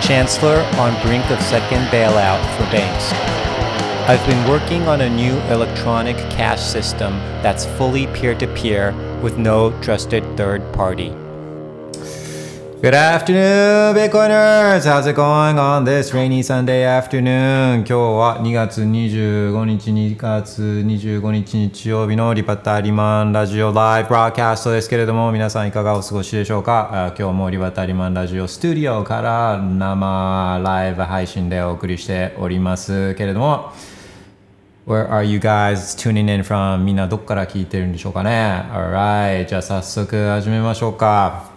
Chancellor on brink of second bailout for banks. I've been working on a new electronic cash system that's fully peer to peer with no trusted third party. Good afternoon, Bitcoiners! How's it going on this rainy Sunday afternoon? 今日は2月25日、2月25日日曜日のリバタリマンラジオライブブローキャストですけれども、皆さんいかがお過ごしでしょうか？今日もリバタリマンラジオスタジオから生ライブ配信でお送りしておりますけれども、Where are you guys tuning in from? みんなどっから聞いてるんでしょうかね ?Alright, じゃあ早速始めましょうか。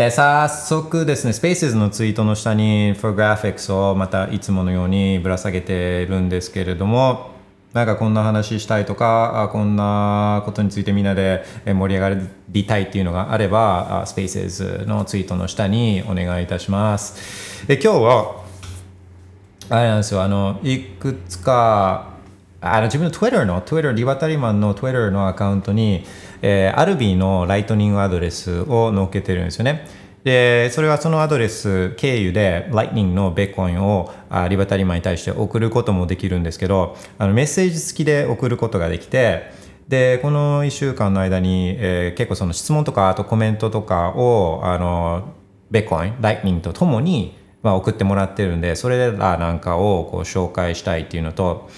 えー、早速ですね、Spaces のツイートの下に For Graphics をまたいつものようにぶら下げてるんですけれども、なんかこんな話したいとか、こんなことについてみんなで盛り上がりたいっていうのがあれば、Spaces のツイートの下にお願いいたします。で今日は、あれなんですよ、あの、いくつか、あの自分の Twitter の、Twitter、リバタリマンの Twitter のアカウントに、えー、 Alby のライトニングアドレスを載っけてるんですよね。で、それはそのアドレス経由で、ライトニングのビットコインをリバタリマンに対して送ることもできるんですけど、あのメッセージ付きで送ることができて、で、この1週間の間に、えー、結構その質問とか、あとコメントとかを、あの、ベッコイン、ライトニングとともに、まあ、送ってもらってるんで、それらなんかをこう紹介したいっていうのと、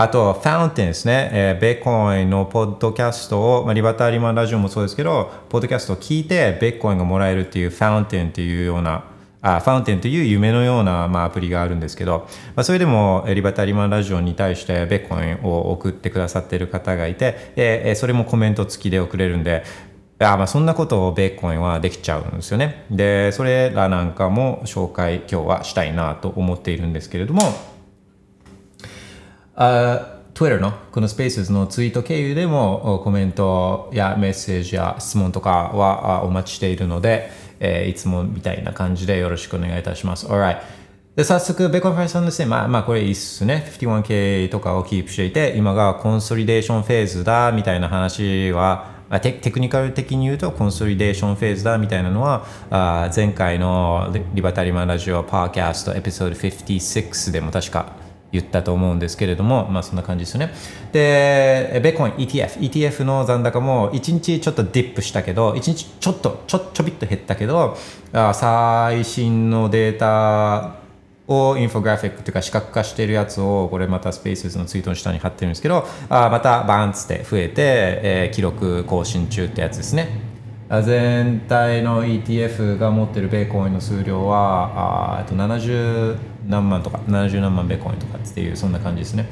あと、ファウンテンですね。えー、ベーコインのポッドキャストを、まあ、リバターリマンラジオもそうですけど、ポッドキャストを聞いて、ベーコインがもらえるっていうファウンテンっていうような、あファウンテンという夢のような、まあ、アプリがあるんですけど、まあ、それでもリバターリマンラジオに対してベーコインを送ってくださっている方がいて、えそれもコメント付きで送れるんで、あまあそんなことをビットコインはできちゃうんですよね。で、それらなんかも紹介今日はしたいなと思っているんですけれども、あ Twitter のこの Spaces のツイート経由でもコメントやメッセージや質問とかはお待ちしているので、えー、いつもみたいな感じでよろしくお願いいたします。Alright. で早速、ビットコインプライスですね、まあ、まあ、これいいっすね。51K とかをキープしていて、今が consolidation phase だみたいな話は、テテクニカル的に言うとコンソリデーションフェーズだみたいなのはあ前回のリバタリマンラジオパーキャストエピソード56でも確か言ったと思うんですけれども、まあそんな感じですね。で、ベーコン ETF、ETF の残高も1日ちょっとディップしたけど、1日ちょっと、ちょ、ちょびっと減ったけど、最新のデータをインフォグラフィックというか視覚化しているやつをこれまたスペースのツイートの下に貼ってるんですけどあまたバーンつって増えて、えー、記録更新中ってやつですね全体の ETF が持ってるベーコンの数量はあと70何万とか70何万ベーコインとかっていうそんな感じですね。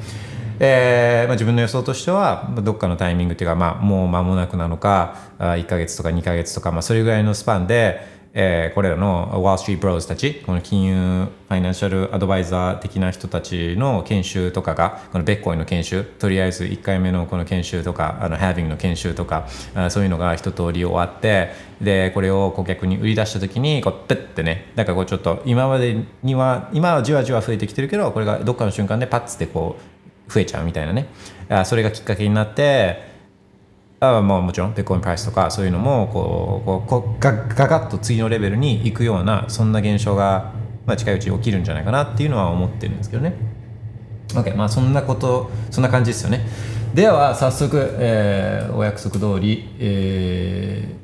えーまあ、自分の予想としてはどっかのタイミングっていうか、まあ、もう間もなくなのかあ1か月とか2か月とか、まあ、それぐらいのスパンでえー、これらの Wall Street Bros たち、この金融ファイナンシャルアドバイザー的な人たちの研修とかが、このベッコイの研修、とりあえず1回目のこの研修とか、あの Having の研修とか、そういうのが一通り終わって、で、これを顧客に売り出した時に、こう、プッてね、だからこうちょっと今までには、今はじわじわ増えてきてるけど、これがどっかの瞬間でパッツってこう、増えちゃうみたいなね。あそれがきっかけになって、あまあもちろんビットコインプライスとかそういうのもこうこうこうガガガッと次のレベルに行くようなそんな現象が、まあ、近いうちに起きるんじゃないかなっていうのは思ってるんですけどね。OK まあそんなことそんな感じですよね。では早速、えー、お約束通り、え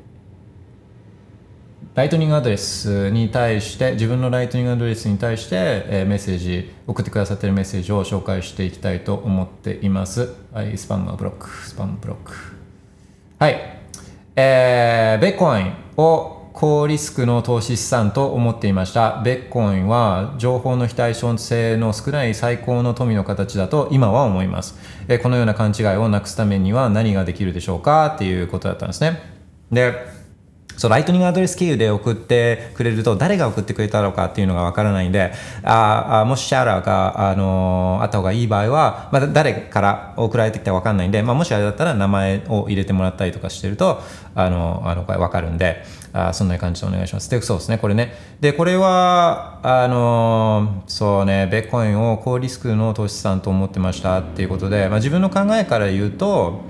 ー、ライトニングアドレスに対して自分のライトニングアドレスに対して、えー、メッセージ送ってくださってるメッセージを紹介していきたいと思っています。はい、スパムはブロック、スパムブロック。はい。えー、ビットコインを高リスクの投資資産と思っていました。ビットコインは情報の非対称性の少ない最高の富の形だと今は思います。えー、このような勘違いをなくすためには何ができるでしょうかっていうことだったんですね。で、そうライトニングアドレス経由で送ってくれると誰が送ってくれたのかっていうのがわからないんでああもしシャーラーが、あのあった方がいい場合は、まあ、誰から送られてきたかわかんないんで、まあ、もしあれだったら名前を入れてもらったりとかしてるとあのあのわかるんであそんな感じでお願いします。でそうですねこれね。でこれはあのそうねベッコインを高リスクの投資産と思ってましたっていうことで、まあ、自分の考えから言うと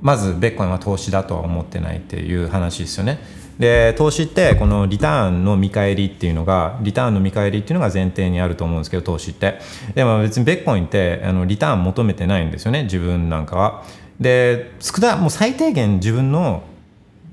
まずベッコンは投資だとは思ってないっていう話ですよね。で投資ってこのリターンの見返りっていうのがリターンの見返りっていうのが前提にあると思うんですけど投資って。でも別にベッコインってあのリターン求めてないんですよね自分なんかは。で少なもう最低限自分の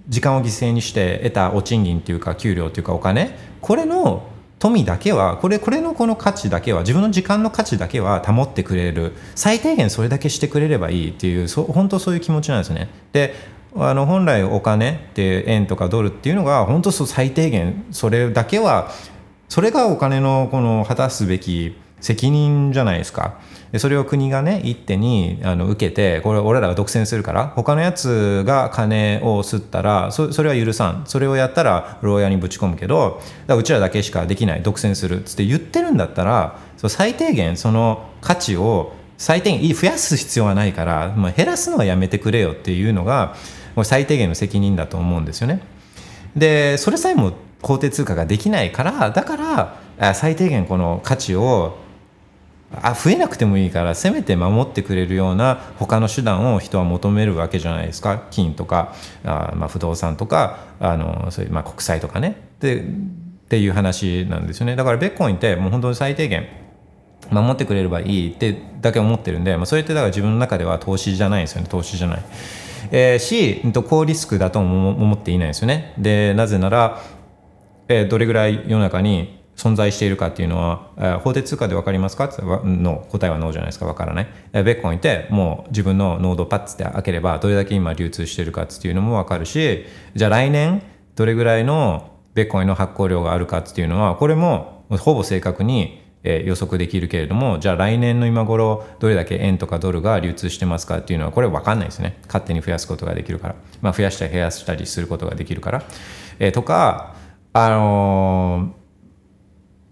時間を犠牲にして得たお賃金っていうか給料っていうかお金。これの富だけはこれこれのこの価値だけは自分の時間の価値だけは保ってくれる最低限それだけしてくれればいいっていうそ本当そういう気持ちなんですねであの本来お金って円とかドルっていうのが本当そう最低限それだけはそれがお金のこの果たすべき責任じゃないですか。でそれを国がね一手にあの受けてこれ俺らが独占するから他のやつが金を吸ったらそそれは許さん。それをやったら牢屋にぶち込むけどだうちらだけしかできない。独占する。っつって言ってるんだったらそ最低限その価値を最低限増やす必要はないから、まあ、減らすのはやめてくれよ。っていうのが最低限の責任だと思うんですよね。でそれさえも法定通貨ができないからだから最低限この価値をあ増えなくてもいいからせめて守ってくれるような他の手段を人は求めるわけじゃないですか金とかあ、まあ、不動産とかあのそういうまあ国債とかねでっていう話なんですよねだからベッコインってもう本当に最低限守ってくれればいいってだけ思ってるんで、まあ、それってだから自分の中では投資じゃないんですよね投資じゃない。えー、し、高リスクだとも思っていないですよね。でなぜなら、えー、どれぐらい世の中に存在しているかっていうのは、法定通貨で分かりますか？の答えはノーじゃないですか？分からない、えー、ベッコンってもう自分のノードパッツって開ければどれだけ今流通しているかっていうのも分かるしじゃあ来年どれぐらいのベッコインの発行量があるかっていうのはこれもほぼ正確にえ予測できるけれどもじゃあ来年の今頃どれだけ円とかドルが流通してますかっていうのはこれ分かんないですね。勝手に増やすことができるから、まあ、増やしたり減らしたりすることができるから、えー、とかあのー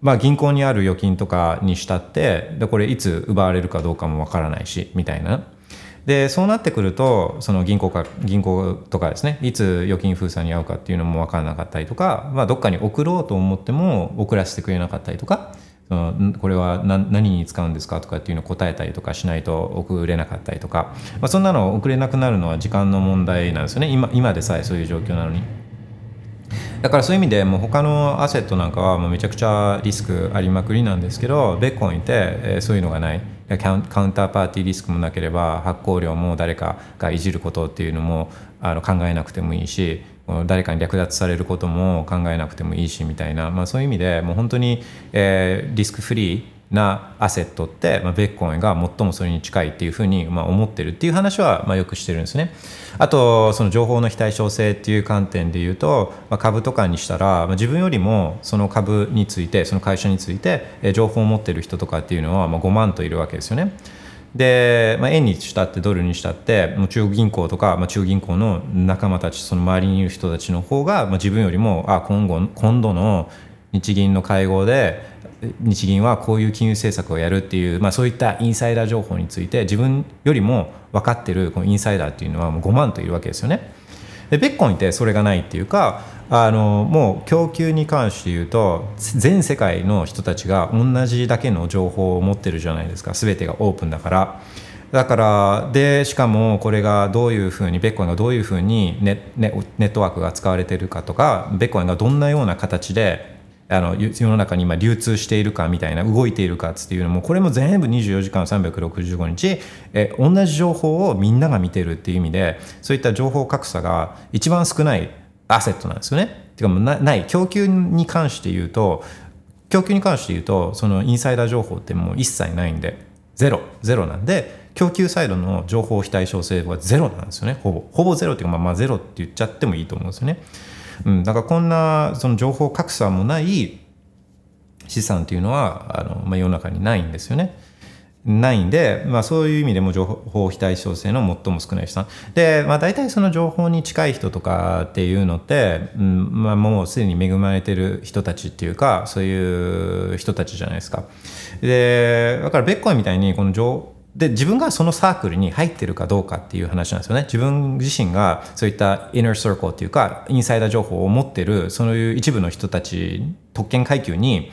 まあ、銀行にある預金とかにしたってでこれいつ奪われるかどうかもわからないしみたいな。でそうなってくるとその銀行か銀行とかですねいつ預金封鎖に遭うかっていうのも分からなかったりとか、まあ、どっかに送ろうと思っても送らせてくれなかったりとかそのこれは何に使うんですかとかっていうのを答えたりとかしないと送れなかったりとか、まあ、そんなの送れなくなるのは時間の問題なんですよね。今今でさえそういう状況なのに。だからそういう意味でもう他のアセットなんかはもうめちゃくちゃリスクありまくりなんですけどベッコンって、えー、そういうのがない。カウンターパーティーリスクもなければ発行量も誰かがいじることっていうのもあの考えなくてもいいし誰かに略奪されることも考えなくてもいいしみたいな、まあ、そういう意味でもう本当に、えー、リスクフリーなアセットって、まあ、ベッコンが最もそれに近いっていうふうに、まあ、思ってるっていう話は、まあ、よくしてるんですね。あとその情報の非対称性っていう観点で言うと、まあ、株とかにしたら、まあ、自分よりもその株についてその会社について、えー、情報を持ってる人とかっていうのは、まあ、5万といるわけですよね。で、まあ、円にしたってドルにしたってもう中国銀行とか、まあ、中銀行の仲間たちその周りにいる人たちの方が、まあ、自分よりもあ今後今度の日銀の会合で日銀はこういう金融政策をやるっていう、まあ、そういったインサイダー情報について自分よりも分かってるこのインサイダーっていうのはもう5万といるわけですよね。でベッコインってそれがないっていうかあのもう供給に関して言うと全世界の人たちが同じだけの情報を持ってるじゃないですか全てがオープンだからだからでしかもこれがどういうふうにベッコインがどういうふうにネネネットワークが使われてるかとかベッコインがどんなような形であの世の中に今流通しているかみたいな動いているかっていうのもこれも全部24時間365日え同じ情報をみんなが見てるっていう意味でそういった情報格差が一番少ないアセットなんですよね。てかもうない供給に関して言うと供給に関して言うとそのインサイダー情報ってもう一切ないんでゼロゼロなんで供給サイドの情報非対称性はゼロなんですよねほぼほぼゼロっていうかまあまあゼロって言っちゃってもいいと思うんですよね。うん、だからこんなその情報格差もない資産っていうのはあの、まあ、世の中にないんですよね。ないんで、まあ、そういう意味でも情報非対称性の最も少ない人さんで、まあ、大体その情報に近い人とかっていうのって、うんまあ、もうすでに恵まれてる人たちっていうかそういう人たちじゃないですかでだからベッコイみたいにこの情で自分がそのサークルに入ってるかどうかっていう話なんですよね。自分自身がそういったインナーサークルっていうかインサイダー情報を持ってるそういう一部の人たち特権階級に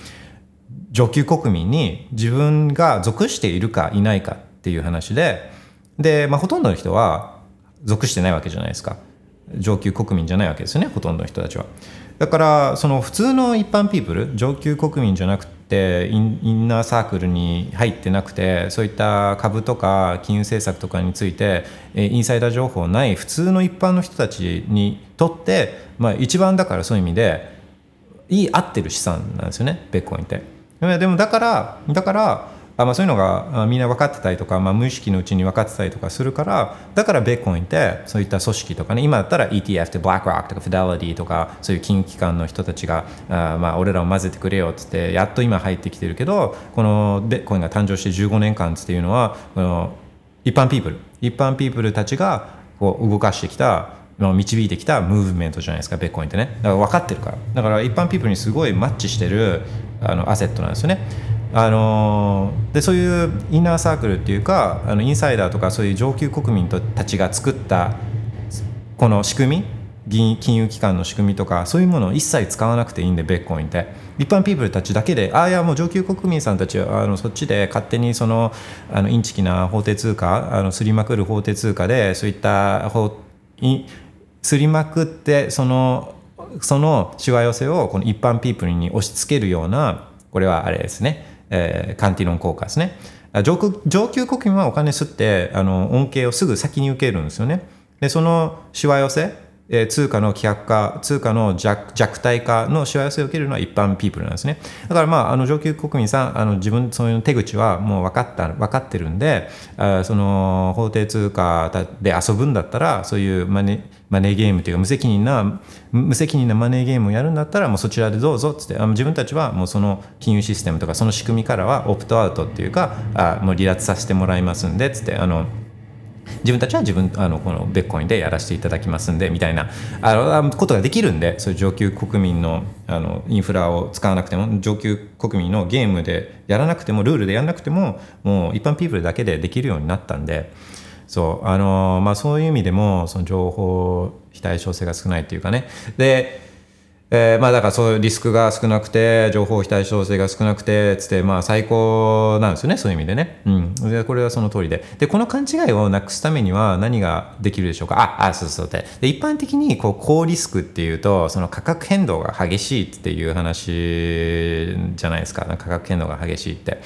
上級国民に自分が属しているかいないかっていう話でで、まあ、ほとんどの人は属してないわけじゃないですか。上級国民じゃないわけですよねほとんどの人たちは。だからその普通の一般ピープル上級国民じゃなくてインナーサークルに入ってなくてそういった株とか金融政策とかについてインサイダー情報ない普通の一般の人たちにとって、まあ、一番だからそういう意味でいい合ってる資産なんですよねベッコインって。でもだからだからあ、まあ、そういうのがみんな分かってたりとか、まあ、無意識のうちに分かってたりとかするからだからベッコインってそういった組織とかね今だったら ETF って BlackRock とか Fidelity とかそういう金融機関の人たちがあ、まあ、俺らを混ぜてくれよっつってやっと今入ってきてるけどこのベッコインが誕生して15年間っていうのはこの一般ピープル一般ピープルたちがこう動かしてきた導いてきたムーブメントじゃないですかベッコインってね。だから分かってるから。だから一般ピープルにすごいマッチしてるあのアセットなんですよね。あのでそういうインナーサークルっていうかあのインサイダーとかそういう上級国民たちが作ったこの仕組み銀金融機関の仕組みとかそういうものを一切使わなくていいんでベッコインって。一般ピープルたちだけでああいやもう上級国民さんたちはあのそっちで勝手にそのあのインチキな法定通貨あのすりまくる法定通貨でそういった法すりまくってそのそのしわ寄せをこの一般ピープルに押し付けるようなこれはあれですね、えーカンティロン効果ですね。上級上級国民はお金吸ってあの恩恵をすぐ先に受けるんですよね。でそのしわ寄せえー通貨の規約化通貨の弱弱体化のしわ寄せを受けるのは一般ピープルなんですね。だからまああの上級国民さんあの自分そういう手口はもう分かった分かってるんであその法定通貨で遊ぶんだったらそういうマネマネーゲームというか無責任な無責任なマネーゲームをやるんだったらもうそちらでどうぞっつってあの自分たちはもうその金融システムとかその仕組みからはオプトアウトっていうかあもう離脱させてもらいますんでっつってあの自分たちは自分あのこのベッコインでやらせていただきますんでみたいなあのことができるんでそういう上級国民のあのインフラを使わなくても上級国民のゲームでやらなくてもルールでやらなくてももう一般ピープルだけでできるようになったんでそうあのまあ、そういう意味でもその情報非対称性が少ないっていうかね。でえーまあだからそういうリスクが少なくて情報非対称性が少なくてつってまあ最高なんですよねそういう意味でね、うん、でこれはその通りで。でこの勘違いをなくすためには何ができるでしょうか？ああそうそうでで一般的にこう高リスクっていうとその価格変動が激しいっていう話じゃないですか。価格変動が激しいって。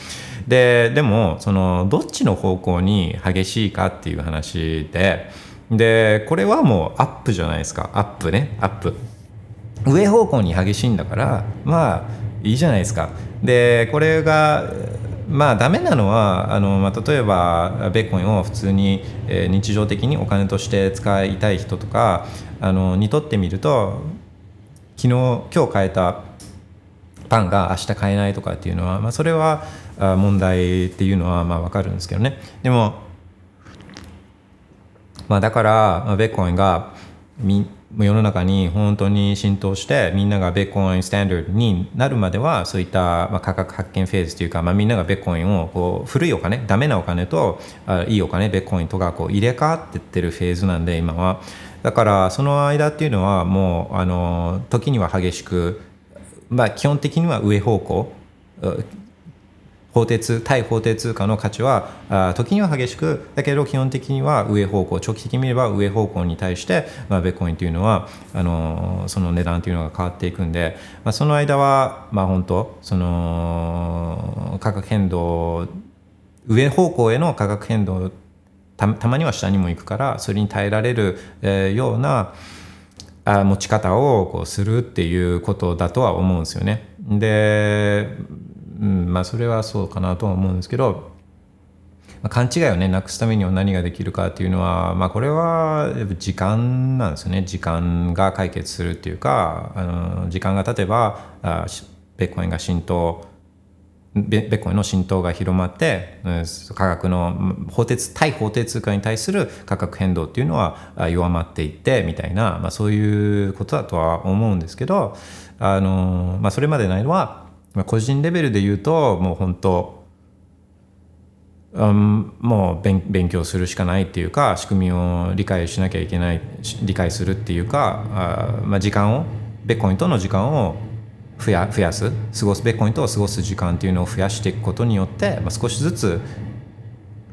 ででもそのどっちの方向に激しいかっていう話で。でこれはもうアップじゃないですか。アップね。アップ。上方向に激しいんだからまあいいじゃないですか。でこれがまあダメなのはあの、まあ、例えばベッコインを普通に、えー日常的にお金として使いたい人とかあのにとってみると昨日今日買えたパンが明日買えないとかっていうのは、まあ、それはあ問題っていうのはまあ分かるんですけどね。でもまあ、だから、まあ、ベッコインがみ世の中に本当に浸透してみんながベッコインスタンダードになるまではそういった、まあ、価格発見フェーズというか、まあ、みんながベッコインをこう古いお金ダメなお金とあいいお金ベッコインとかこう入れ替わっていってるフェーズなんで今は。だからその間っていうのはもうあの時には激しく、まあ、基本的には上方向法定通対法定通貨の価値はあ時には激しくだけど基本的には上方向長期的に見れば上方向に対して、まあ、ベッコインというのはあのその値段というのが変わっていくんで、まあ、その間はまあ本当その価格変動上方向への価格変動たたまには下にも行くからそれに耐えられる、えーようなあ持ち方をこうするっていうことだとは思うんですよね。で、うん、まあそれはそうかなとは思うんですけど、まあ勘違いをねなくすためには何ができるかっていうのは、まあ、これはやっぱ時間なんですよね。時間が解決するっていうかあの時間が経てばあベッコインが浸透ベベッコインの浸透が広まって、うん価格の法定通対法定通貨に対する価格変動っていうのは弱まっていってみたいな、まあ、そういうことだとは思うんですけどあの、まあ、それまでないのは、まあ、個人レベルで言うともう本当うん、もう勉勉強するしかないっていうか仕組みを理解しなきゃいけない理解するっていうかあ、まあ、時間をベッコインとの時間を増や増やす過ごすベッコインと過ごす時間っていうのを増やしていくことによって、まあ、少しずつ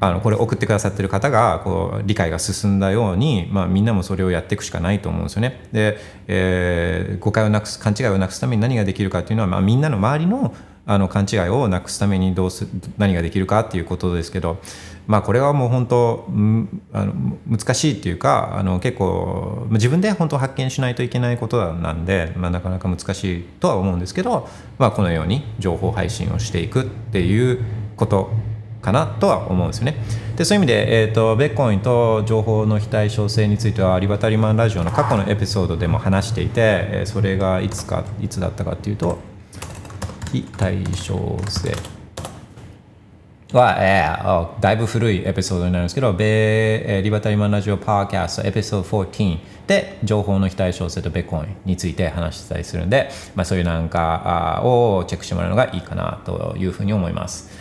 あのこれ送ってくださってる方がこう理解が進んだように、まあ、みんなもそれをやっていくしかないと思うんですよね。で、えー誤解をなくす勘違いをなくすために何ができるかっていうのは、まあ、みんなの周りのあの勘違いをなくすためにどうす何ができるかっていうことですけど、まあ、これはもう本当あの難しいっていうかあの結構自分で本当発見しないといけないことなんで、まあ、なかなか難しいとは思うんですけど、まあ、このように情報配信をしていくっていうことかなとは思うんですよね。でそういう意味で、えー、とベッコインと情報の非対称性についてはリバタリマンラジオの過去のエピソードでも話していて、それがいつかいつだったかっていうと非対称性は、えーだいぶ古いエピソードになるんですけど、米リバタリマンラジオパーキャストエピソード14で情報の非対称性とベッコインについて話してたりするんで、まあ、そういうなんかをチェックしてもらうのがいいかなというふうに思います。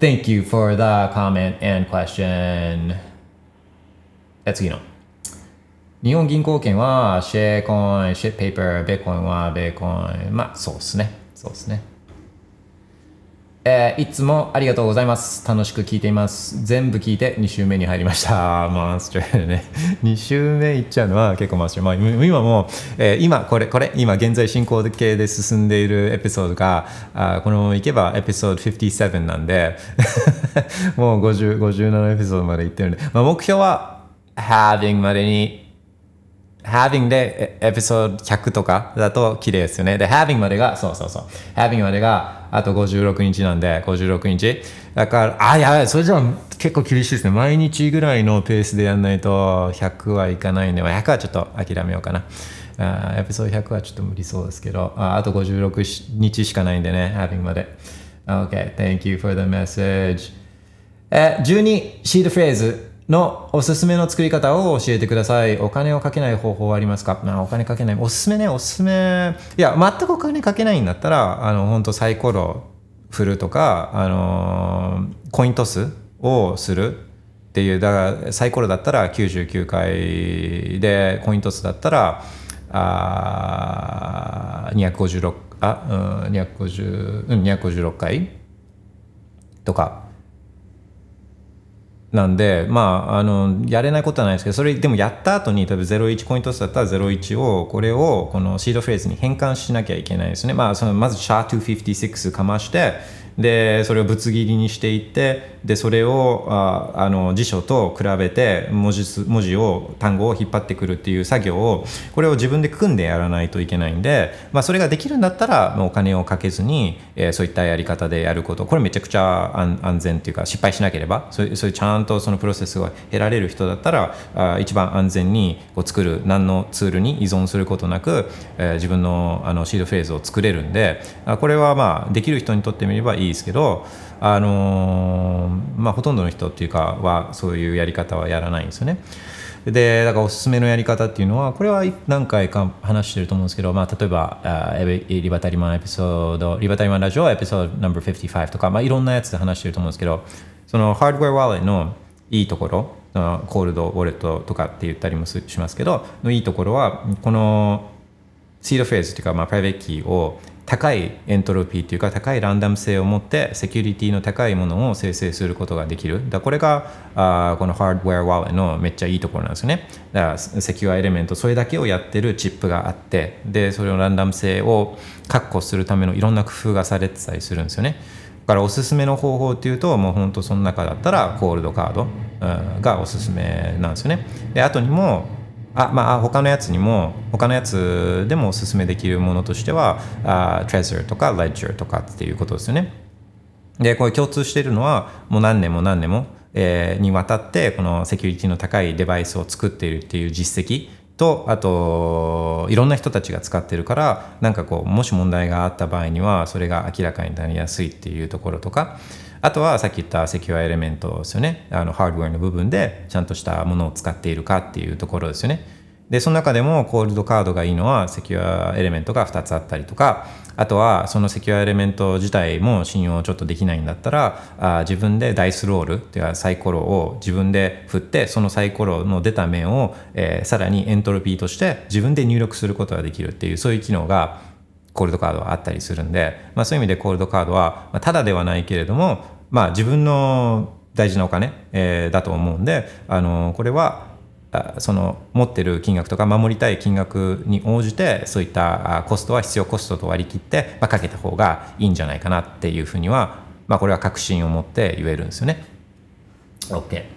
Thank you for the comment and question. え次の。日本銀行券はシェーコイン、シェーペーパー、ベーコインはベーコイン。まあそうですね。そうですね。えーいつもありがとうございます。楽しく聞いています。全部聞いて2週目に入りました。マンストレーね。2週目いっちゃうのは結構マンストレー。まあ、今も、えー今これ、これ、今現在進行形で進んでいるエピソードが、あこのままいけばエピソード57なんで、もう50 57エピソードまでいってるんで、まあ、目標は having までに having でエピソード100とかだと綺麗ですよね。で、having までが、そうそうそう。having までがあと56日なんで、56日。だから、あ、やばい、それじゃ結構厳しいですね。毎日ぐらいのペースでやんないと100はいかないんで、100はちょっと諦めようかな。あエピソード100はちょっと無理そうですけど、ああと56日しかないんでね、having まで。OK, thank you for the message. え、12シードフレーズのおすすめの作り方を教えてください。お金をかけない方法はありますか？あお金かけない。おすすめね、おすすめ。いや、全くお金かけないんだったら、あの、本当サイコロ振るとか、あのーコイントスをするっていう、だからサイコロだったら99回で、コイントスだったら、あ256、あ、うん、250、うん、256回とかなんで、まあ、あのやれないことはないですけどそれでもやった後に例えば01コイントスだったら01をこれをこのシードフレーズに変換しなきゃいけないですね、まあ、そのまずシャー256かましてでそれをぶつ切りにしていってでそれをああの辞書と比べて文字数文字を単語を引っ張ってくるっていう作業をこれを自分で組んでやらないといけないんで、まあ、それができるんだったらお金をかけずに、えーそういったやり方でやること。これめちゃくちゃ安安全っていうか失敗しなければそういうそういうちゃんとそのプロセスを得られる人だったらあ一番安全にこう作る何のツールに依存することなく、えー自分のあのシードフェーズを作れるんであこれはまあできる人にとってみればいいですけど、あのーまあ、ほとんどの人っていうかはそういうやり方はやらないんですよね。でだからおすすめのやり方っていうのはこれは何回か話してると思うんですけど、まあ、例えばあリバタリマンエピソードリバタリマンラジオエピソード No.55 とか、まあ、いろんなやつで話してると思うんですけどそのハードウェアウォレットのいいところコールドウォレットとかって言ったりもしますけどのいいところはこの seed phrase というか、まあ、 private key を高いエントロピーというか高いランダム性を持ってセキュリティの高いものを生成することができる。だこれがあこのハードウェアウォレットのめっちゃいいところなんですよね。だからセキュアエレメントそれだけをやってるチップがあってでそれのランダム性を確保するためのいろんな工夫がされてたりするんですよね。だからおすすめの方法っていうともう本当その中だったらコールドカードがおすすめなんですよね。で後にもあまあ他のやつにも他のやつでもおすすめできるものとしてはあ Trezor とか Ledger とかっていうことですよね。でこれ共通しているのはもう何年も何年も、えーにわたってこのセキュリティの高いデバイスを作っているっていう実績とあといろんな人たちが使ってるからなんかこうもし問題があった場合にはそれが明らかになりやすいっていうところとかあとはさっき言った secure element ですよね。あのハードウェアの部分でちゃんとしたものを使っているかっていうところですよね。でその中でもコールドカードがいいのは secure element が2つあったりとかあとはその secure element 自体も信用ちょっとできないんだったらあ自分で dice roll っていうかサイコロを自分で振ってそのサイコロの出た面を、えーさらにエントロピーとして自分で入力することができるっていうそういう機能がコールドカードはあったりするんで、まあ、そういう意味でコールドカードは、まあ、ただではないけれども、まあ、自分の大事なお金、えーだと思うんで、あのこれはその持ってる金額とか守りたい金額に応じてそういったコストは必要コストと割り切って、まあ、かけた方がいいんじゃないかなっていうふうには、まあ、これは確信を持って言えるんですよね。OK。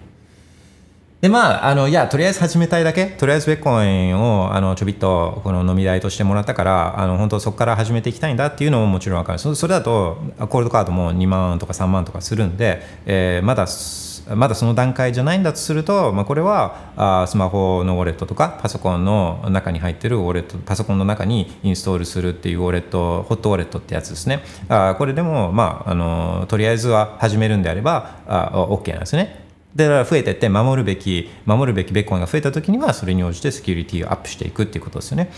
でまあ、あのいやとりあえず始めたいだけ。とりあえずベッコインをあのちょびっとこの飲み代としてもらったからあの本当そこから始めていきたいんだっていうのももちろん分かる。そそれだとコールドカードも2万とか3万とかするんで、えーまだまだその段階じゃないんだとすると、まあ、これはあスマホのウォレットとかパソコンの中に入ってるウォレットパソコンの中にインストールするっていうウォレットホットウォレットってやつですね。あこれでも、まあ、あのとりあえずは始めるんであればあ OK なんですね。で増えてって守るべき守るべきビットコインが増えた時にはそれに応じてセキュリティをアップしていくっていうことですよね。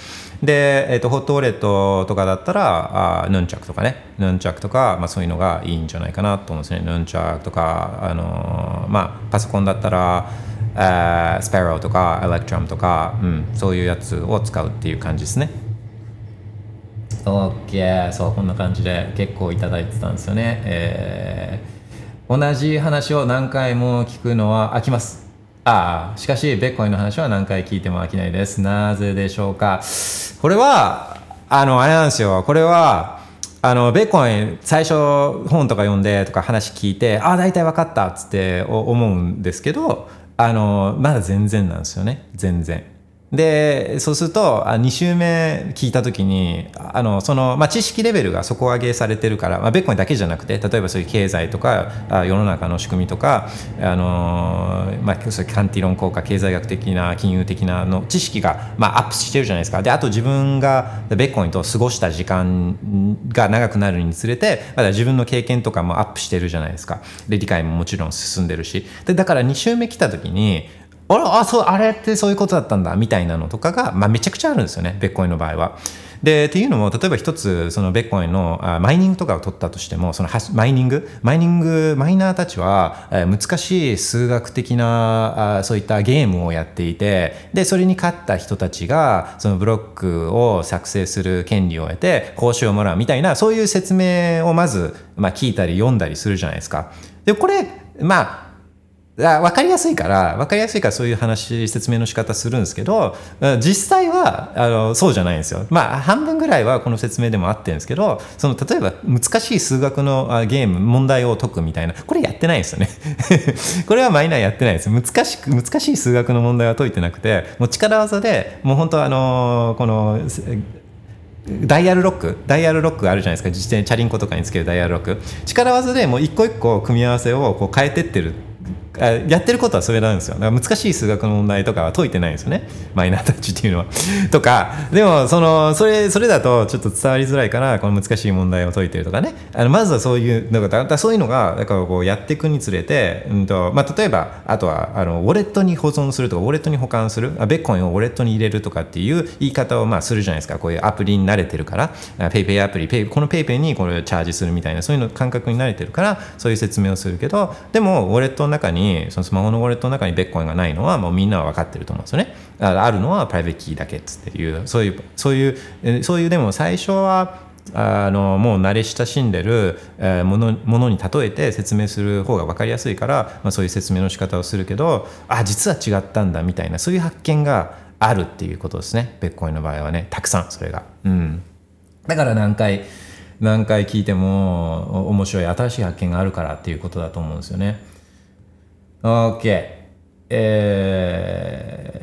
で、えー、とホットウォレットとかだったらあヌンチャクとかね。ヌンチャクとか、まあ、そういうのがいいんじゃないかなと思うんですね。ヌンチャクとか、あのーまあ、パソコンだったらスパローとかエレクトラムとか、うん、そういうやつを使うっていう感じですね。OK そうこんな感じで結構いただいてたんですよね、えー同じ話を何回も聞くのは飽きます。ああしかしベッコインの話は何回聞いても飽きないです。なぜでしょうか？これはあのあれなんですよ。これはあのベッコン最初本とか読んでとか話聞いてああ大体分かったっつって思うんですけどあのまだ全然なんですよね。全然。でそうするとあ2週目聞いた時にあのその、まあ、知識レベルが底上げされてるから、まあ、ベッコンだけじゃなくて例えばそういう経済とかあ世の中の仕組みとか、あのまあ、そういうカンティロン効果経済学的な金融的なの知識が、まあ、アップしてるじゃないですか。であと自分がベッコンと過ごした時間が長くなるにつれてまだ自分の経験とかもアップしてるじゃないですか。で理解ももちろん進んでるし。でだから2週目来た時にあれあそうあれってそういうことだったんだみたいなのとかが、まあ、めちゃくちゃあるんですよねベッコインの場合は。でっていうのも例えば一つそのベッコインのあマイニングとかを取ったとしてもそのマイニング？マイニングマイナーたちは、えー難しい数学的なあそういったゲームをやっていてでそれに勝った人たちがそのブロックを作成する権利を得て報酬をもらうみたいなそういう説明をまず、まあ、聞いたり読んだりするじゃないですか。でこれまああ分かりやすいから分かりやすいからそういう話説明の仕方するんですけど実際はあのそうじゃないんですよ。まあ半分ぐらいはこの説明でもあってるんですけどその例えば難しい数学のゲーム問題を解くみたいなこれやってないんですよね。これはマイナーやってないです。難しく難しい数学の問題は解いてなくてもう力技でもう本当あのこのダイヤルロックダイヤルロックあるじゃないですか。自転チャリンコとかにつけるダイヤルロック。力技でもう一個一個組み合わせをこう変えてってる。やってることはそれなんですよ。だから難しい数学の問題とかは解いてないんですよね。マイナータッチっていうのは。とかでもそのそれそれだとちょっと伝わりづらいからこの難しい問題を解いてるとかね。あのまずはそういうのがだかそういうのがだからこうやっていくにつれて、うんとまあ、例えばあとはあのウォレットに保存するとかウォレットに保管する。あベッコンをウォレットに入れるとかっていう言い方をまあするじゃないですか。こういうアプリに慣れてるから。あペイペイアプリ。ペイこのペイペイにこれチャージするみたいなそういうの感覚に慣れてるからそういう説明をするけどでもウォレットの中ににそのスマホのウォレットの中にビットコインがないのはもうみんなは分かってると思うんですよねああるのは private key だけっつっていうそういうそういうそういうでも最初はあのもう慣れ親しんでるえものものに例えて説明する方が分かりやすいから、まあ、そういう説明の仕方をするけどあ実は違ったんだみたいなそういう発見があるっていうことですねビットコインの場合はねたくさんそれが。うんだから何回何回聞いても面白い新しい発見があるからっていうことだと思うんですよね。OK。えー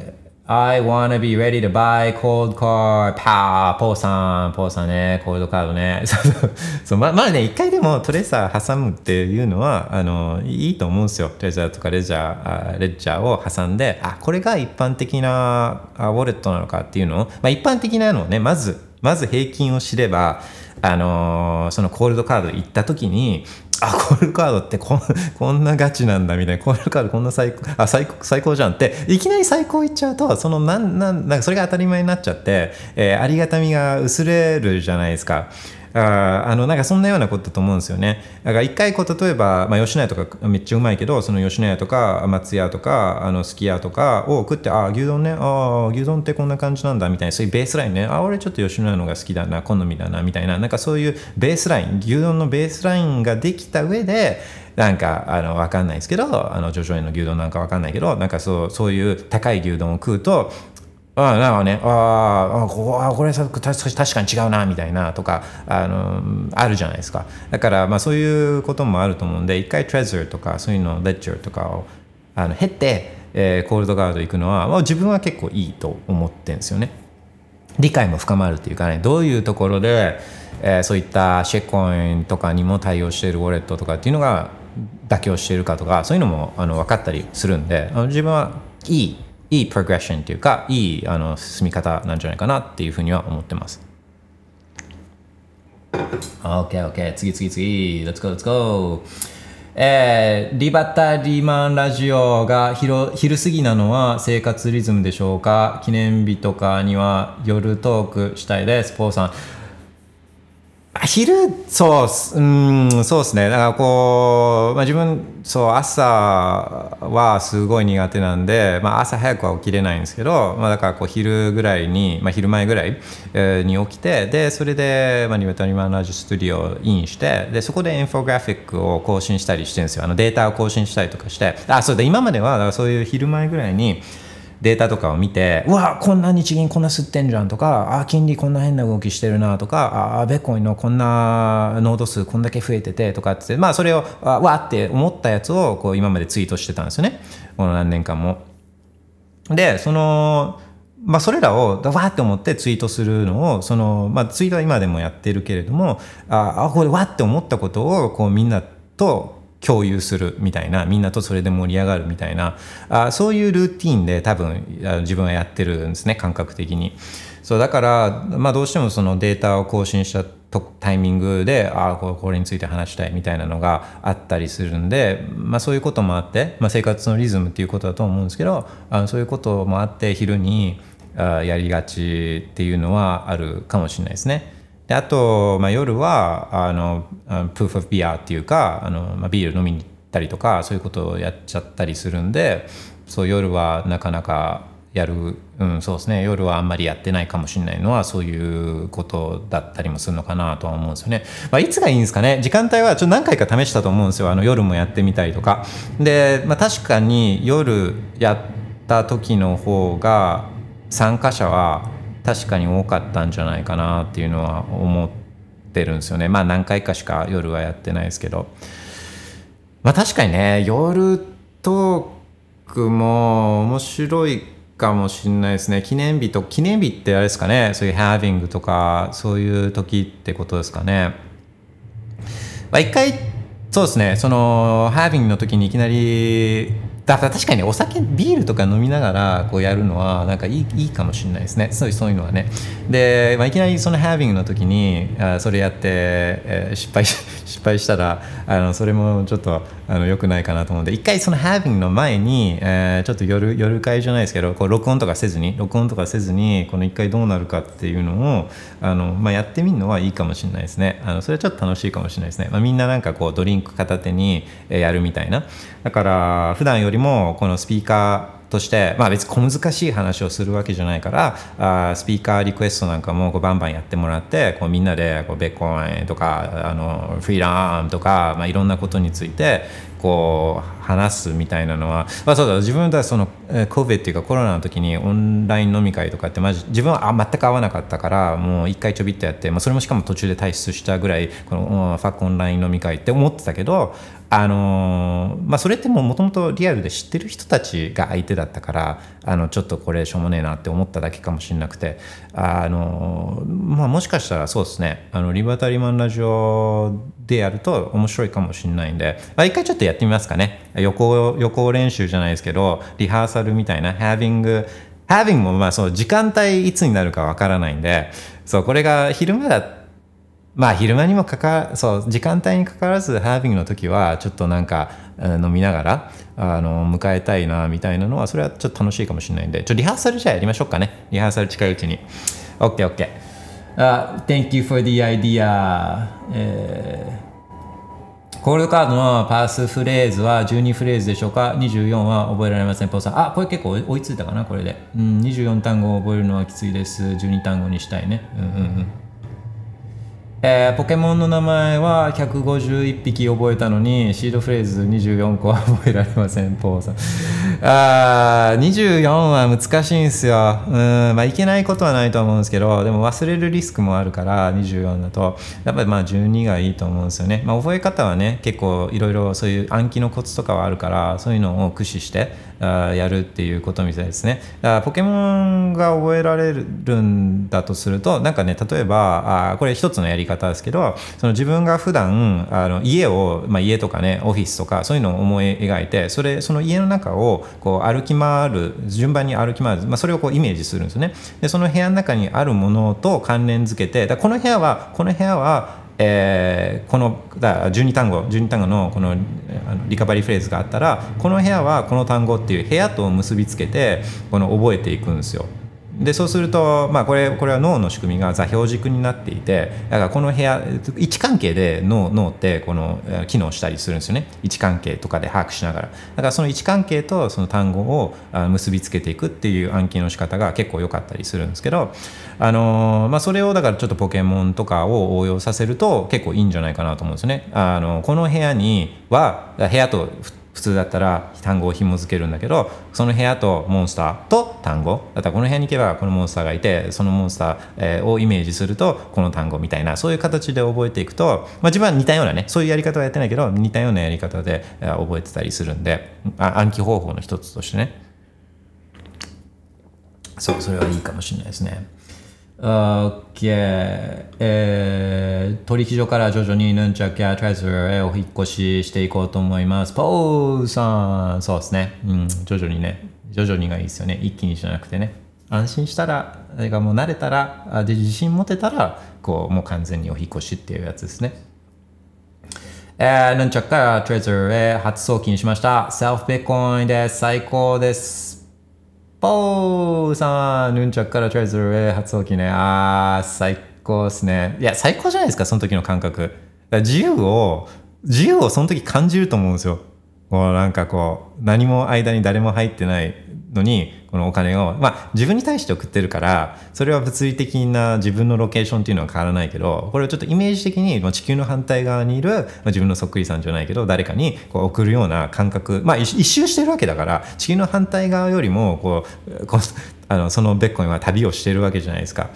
I wanna be ready to buy cold car. パー、ポーさん、ポーさんね、コールドカードね。そうそうそうままあね、一回でもトレーサー挟むっていうのは、あの、いいと思うんですよ。トレーサーとかレジャー、あレジャーを挟んで、あ、これが一般的なウォレットなのかっていうのを、まあ一般的なのをね、まず、まず平均を知れば、あのーそのコールドカード行った時に、あ、コールカードってこん こんなガチなんだみたいな、コールカードこんな最高、あ、最高、最高じゃんって、いきなり最高いっちゃうと、そのなん、なん、なんかそれが当たり前になっちゃって、えーありがたみが薄れるじゃないですか。ああのなんかそんなようなことだと思うんですよね。だから一回こう例えば、まあ、吉野家とかめっちゃうまいけどその吉野家とか松屋とかあのすき家とかを食ってああ牛丼ねああ牛丼ってこんな感じなんだみたいなそういうベースラインねあ俺ちょっと吉野家のが好きだな好みだなみたいななんかそういうベースライン牛丼のベースラインができた上でなんかあの分かんないですけどあのジョジョ園の牛丼なんか分かんないけどなんかそうそういう高い牛丼を食うとなんかね、ああ、ここあこれ確かに違うなみたいなとかあのあるじゃないですか。だからまあそういうこともあると思うんで、一回トレジャーとかそういうのレッジャーとかをあの経て、えーコールドガード行くのは、まあ、自分は結構いいと思ってるんですよね。理解も深まるっていうかねどういうところで、えーそういったシェコインとかにも対応しているウォレットとかっていうのが妥協しているかとかそういうのもあの分かったりするんであの自分はいいいいプログレッションっていうかいいあの進み方なんじゃないかなっていうふうには思ってます。OKOK 次次次。Let's go let's go. えーリバタリマンラジオが昼過ぎなのは生活リズムでしょうか？記念日とかには夜トークしたいです。ポーさん。昼？そうすうんそうですね。だからこう、まあ、自分そう朝はすごい苦手なんで、まあ、朝早くは起きれないんですけど、まあ、だからこう昼ぐらいに、まあ、昼前ぐらい、えに起きてでそれで、まあ、ニバタリマンラジオスタジオをインしてでそこでインフォグラフィックを更新したりしてるんですよ。あのデータを更新したりとかして。あそうで今まではそういう昼前ぐらいにデータとかを見てうわこんな日銀こんな吸ってんじゃんとかあ金利こんな変な動きしてるなとかあベッコインのこんな濃度数こんだけ増えててとかってまあそれをわーって思ったやつをこう今までツイートしてたんですよねこの何年間も。でそのまあ、それらをわーって思ってツイートするのをその、まあ、ツイートは今でもやってるけれどもああこれわって思ったことをこうみんなと共有するみたいなみんなとそれで盛り上がるみたいなあそういうルーティンで多分自分はやってるんですね感覚的に。そうだから、まあ、どうしてもそのデータを更新したとタイミングでああここれについて話したいみたいなのがあったりするんで、まあ、そういうこともあって、まあ、生活のリズムっていうことだと思うんですけどあのそういうこともあって昼にあやりがちっていうのはあるかもしれないですね。であと、まあ、夜はあのプーフ・オフ・ビアっていうかあの、まあ、ビール飲みに行ったりとかそういうことをやっちゃったりするんでそう夜はなかなかやる、うん、そうですね夜はあんまりやってないかもしれないのはそういうことだったりもするのかなとは思うんですよね。まあ、いつがいいんですかね時間帯はちょっと何回か試したと思うんですよあの夜もやってみたりとか。で、まあ、確かに夜やった時の方が参加者は確かに多かったんじゃないかなっていうのは思ってるんですよね。まあ何回かしか夜はやってないですけど。まあ確かにね夜トークも面白いかもしれないですね。記念日と記念日ってあれですかね。そういうハービングとかそういう時ってことですかね。まあ一回そうですね。そのハービングの時にいきなりだから確かにお酒ビールとか飲みながらこうやるのはなんかいいいいかもしれないですね。そういうそういうのはね。で、まあ、いきなりそのハービングの時にあそれやって、えー失敗 失敗したらあのそれもちょっとあの良くないかなと思うんで一回そのハービングの前に、えーちょっと夜夜会じゃないですけどこう録音とかせずに録音とかせずにこの一回どうなるかっていうのをあの、まあ、やってみるのはいいかもしれないですね。あのそれはちょっと楽しいかもしれないですね、まあ、みんななんかこうドリンク片手にやるみたいな。だから普段よりもこのスピーカーとして、まあ、別に小難しい話をするわけじゃないからあスピーカーリクエストなんかもこうバンバンやってもらってこうみんなでこうベッコインとかあのフリーランとか、まあ、いろんなことについてこう話すみたいなのは、まあ、そうだ自分はそのえー COVID っていうかコロナの時にオンライン飲み会とかってマジ自分は全く合わなかったからもう一回ちょびっとやって、まあ、それもしかも途中で退出したぐらいこのファックオンライン飲み会って思ってたけどあのーまあ、それってもともとリアルで知ってる人たちが相手だったからあのちょっとこれしょうもねえなって思っただけかもしれなくてあの、まあ、もしかしたらそうですねあのリバタリマンラジオでやると面白いかもしれないんで、まあ、一回ちょっとやってみますかね。予行予行練習じゃないですけどリハーサルみたいな having having もまあそう時間帯いつになるかわからないんでそうこれが昼間だまあ昼間にもかかそう時間帯にかかわらずハービングの時はちょっとなんか飲みながらあの迎えたいなみたいなのはそれはちょっと楽しいかもしれないんでちょリハーサルじゃあやりましょうかね。リハーサル近いうちに。OKOK、uh, Thank you for the idea、えー、コールドカードのパスフレーズは12フレーズでしょうか？24は覚えられません。ポーさん。あこれ結構追いついたかな？これで、うん、24単語を覚えるのはきついです。12単語にしたいね。うんうんうん。えー、ポケモンの名前は151匹覚えたのにシードフレーズ24個は覚えられませんポーさん。あ24は難しいんですよ。うんまあいけないことはないと思うんですけどでも忘れるリスクもあるから24だと。やっぱりまあ12がいいと思うんですよね、まあ、覚え方はね結構いろいろそういう暗記のコツとかはあるからそういうのを駆使してあやるっていうことみたいですね。だからポケモンが覚えられるんだとするとなんかね例えばあこれ一つのやり方ですけどその自分が普段あの家を、まあ、家とかねオフィスとかそういうのを思い描いてそれその家の中をこう歩き回る順番に歩き回る、まあ、それをこうイメージするんですね。でその部屋の中にあるものと関連づけてだこの部屋はこの部屋はえー、このだ12単語12単語のこのリカバリーフレーズがあったらこの部屋はこの単語っていう部屋と結びつけてこの覚えていくんですよ。でそうすると、まあ、これこれは脳の仕組みが座標軸になっていてだからこの部屋位置関係で脳脳ってこの機能したりするんですよね位置関係とかで把握しながらだからその位置関係とその単語を結びつけていくっていう暗記の仕方が結構良かったりするんですけど、あのまあ、それをだからちょっとポケモンとかを応用させると結構いいんじゃないかなと思うんですよね。あのこの部屋には部屋と普通だったら単語を紐付けるんだけどその部屋とモンスターと単語だったらこの部屋に行けばこのモンスターがいてそのモンスターをイメージするとこの単語みたいなそういう形で覚えていくと、まあ、自分は似たようなねそういうやり方はやってないけど似たようなやり方で覚えてたりするんで暗記方法の一つとしてねそうそれはいいかもしれないですね。OK、えー、取引所から徐々にヌンチャクや Trezor へお引っ越ししていこうと思います。ポーさん、そうですね。うん、徐々にね、徐々にがいいですよね。一気にしなくてね。安心したら、がもう慣れたら、で自信持てたら、こう、もう完全にお引っ越しっていうやつですね。えー、ヌンチャクから Trezor へ初送金しました。セルフビットコインです。最高です。ポーさん、ヌンチャクからチャイズルへ初送金ね。あー、最高ですね。いや、最高じゃないですか、その時の感覚。自由を、自由をその時感じると思うんですよ。もうなんかこう、何も間に誰も入ってないのに、このお金を、まあ自分に対して送ってるから、それは物理的な自分のロケーションっていうのは変わらないけど、これをちょっとイメージ的に地球の反対側にいる、ま、自分のそっくりさんじゃないけど、誰かにこう送るような感覚、まあ一周してるわけだから、地球の反対側よりも、こう、こうあのそのベッコインは旅をしてるわけじゃないですか。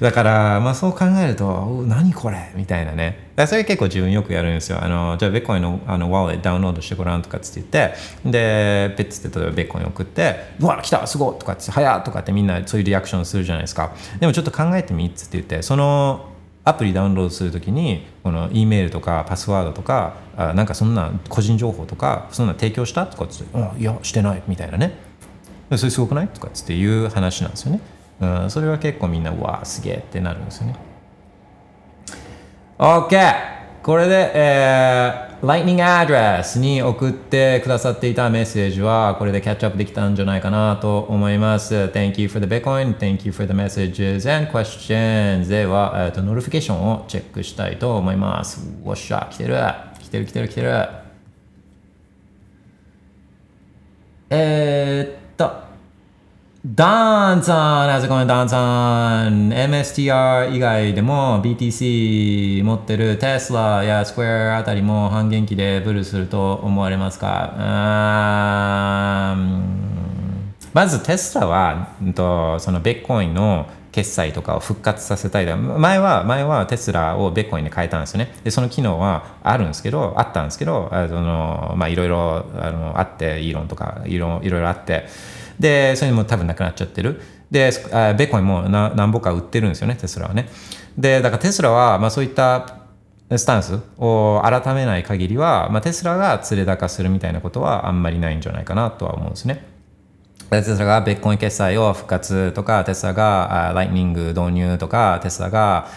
だから、まあそう考えると、何これ？みたいなね。それ結構自分よくやるんですよ。あの、じゃあベッコインのあのワーレットダウンロードしてごらんとかって言って、で、ペッツって例えばベッコイン送って、うわ、来たすごいとかって、早っとかってみんなそういうリアクションするじゃないですか。でもちょっと考えてみっつって言って、そのアプリダウンロードするときに、この E メールとかパスワードとか、あなんかそんな個人情報とか、そんな提供した？とかって言って、いや、してないみたいなね。それすごくない？とかっていう話なんですよね。うん、それは結構みんな、うわすげえってなるんですよね。OK! これで、えー、Lightning Address に送ってくださっていたメッセージはこれでキャッチアップできたんじゃないかなと思います。Thank you for the Bitcoin, thank you for the messages and questions では、えーと、 notification をチェックしたいと思います。おっしゃ、来てる来てる来てる来てるえー、と、ダンさん、how's it going, ダンさん MSTR 以外でも BTC 持ってるテスラやスクエアあたりも半減期でブルすると思われますか？まずテスラは、そのビットコインの決済とかを復活させたい前は前はテスラをベッコインに変えたんですよねでその機能はあるんですけどあったんですけどあのまあいろいろあのあってイーロンとかいろいろあってでそれも多分なくなっちゃってるでベッコインも何ぼか売ってるんですよねテスラはねでだからテスラはまあそういったスタンスを改めない限りは、まあ、テスラが連れ高するみたいなことはあんまりないんじゃないかなとは思うんですね。テスラがベッコイン決済を復活とか、テスラがライトニング導入とか、テスラが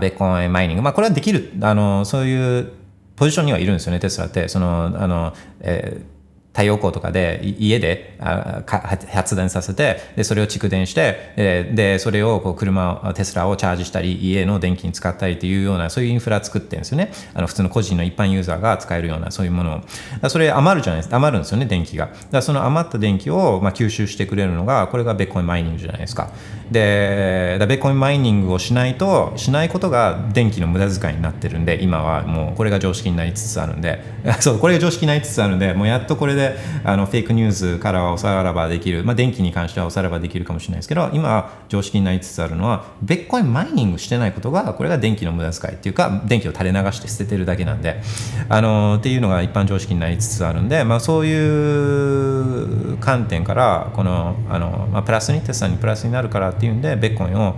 ベッコインマイニング、まあ、これはできる、あのそういうポジションにはいるんですよね、テスラって。そのあのえー太陽光とかで家で発電させてでそれを蓄電してでそれをこう車テスラをチャージしたり家の電気に使ったりというようなそういうインフラ作ってるんですよね。あの普通の個人の一般ユーザーが使えるようなそういうものを。それ余るじゃないですか。余るんですよね電気が。だその余った電気をまあ吸収してくれるのがこれがベッコインマイニングじゃないですか。でだベッコインマイニングをしないとしないことが電気の無駄遣いになってるんで今はもうこれが常識になりつつあるんで。そうこれが常識になりつつあるんでもうやっとこれであのフェイクニュースからはおさらばできる、まあ、電気に関してはおさらばできるかもしれないですけど今常識になりつつあるのはベッコインマイニングしてないことがこれが電気の無駄遣いっていうか電気を垂れ流して捨ててるだけなんであのっていうのが一般常識になりつつあるんで、まあ、そういう観点からこのあの、まあ、プラスにテスラにプラスになるからっていうんでベッコインを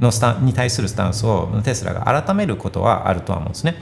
のスタに対するスタンスをテスラが改めることはあるとは思うんですね。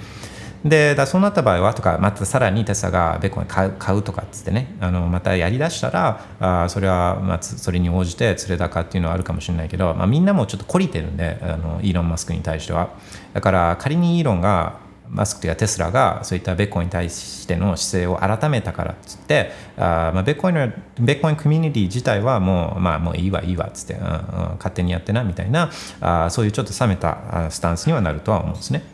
でだそうなった場合はとかまたさらにテスラがベッコン買う買うとかっつってねあのまたやりだしたらあそれはまあそれに応じて連れ高っていうのはあるかもしれないけど、まあ、みんなもちょっと懲りてるんであのイーロン・マスクに対してはだから仮にイーロンがマスクというかテスラがそういったベッコンに対しての姿勢を改めたからっつってあ、まあ、ベッコインのベッコインコミュニティ自体はもう,、まあ、もういいわいいわっつって、うんうん、勝手にやってなみたいなあそういうちょっと冷めたスタンスにはなるとは思うんですね。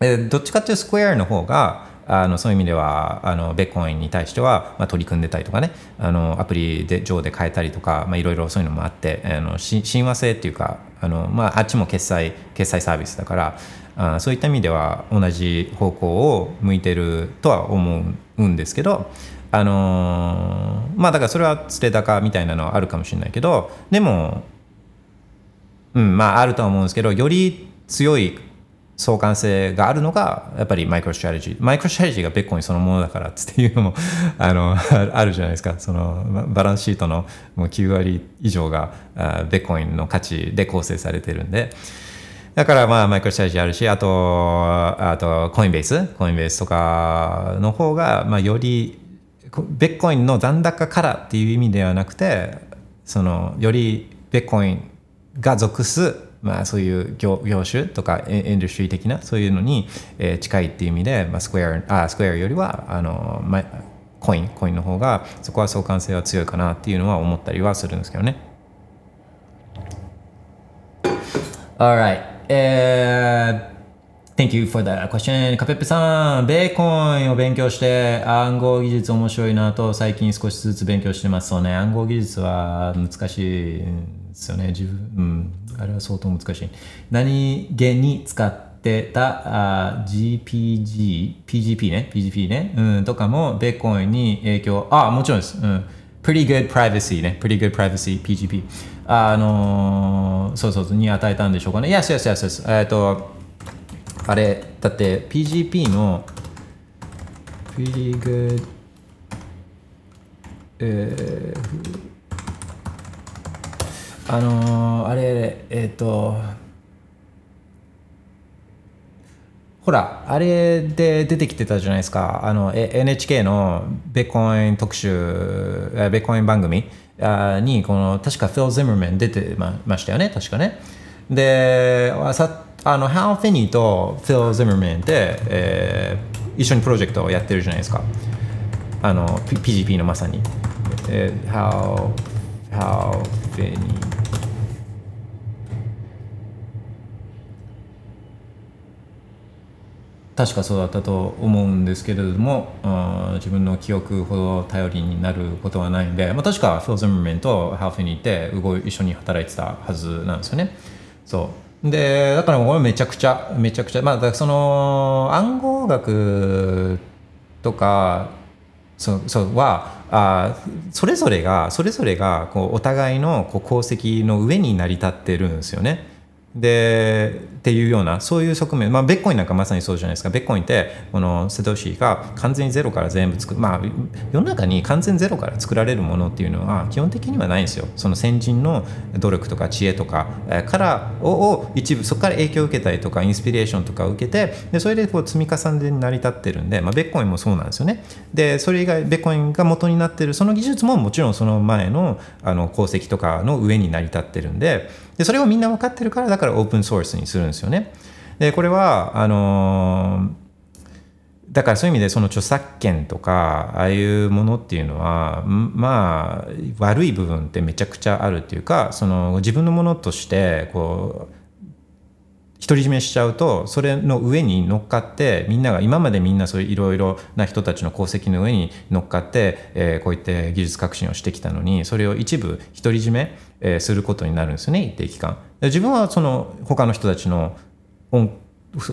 どっちかっていうとスクエアの方があのそういう意味ではあのベッコインに対しては、まあ、取り組んでたりとかねあのアプリで上で変えたりとか、まあ、いろいろそういうのもあってあの親和性っていうかあの、まあ、あっちも決済決済サービスだからあそういった意味では同じ方向を向いてるとは思うんですけどあのまあだからそれは捨て高みたいなのはあるかもしれないけどでもうんまああるとは思うんですけどより強い相関性があるのがやっぱりマイクロストラテジー。マイクロストラテジーがビットコインそのものだからっていうのも あの あるじゃないですか。そのバランスシートのもう9割以上がビットコインの価値で構成されてるんで。だからまあマイクロストラテジーあるしあとあとコインベース。コインベースとかの方がまあよりビットコインの残高からっていう意味ではなくてそのよりベッコインが属すまあ、そういう業業種とかインダストリー的なそういうのに、え、近いっていう意味で、まあ、スクエアあスクエアよりはあの、まあ、コインコインの方がそこは相関性は強いかなっていうのは思ったりはするんですけどね。All right. えー Thank you for the question. カペッペさん、ベーコンを勉強して暗号技術面白いなと最近少しずつ勉強してます。そうね、暗号技術は難しいですよね。自分、うん。あれは相当難しい。何気に使ってたあ GPG、PGP ね、PGP ね、うん、とかもベーコンに影響、あ、もちろんです。うん。Pretty good privacy ね、Pretty good privacy, PGP。あのー、そうそう、に与えたんでしょうかね。Yes, yes, yes, yes. えっ、と、あれ、だって PGP の Pretty good えーあのー、あれえっ、ー、とほらあれで出てきてたじゃないですか。あの NHK のベッコイン特集ベッコイン番組にこの確かフィル・ゼムメン出てましたよね確かね。でさあのハウ・フィニーとフィル・ゼムメンって、えー、一緒にプロジェクトをやってるじゃないですか。あの PGP のまさに、えー、How, How フィニー確かそうだったと思うんですけれども自分の記憶ほど頼りになることはないんで、まあ、確かフィル・ゼムメンとハーフィにいて動い一緒に働いてたはずなんですよね。そうでだから俺めちゃくちゃめちゃくちゃまあその暗号学とかそそうはあそれぞれがそれぞれがこうお互いのこう功績の上に成り立ってるんですよね。でっていうようなそういう側面、まあ、ベッコインなんかまさにそうじゃないですか。ベッコインってこのセトシが完全にゼロから全部作る。まあ世の中に完全ゼロから作られるものっていうのは基本的にはないんですよ。その先人の努力とか知恵とかからを一部そこから影響を受けたりとかインスピレーションとかを受けてでそれでこう積み重ねに成り立ってるんで、まあ、ベッコインもそうなんですよね。でそれ以外ベッコインが元になってるその技術ももちろんその前のあの功績とかの上に成り立ってるんででそれをみんな分かってるからだからオープンソースにするんですですよね。でこれはあのだからそういう意味でその著作権とかああいうものっていうのはまあ悪い部分ってめちゃくちゃあるっていうかその自分のものとしてこう独り占めしちゃうとそれの上に乗っかってみんなが今までみんなそういういろいろな人たちの功績の上に乗っかって、え、こういって技術革新をしてきたのにそれを一部独り占め、えー、することになるんですよね一定期間。自分はその他の人たちの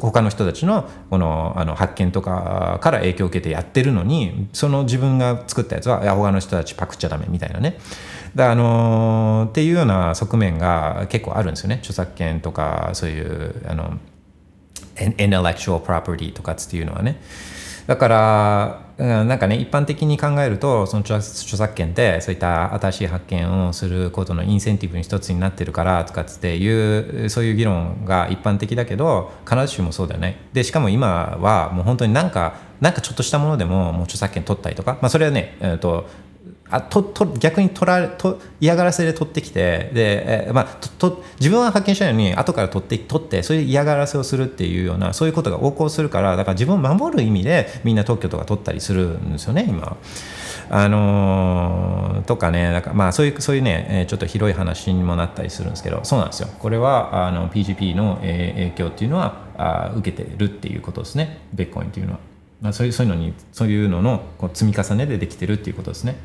他の人たちのこのあの発見とかから影響を受けてやってるのにその自分が作ったやつはいや他の人たちパクっちゃダメみたいなね。だあのー、っていうような側面が結構あるんですよね。著作権とかそういうあの intellectual property とかっていうのはね。だからなんかね一般的に考えるとその著作権ってそういった新しい発見をすることのインセンティブの一つになってるからとかっていうそういう議論が一般的だけど必ずしもそうだよねでしかも今はもう本当になんかなんかちょっとしたものでももう著作権取ったりとか、まあ、それはね、えーとあとと逆に取らと嫌がらせで取ってきてで、え、まあ、とと自分は発見したのに後から取って取ってそういう嫌がらせをするっていうようなそういうことが横行するからだから自分を守る意味でみんな特許とか取ったりするんですよね今。あのー、とかねだからまあそういうそういうねちょっと広い話にもなったりするんですけどそうなんですよこれはあの PGP の影響っていうのはあ受けてるっていうことですねベッコインっていうのは。まあ、そういうそういうのにそういうののこう積み重ねでできてるっていうことですね。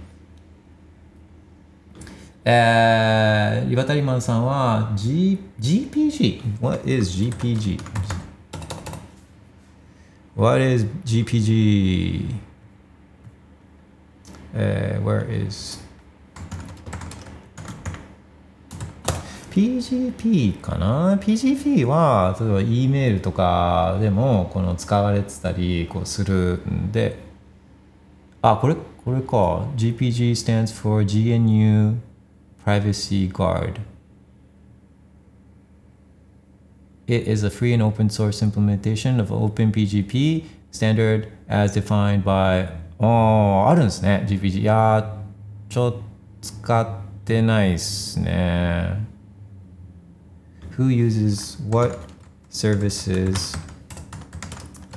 えー、岩谷マンさんは、G、GPG What is GPG? What is GPG? えー、where is PGP かな ?PGP は例えば E メールとかでもこの使われてたりこうするんであこれこれか GPG stands for GNU Privacy Guard. It is a free and open source implementation of OpenPGP standard as defined by ああ、あるんですね、GPG。いやちょっと使ってないっすね。Who uses what services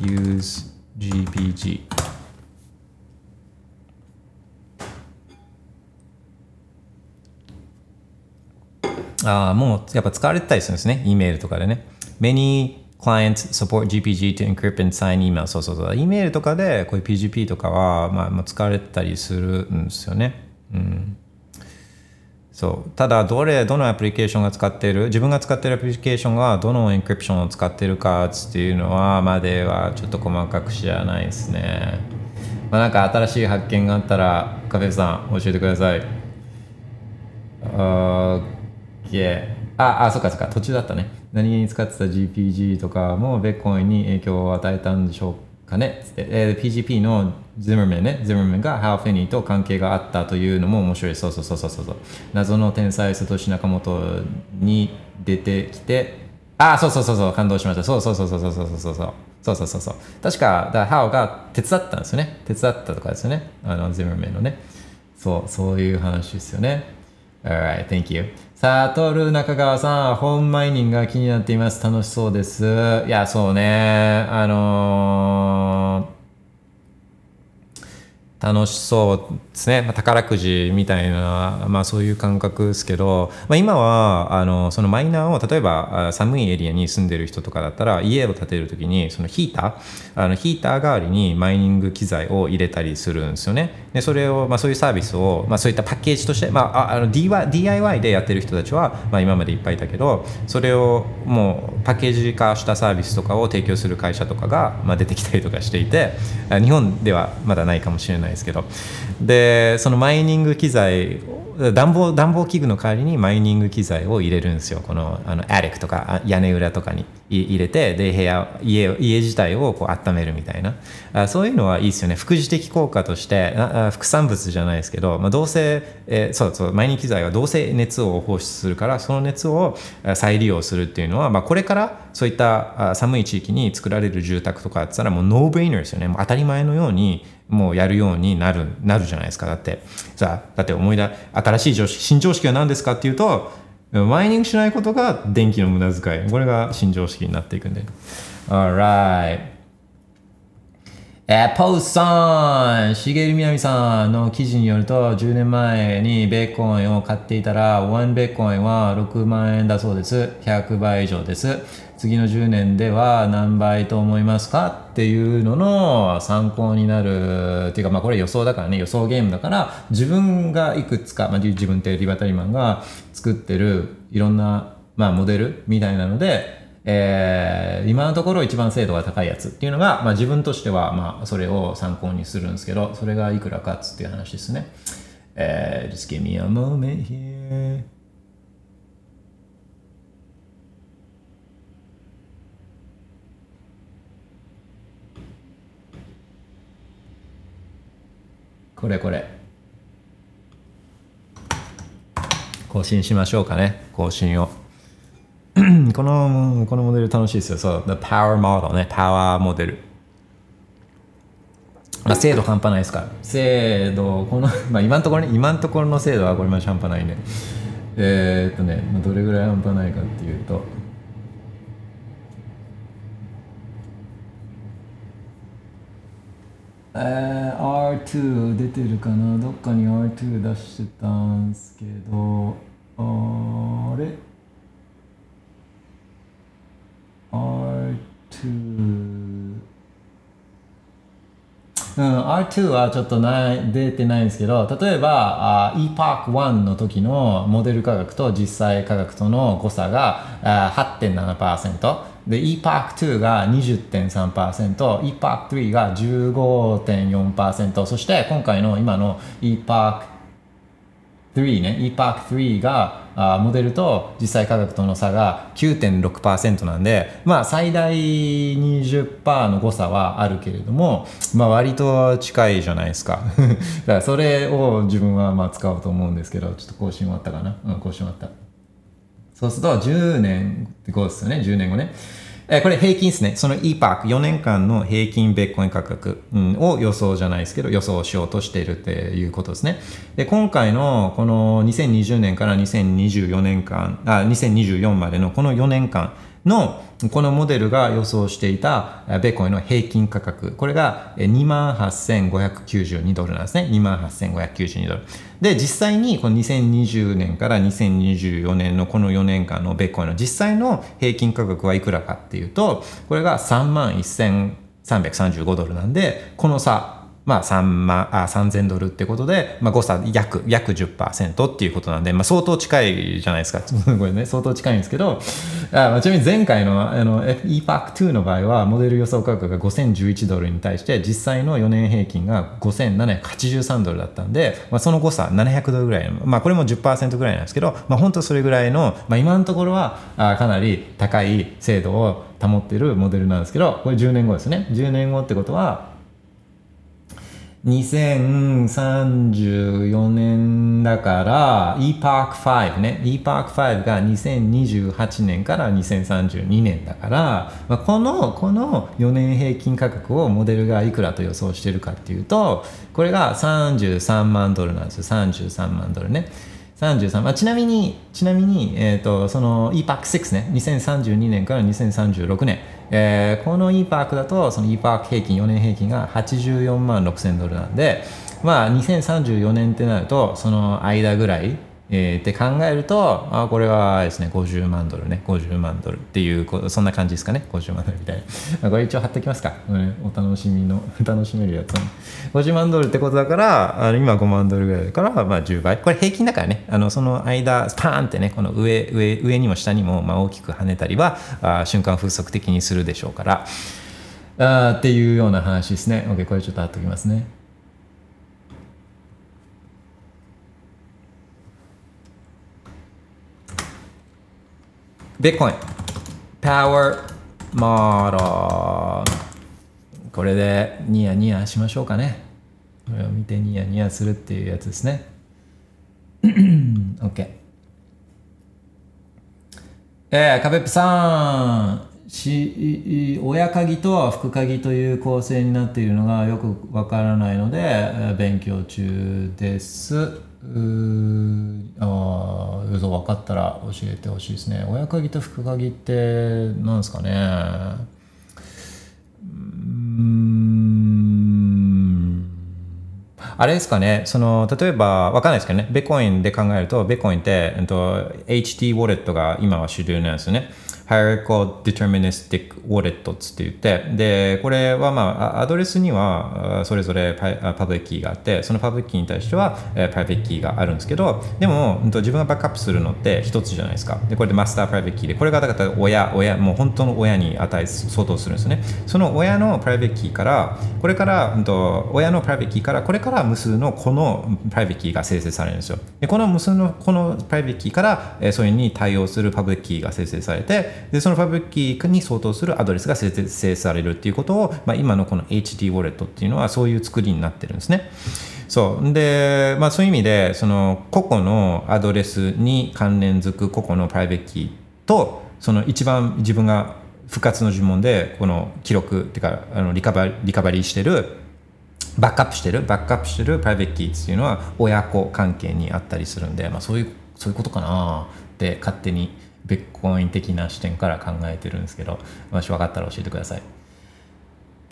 use GPG? あもうやっぱ使われてたりするんですね。E メールとかでね。Many clients support GPG to encrypt and sign email. そうそうそう。E メールとかでこういう PGP とかは、まあ、まあ、使われてたりするんですよね。うん。そうただどれどのアプリケーションが使っている？自分が使っているアプリケーションがどのエンクリプションを使っているかっていうのはまではちょっと細かく知らないですね、まあ、なんか新しい発見があったらカフェさん教えてくださいあああそっかそっか。途中だったね。何に使ってた GPG とかもベッコインに影響を与えたんでしょうかね。えー、PGP のゼムメンねゼムメンがハーフェニーと関係があったというのも面白い。そうそうそうそうそう謎の天才サトシ仲本に出てきて。ああそうそうそうそう。感動しました。そうそうそうそうそうそうそう。そうそうそうそう。そう確かだハオが手伝ったんですよね。手伝ったとかですよね。あのゼムメンのね。そうそういう話ですよね。Alright, thank you. さあ、トル中川さん、ホームマイニングが気になっています。楽しそうです。いや、そうね。あのー楽しそうですね、まあ、宝くじみたいな、まあ、そういう感覚ですけど、まあ、今はあのそのマイナーを例えば寒いエリアに住んでる人とかだったら家を建てる時にそのヒーターあのヒーター代わりにマイニング機材を入れたりするんですよね。でそれを、まあ、そういうサービスを、まあ、そういったパッケージとして、まあ、あの DIY でやってる人たちは、まあ、今までいっぱいいたけどそれをもうパッケージ化したサービスとかを提供する会社とかが、まあ、出てきたりとかしていて日本ではまだないかもしれないですけど。でそのマイニング機材暖房暖房器具の代わりにマイニング機材を入れるんですよ。このあのアレクとか屋根裏とかに入れてで部屋家家自体をこう温めるみたいな。あそういうのはいいですよね。副次的効果としてあ副産物じゃないですけど、まあ、どうせ、えー、そうそうマイニング機材はどうせ熱を放出するからその熱を再利用するっていうのは、まあ、これからそういった寒い地域に作られる住宅とかって言ったらもう no brainer ですよね。もう当たり前のようにもうやるようになるなるじゃないですかだってさあだって思い出新しい常識新常識は何ですかっていうとマイニングしないことが電気の無駄遣いこれが新常識になっていくんで Alright え、ポーさん、しげるみなみさんの記事によると、10年前にベーコンを買っていたら、1ベーコンは6万円だそうです。100倍以上です。次の10年では何倍と思いますかっていうのの参考になるっていうか、まあこれ予想だからね、予想ゲームだから、自分がいくつか、まあ自分ってリバタリマンが作ってるいろんな、まあモデルみたいなので、えー、今のところ一番精度が高いやつっていうのが、まあ、自分としては、まあ、それを参考にするんですけど、それがいくらかっつっていう話ですね。えー、just give me a moment here. これこれ。更新しましょうかね、更新を。このこのモデル楽しいですよ。そう、The Power Model ね、パワーモデル。まあ、精度半端ないですから。精度、この、まあ、今のところね、今のところの精度はこれまで半端ないんで。えー、っとね、どれぐらい半端ないかっていうと。えー、R2 出てるかな？どっかに R2 出してたんすけど、あれ？R2 うん、R2 はちょっとない出てないんですけど例えばあ EPARK1 の時のモデル価格と実際価格との誤差があ8.7%で EPARK2 が20.3%、EPARK3 が15.4%、そして今回の今の EPARK 3ね EPARK3 があモデルと実際価格との差が9.6%なんでまあ最大20%の誤差はあるけれどもまあ割と近いじゃないですか。だからそれを自分はまあ使おうと思うんですけどちょっと更新終わったかな？うん更新終わった。そうすると10年後ですよね10年後ねえこれ平均ですね。その EPAC、4年間の平均ベッコイン価格、うん、を予想じゃないですけど、予想しようとしているっていうことですね。で、今回のこの2020年から2024年間、あ、2024までのこの4年間のこのモデルが予想していたベーコンの平均価格、これが28,592ドルなんですね。28,592ドル。で、実際にこの2020年から2024年のこの4年間のベーコンの実際の平均価格はいくらかっていうと、これが31,335ドルなんで、この差、まあ3万、あ、3000ドルってことで、まあ誤差約、約10%っていうことなんで、まあ相当近いじゃないですか。これね、相当近いんですけど、あちなみに前回のあの EPAC2 の場合は、モデル予想価格が5011ドルに対して、実際の4年平均が5783ドルだったんで、まあその誤差700ドルぐらい、まあこれも10%ぐらいなんですけど、まあ本当それぐらいの、まあ今のところはあかなり高い精度を保っているモデルなんですけど、これ10年後ですね。10年後ってことは、2034年だから ePark5 ね。ePark5 が2028年から2032年だから、まあ、このこの4年平均価格をモデルがいくらと予想してるかっていうとこれが33万ドルなんですよ。33万ドルね。33、まあ、ちなみに、ちなみに、えっ、ー、と、その EPAC6 ね、2032年から2036年、えー、この EPAC だと、その EPAC 平均、4年平均が84万6000ドルなんで、まあ、2034年ってなると、その間ぐらい、えー、って考えると、あこれはですね、50万ドルね、50万ドルっていう、そんな感じですかね、50万ドルみたいな。これ一応貼っておきますか。お楽しみの、楽しめるやつ、50万ドルってことだから、あ今5万ドルぐらいだから、まあ10倍。これ平均だからね、あのその間、パーンってね、この上、上、上にも下にも、まあ、大きく跳ねたりは、あ瞬間風速的にするでしょうから、あっていうような話ですね。OK、これちょっと貼っておきますね。ビットコイン Power Model. これでニヤニヤしましょうかね。これを見てニヤニヤするっていうやつですね。OK えー、カベップさん。し親鍵と副鍵という構成になっているのがよくわからないので勉強中です。うああ、分かったら教えてほしいですね。親鍵と副鍵って何ですかねうんあれですかね、その例えば、わかんないですけどね、ビットコインで考えると、ビットコインって、えっと、HT ウォレットが今は主流なんですよね。Hierarchical deterministic wallet って言って、で、これはまあ、アドレスにはそれぞれパ public key があって、その public key に対しては private key があるんですけど、でも、自分がバックアップするのって一つじゃないですか。で、これで master private key で、これがだから親、親、もう本当の親に値相当するんですね。その親の private key から、これから、親の private key から、これから無数のこの private key が生成されるんですよ。で、この無数のこの private key から、それに対応する public key が生成されて、でその public key に相当するアドレスが生成されるっていうことを、まあ、今のこの HD ウォレットっていうのはそういう作りになってるんですね。そうで、まあ、そういう意味でその個々のアドレスに関連づく個々の private key とその一番自分が復活の呪文でこの記録っていうかあのリカバリカバリーしてるバックアップしてるバックアップしてる private key っていうのは親子関係にあったりするんで、まあ、そういうそういうことかなって勝手にビットコイン的な視点から考えてるんですけど、もし分かったら教えてください。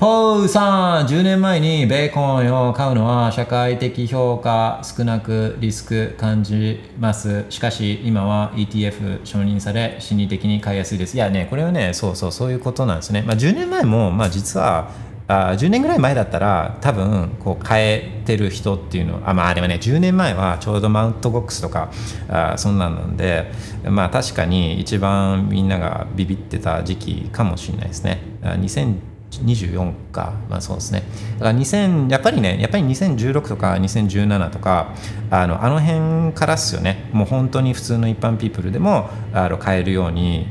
ポウさん、10年前にビットコインを買うのは社会的評価少なくリスク感じます。しかし今は ETF 承認され心理的に買いやすいです。いやね、これはね、そうそうそういうことなんですね。まあ、10年前も、まあ、実はあ10年ぐらい前だったら多分こう変えてる人っていうのはあまあでもね10年前はちょうどマウントボックスとかあそんなんなんでまあ確かに一番みんながビビってた時期かもしれないですね。2024か。まあそうですね。だから2000やっぱりねやっぱり2016とか2017とかあのあの辺からっすよね。もう本当に普通の一般ピープルでもあの買えるように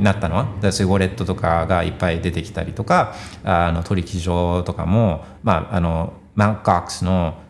なったの？はそういうウォレットとかがいっぱい出てきたりとかあの取引所とかも、まあ、あのマウントコックスの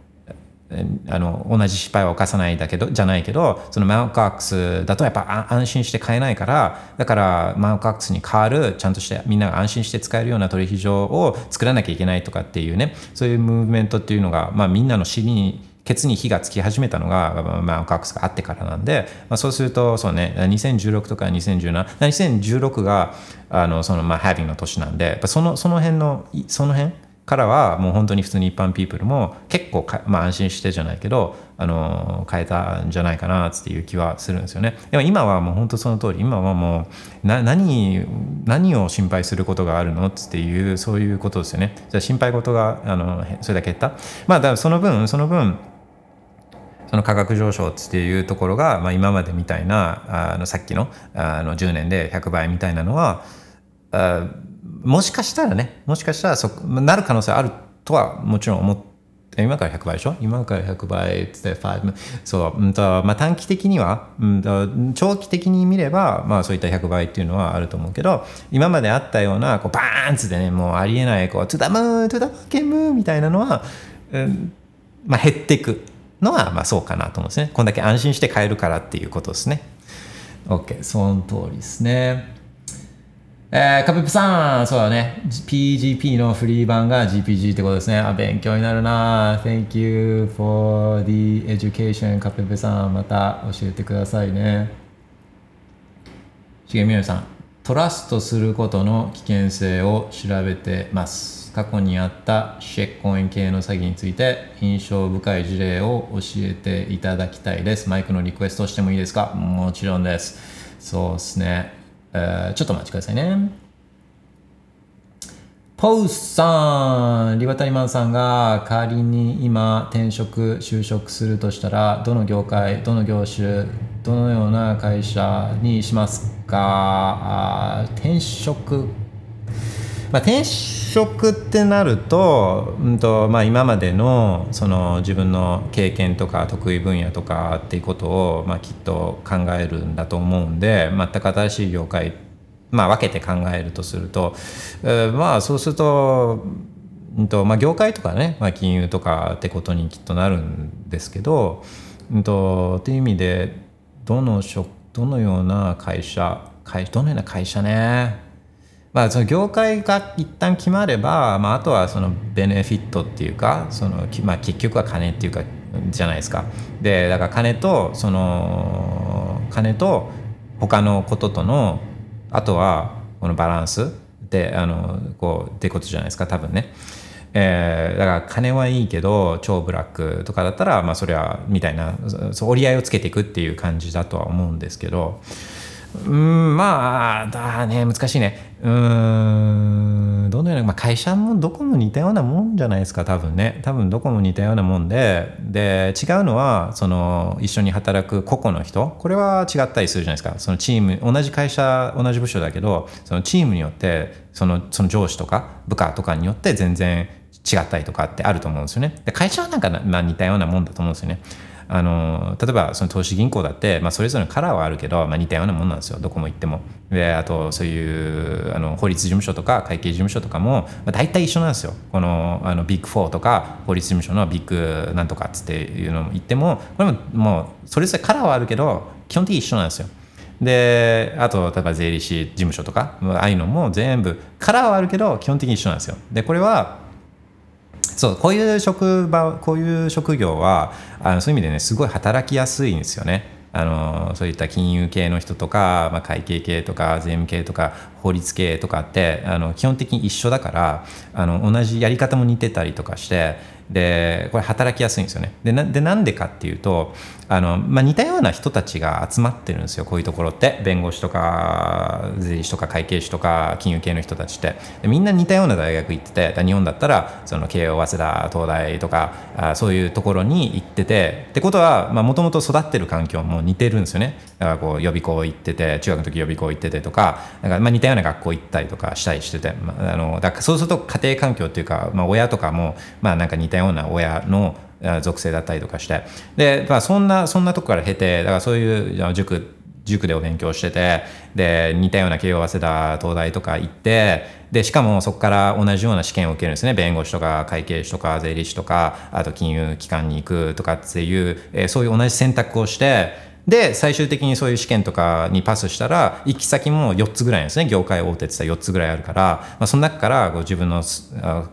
あの同じ失敗は犯さないだけどじゃないけどそのマウントコックスだとやっぱ安心して買えないからだからマウントコックスに代わるちゃんとしてみんなが安心して使えるような取引所を作らなきゃいけないとかっていうねそういうムーブメントっていうのが、まあ、みんなの尻にケツに火がつき始めたのが、まあ、カークスがあってからなんで、まあ、そうするとそうね2016とか2017 2016があのそのまあハビンの年なんでそのその辺のその辺からはもう本当に普通に一般ピープルも結構まあ、安心してじゃないけどあの変えたんじゃないかなっていう気はするんですよね。でも今はもう本当その通り今はもうな何何を心配することがあるのっていうそういうことですよね。じゃ心配事があのそれだけ減った。まあだからその分その分その価格上昇っていうところが、まあ、今までみたいなあのさっきのあの10年で100倍みたいなのはあもしかしたらねもしかしたらそなる可能性あるとはもちろん思って今から100倍でしょ？今から100倍って5そう、うんとまあ、短期的には、うんと、長期的に見れば、まあ、そういった100倍っていうのはあると思うけど今まであったようなこうバーンってねもうありえないこうトゥダムートゥダムケムみたいなのは、うんまあ、減っていくのはまあそうかなと思うんですね。こんだけ安心して買えるからっていうことですね。OK、その通りですね。えー、カペプさん、そうだね。PGP のフリー版が GPG ってことですね。あ、勉強になるな。Thank you for the education. カペプさん、また教えてくださいね。重宮さん、トラストすることの危険性を調べてます。過去にあったシェッコイン系の詐欺について印象深い事例を教えていただきたいです。マイクのリクエストしてもいいですか？もちろんです。そうですね。えー、ちょっとお待ちくださいね。ポウさん、リバタリマンさんが仮に今転職、就職するとしたら、どの業界、どの業種、どのような会社にしますか？転職、まあ、転職職ってなると,、うんとまあ、今までのその自分の経験とか得意分野とかっていうことを、まあ、きっと考えるんだと思うんで全く新しい業界、まあ、分けて考えるとすると、えー、まあそうすると,、うんとまあ、業界とかね、まあ、金融とかってことにきっとなるんですけど、うんと、っていう意味でどの職どのような会社会どのような会社ねまあ、その業界が一旦決まれば、まあ、あとはそのベネフィットっていうかその、まあ、結局は金っていうかじゃないですかでだから金とその金と他のこととのあとはこのバランスであのこうってことじゃないですか多分ね。えー、だから金はいいけど超ブラックとかだったら、まあ、それはみたいなそ折り合いをつけていくっていう感じだとは思うんですけどうんまあだね難しいね。うんどのような、まあ、会社もどこも似たようなもんじゃないですか多分ね。多分どこも似たようなもんで。で違うのはその一緒に働く個々の人。これは違ったりするじゃないですか。そのチーム同じ会社同じ部署だけどそのチームによってそのその上司とか部下とかによって全然違ったりとかってあると思うんですよね。で会社はなんか、まあ、似たようなもんだと思うんですよね。あの例えばその投資銀行だって、まあ、それぞれのカラーはあるけど、まあ、似たようなもんなんですよ。どこも行っても。であとそういうあの法律事務所とか会計事務所とかも、まあ、大体一緒なんですよ。このあのビッグ4とか法律事務所のビッグなんとかっつっていうのも言ってもこれももうそれぞれカラーはあるけど基本的に一緒なんですよ。であと例えば税理士事務所とかああいうのも全部カラーはあるけど基本的に一緒なんですよ。でこれはそうこういう職場こういう職業はあのそういう意味でねすごい働きやすいんですよね。あのそういった金融系の人とか、まあ、会計系とか税務系とか法律系とかってあの基本的に一緒だからあの同じやり方も似てたりとかしてでこれ働きやすいんですよねでなでなんでかっていうとあの、まあ、似たような人たちが集まってるんですよこういうところって。弁護士とか税理士とか会計士とか金融系の人たちって。みんな似たような大学行ってて日本だったらその慶応早稲田東大とかあそういうところに行ってて。ってことはもともと育ってる環境も似てるんですよね。だからこう予備校行ってて中学の時予備校行っててとかなんかまあ似たような学校行ったりとかしたりしてて、まあ、あのだからそうすると家庭環境っていうか、まあ、親とかもまあなんか似たような親の属性だったりとかして。で、まあ、そんなそんなとこから経てだからそういう塾塾でお勉強しててで似たような慶応早稲田東大とか行ってでしかもそこから同じような試験を受けるんですね。弁護士とか会計士とか税理士とかあと金融機関に行くとかっていう、えー、そういう同じ選択をしてで最終的にそういう試験とかにパスしたら行き先も4つぐらいなんですね。業界大手って言ったら4つぐらいあるから、まあ、その中からこう自分の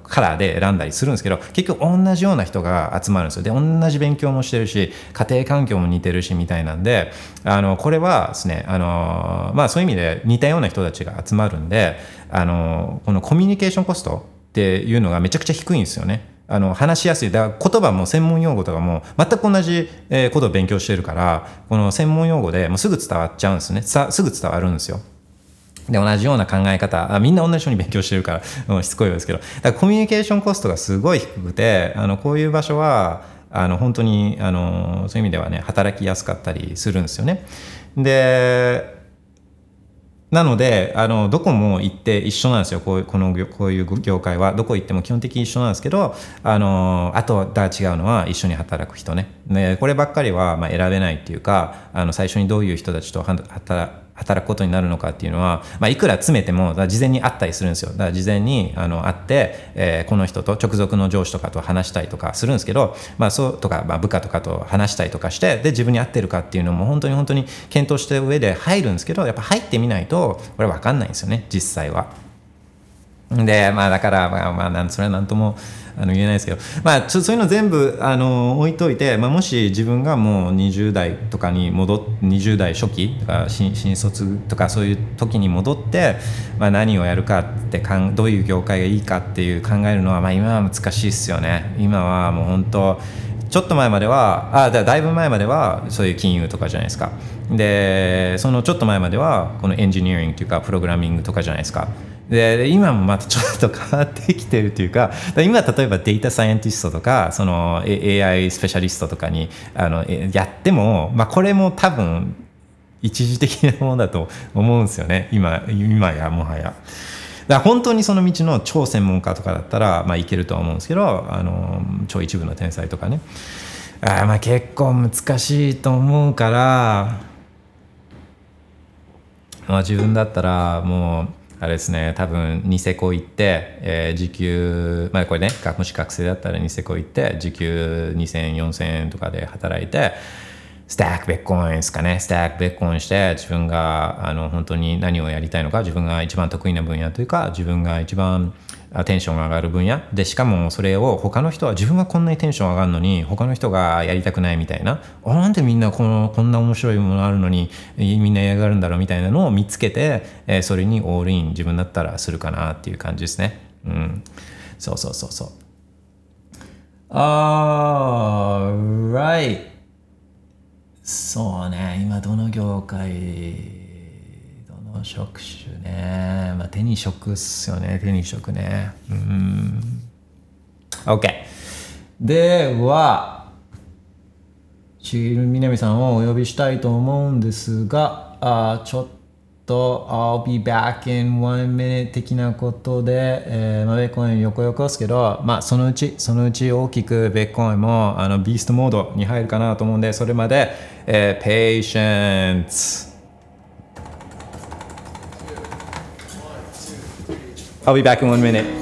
カラーで選んだりするんですけど結局同じような人が集まるんですよ。で同じ勉強もしてるし家庭環境も似てるしみたいなんであのこれはですねあの、まあ、そういう意味で似たような人たちが集まるんであのこのコミュニケーションコストっていうのがめちゃくちゃ低いんですよね。あの話しやすいだから言葉も専門用語とかも全く同じことを勉強してるからこの専門用語でもうすぐ伝わっちゃうんですねさすぐ伝わるんですよ。で同じような考え方あみんな同じように勉強してるから しつこいですけどだからコミュニケーションコストがすごい低くてあのこういう場所はあの本当にあのそういう意味ではね働きやすかったりするんですよね。でなのであのどこも行って一緒なんですよ。こうこのこういう業界は。どこ行っても基本的に一緒なんですけどあのあとだ違うのは一緒に働く人ね。ねこればっかりはまあ選べないっていうかあの最初にどういう人たちと働働くことになるのかっていうのは、まあ、いくら詰めても事前に会ったりするんですよだから事前にあの会って、えー、この人と直属の上司とかと話したりとかするんですけど、まあ、そうとか、まあ、部下とかと話したりとかしてで自分に合ってるかっていうのも本当に本当に検討した上で入るんですけどやっぱ入ってみないとこれ分かんないんですよね実際は。でまあだからまあまあなんそれは何ともあの言えないですけど、まあ、ちょそういうの全部あの置いといて、まあ、もし自分がもう20代とかに戻っ20代初期とか新新卒とかそういう時に戻って、まあ、何をやるかってかんどういう業界がいいかっていう考えるのは、まあ、今は難しいですよね。今はもう本当ちょっと前まではあだだいぶ前まではそういう金融とかじゃないですか。でそのちょっと前まではこのエンジニアリングというかプログラミングとかじゃないですか。で今もまたちょっと変わってきてるというか今例えばデータサイエンティストとかその AI スペシャリストとかにあのやっても、まあ、これも多分一時的なものだと思うんですよね今今やもはや。から本当にその道の超専門家とかだったら、まあ、いけるとは思うんですけどあの超一部の天才とかねあまあ結構難しいと思うからまあ自分だったらもうあれですね多分ニセコ行って、えー時給まあこれねもし学生だったらニセコ行って時給20004000円とかで働いてスタックベッコインですかね。スタックベッコインして自分があの本当に何をやりたいのか自分が一番得意な分野というか自分が一番テンションが上がる分野。でしかもそれを他の人は自分がこんなにテンション上がるのに他の人がやりたくないみたいな。あなんでみんなこのこんな面白いものあるのにみんな嫌がるんだろうみたいなのを見つけて、えそれにオールイン自分だったらするかなっていう感じですね。うん。そうそうそうそう。Alright そうね。今どの業界の職種ね。まあ手に職っすよね。手に職ね。うん。OK ではちるみなみさんをお呼びしたいと思うんですがあちょっと I'll be back in one minute 的なことで、えーまあ、ベッコイン横横ですけど、まあ、そのうちそのうち大きくベッコインもあのビーストモードに入るかなと思うんでそれまで、えー、Patience I'll be back in one minute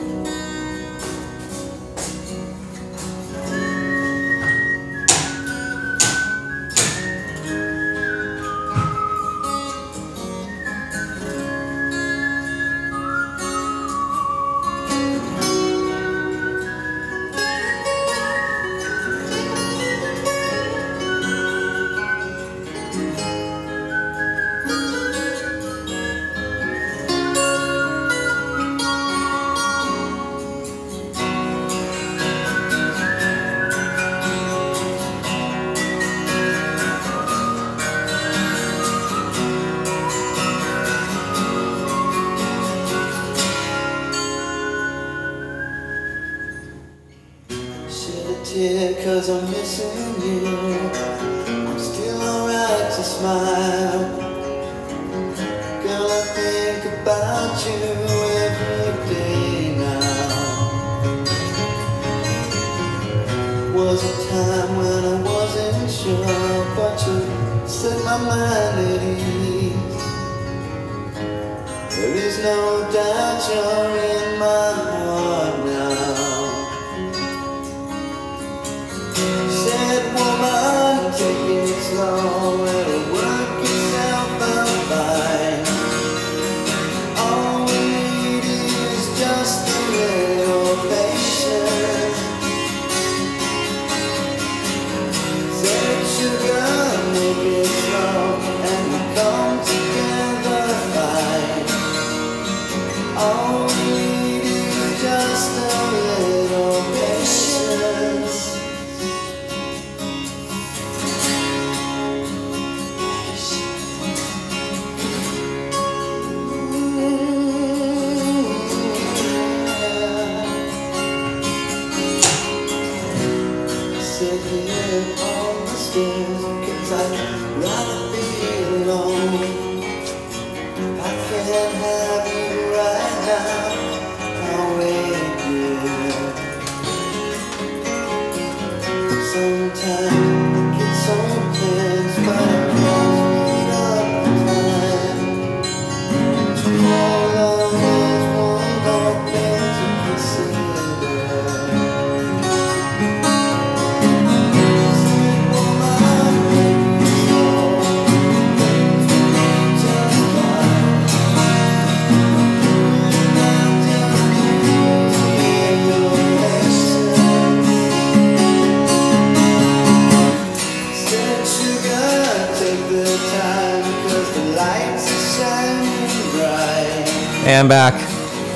I'm back.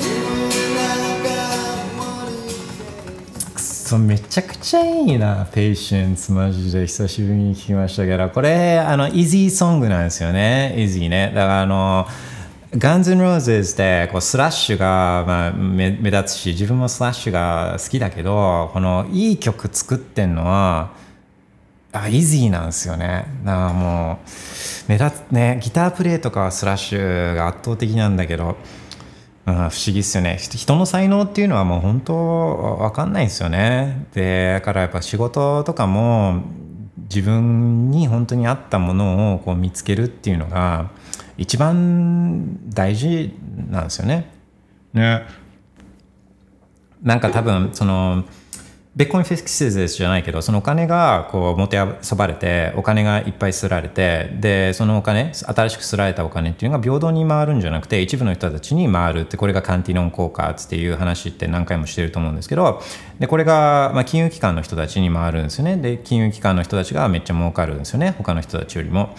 You and I got money. くそめちゃくちゃいいな「Patience」マジで。久しぶりに聞きました。けどこれあのイージーソングなんですよね。イージーね。だからあのガンズ・ローゼズってこうスラッシュが、まあ、目目立つし自分もスラッシュが好きだけどこのいい曲作ってんのはあイージーなんですよね。だからもう目立つねギタープレイとかはスラッシュが圧倒的なんだけどうん、不思議っすよね。人の才能っていうのはもう本当分かんないんですよね。でだからやっぱ仕事とかも自分に本当に合ったものをこう見つけるっていうのが一番大事なんですよね。ね。なんか多分そのベッコインフィクスズじゃないけどそのお金がこうもてあそばれてお金がいっぱいすられてでそのお金新しくすられたお金っていうのが平等に回るんじゃなくて一部の人たちに回るってこれがカンティノン効果っていう話って何回もしてると思うんですけどでこれがまあ金融機関の人たちに回るんですよねで金融機関の人たちがめっちゃ儲かるんですよね他の人たちよりも。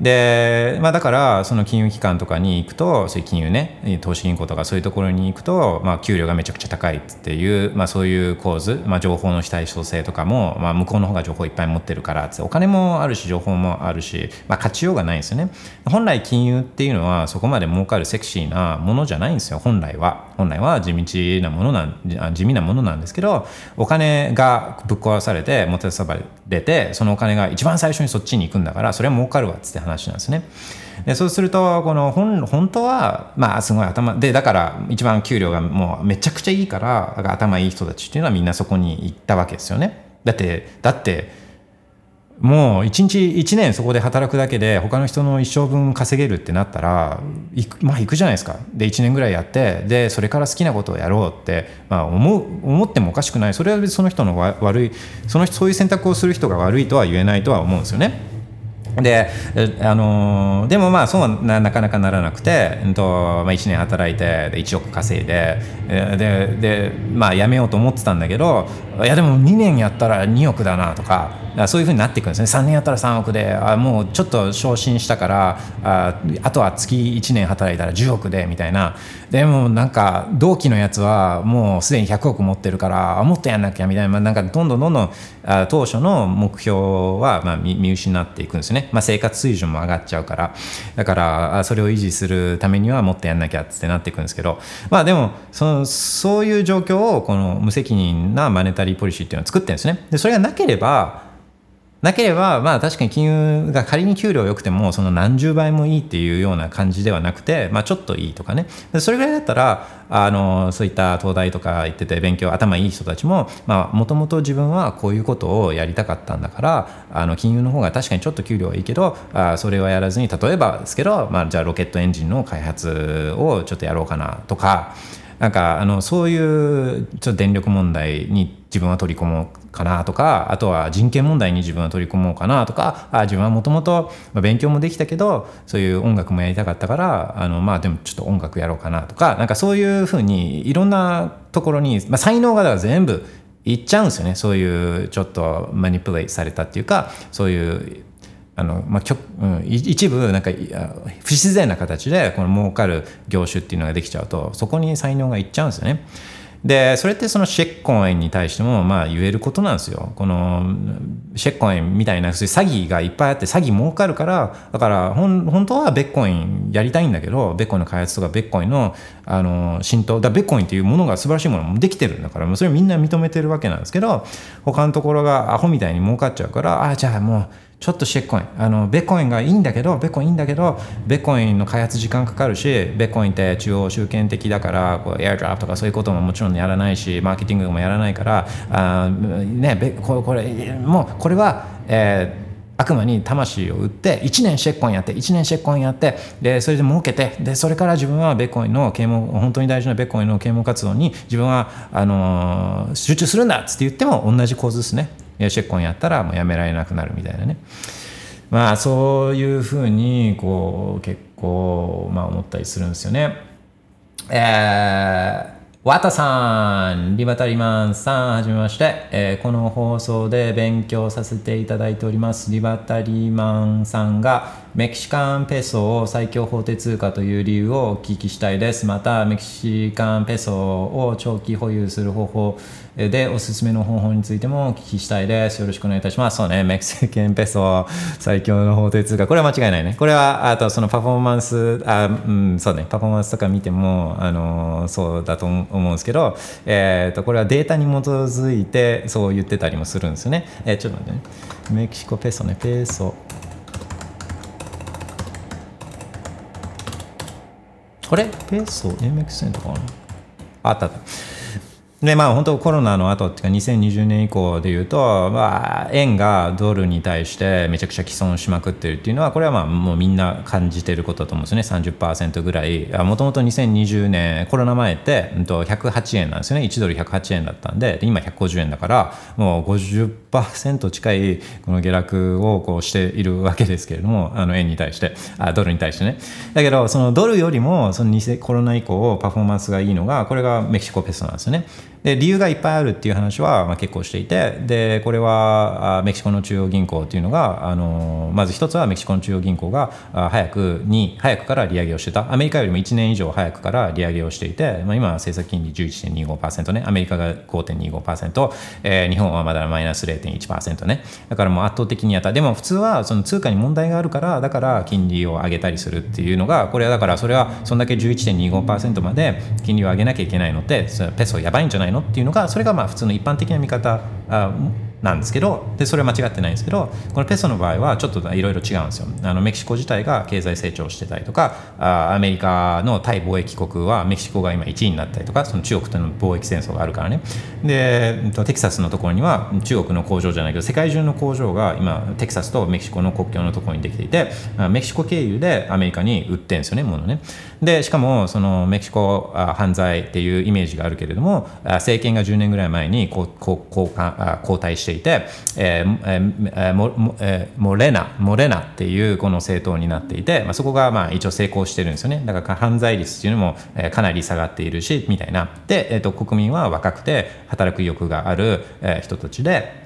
で、まあ、だからその金融機関とかに行くとそういう金融ね投資銀行とかそういうところに行くと、まあ、給料がめちゃくちゃ高いっていう、まあ、そういう構図、まあ、情報の非対称性とかも、まあ、向こうの方が情報いっぱい持ってるからお金もあるし情報もあるし、まあ、勝ちようがないんですよね。本来金融っていうのはそこまで儲かるセクシーなものじゃないんですよ本来は。本来は地道なものなん地味なものなんですけどお金がぶっ壊されてもてさばれてそのお金が一番最初にそっちに行くんだからそれは儲かるわっつって話なんですね。でそうするとこの本本当はまあすごい頭でだから一番給料がもうめちゃくちゃいいから頭いい人たちっていうのはみんなそこに行ったわけですよね。だってだってもう1日1年そこで働くだけで他の人の一生分稼げるってなったら行く,、まあ、行くじゃないですかで1年ぐらいやってでそれから好きなことをやろうって、まあ、思う思ってもおかしくないそれはその人の悪いそのそういう選択をする人が悪いとは言えないとは思うんですよね。で、あの、でもまあそうはなかなかならなくて、えっとまあ、1年働いて1億稼いででで、まあ、辞めようと思ってたんだけどいやでも2年やったら2億だなとかそういうふうになっていくんですね。3年やったら3億であもうちょっと昇進したからああとは月1年働いたら10億でみたいな。でもなんか同期のやつはもうすでに100億持ってるからもっとやんなきゃみたいな。なんかどんどんどんどんあ当初の目標はまあ見見失っていくんですね、まあ、生活水準も上がっちゃうから。だからそれを維持するためにはもっとやんなきゃってなっていくんですけど。まあでもそのそういう状況をこの無責任なマネタリーポリシーっていうのを作ってるんですねでそれがなければなければ、まあ確かに金融が仮に給料良くても、その何十倍もいいっていうような感じではなくて、まあちょっといいとかね。それぐらいだったら、あの、そういった東大とか行ってて勉強頭いい人たちも、もともと自分はこういうことをやりたかったんだから、あの、金融の方が確かにちょっと給料はいいけど、あそれはやらずに、例えばですけど、まあじゃあロケットエンジンの開発をちょっとやろうかなとか、なんかあのそういうちょっと電力問題に自分は取り込もうかなとかあとは人権問題に自分は取り込もうかなとかあ自分はもともと勉強もできたけどそういう音楽もやりたかったからあのまあでもちょっと音楽やろうかなとかなんかそういうふうにいろんなところに、まあ、才能が全部いっちゃうんですよね。そういうちょっとマニプレイされたっていうかそういうあのまあうん、一部なんか不自然な形でこの儲かる業種っていうのができちゃうとそこに才能がいっちゃうんですよね。でそれってそのシェッコインに対してもまあ言えることなんですよ。このシェッコインみたいなそういう詐欺がいっぱいあって詐欺儲かるからだからほん本当はベッコインやりたいんだけどベッコインの開発とかベッコインのあの浸透だベッコインっていうものが素晴らしいものもできてるんだからそれみんな認めてるわけなんですけど他のところがアホみたいに儲かっちゃうからああじゃあもうちょっとシェッコイン。あのベコインがいいんだけどベコインいいんだけどベコインの開発時間かかるしベコインって中央集権的だからこうエアドラップとかそういうことももちろんやらないしマーケティングもやらないからあ、ね、ここれもうこれは、えー悪魔に魂を売って1年シェッコンやって1年シェッコンやってでそれで儲けてでそれから自分はベコインの啓蒙本当に大事なベッコインの啓蒙活動に自分はあのー、集中するんだっつって言っても同じ構図ですね。シェッコンやったらもうやめられなくなるみたいなねまあそういうふうにこう結構まあ思ったりするんですよねえーわたさん、リバタリマンさん、はじめまして、えー、この放送で勉強させていただいております。リバタリマンさんがメキシカンペソを最強法定通貨という理由をお聞きしたいです。また、メキシカンペソを長期保有する方法でおすすめの方法についてもお聞きしたいです。よろしくお願いいたします。そうね、メキシカンペソ最強の法定通貨。これは間違いないね。これは、あとそのパフォーマンス、あうん、そうね、パフォーマンスとか見ても、あのそうだと思うんですけど、えーと、これはデータに基づいてそう言ってたりもするんですよね。えー、ちょっと待ってね。メキシコペソね、ペソ。ここれペソ MX 円とかあるあったあった。でまあ本当コロナの後っていうか2020年以降でいうと、まあ、円がドルに対してめちゃくちゃ既存しまくってるっていうのはこれはまあもうみんな感じてることだと思うんですよね。30%ぐらい。もともと2020年コロナ前ってうんと108円なんですよね。1ドル108円だったんで今150円だからもう50%近いこの下落をこうしているわけですけれどもあの円に対して。あドルに対してね。だけどそのドルよりもそのコロナ以降パフォーマンスがいいのがこれがメキシコペソなんですよね。で理由がいっぱいあるっていう話は、まあ、結構していてでこれはあメキシコの中央銀行っていうのがあのまず一つはメキシコの中央銀行があ早くに早くから利上げをしてた。アメリカよりも1年以上早くから利上げをしていて、まあ、今は政策金利11.25%ね。アメリカが5.25%、えー、日本はまだマイナス0.1%ね。だからもう圧倒的にやった。でも普通はその通貨に問題があるからだから金利を上げたりするっていうのがこれはだからそれはそんだけ11.25%まで金利を上げなきゃいけないのってペソやばいんじゃないのの？っていうのがそれがまあ普通の一般的な見方なんですけどでそれは間違ってないんですけどこのペソの場合はちょっといろいろ違うんですよ。あのメキシコ自体が経済成長してたりとかあアメリカの対貿易国はメキシコが今1位になったりとかその中国との貿易戦争があるからね。でテキサスのところには中国の工場じゃないけど世界中の工場が今テキサスとメキシコの国境のところにできていてメキシコ経由でアメリカに売ってるんですよねものね。でしかもそのメキシコ犯罪っていうイメージがあるけれども政権が10年ぐらい前に交代していて、えーえー、モ、レナモレナっていうこの政党になっていて、まあ、そこがまあ一応成功してるんですよね。だから犯罪率っていうのも、かなり下がっているしみたいな。で、えーと、国民は若くて働く意欲がある、人たちで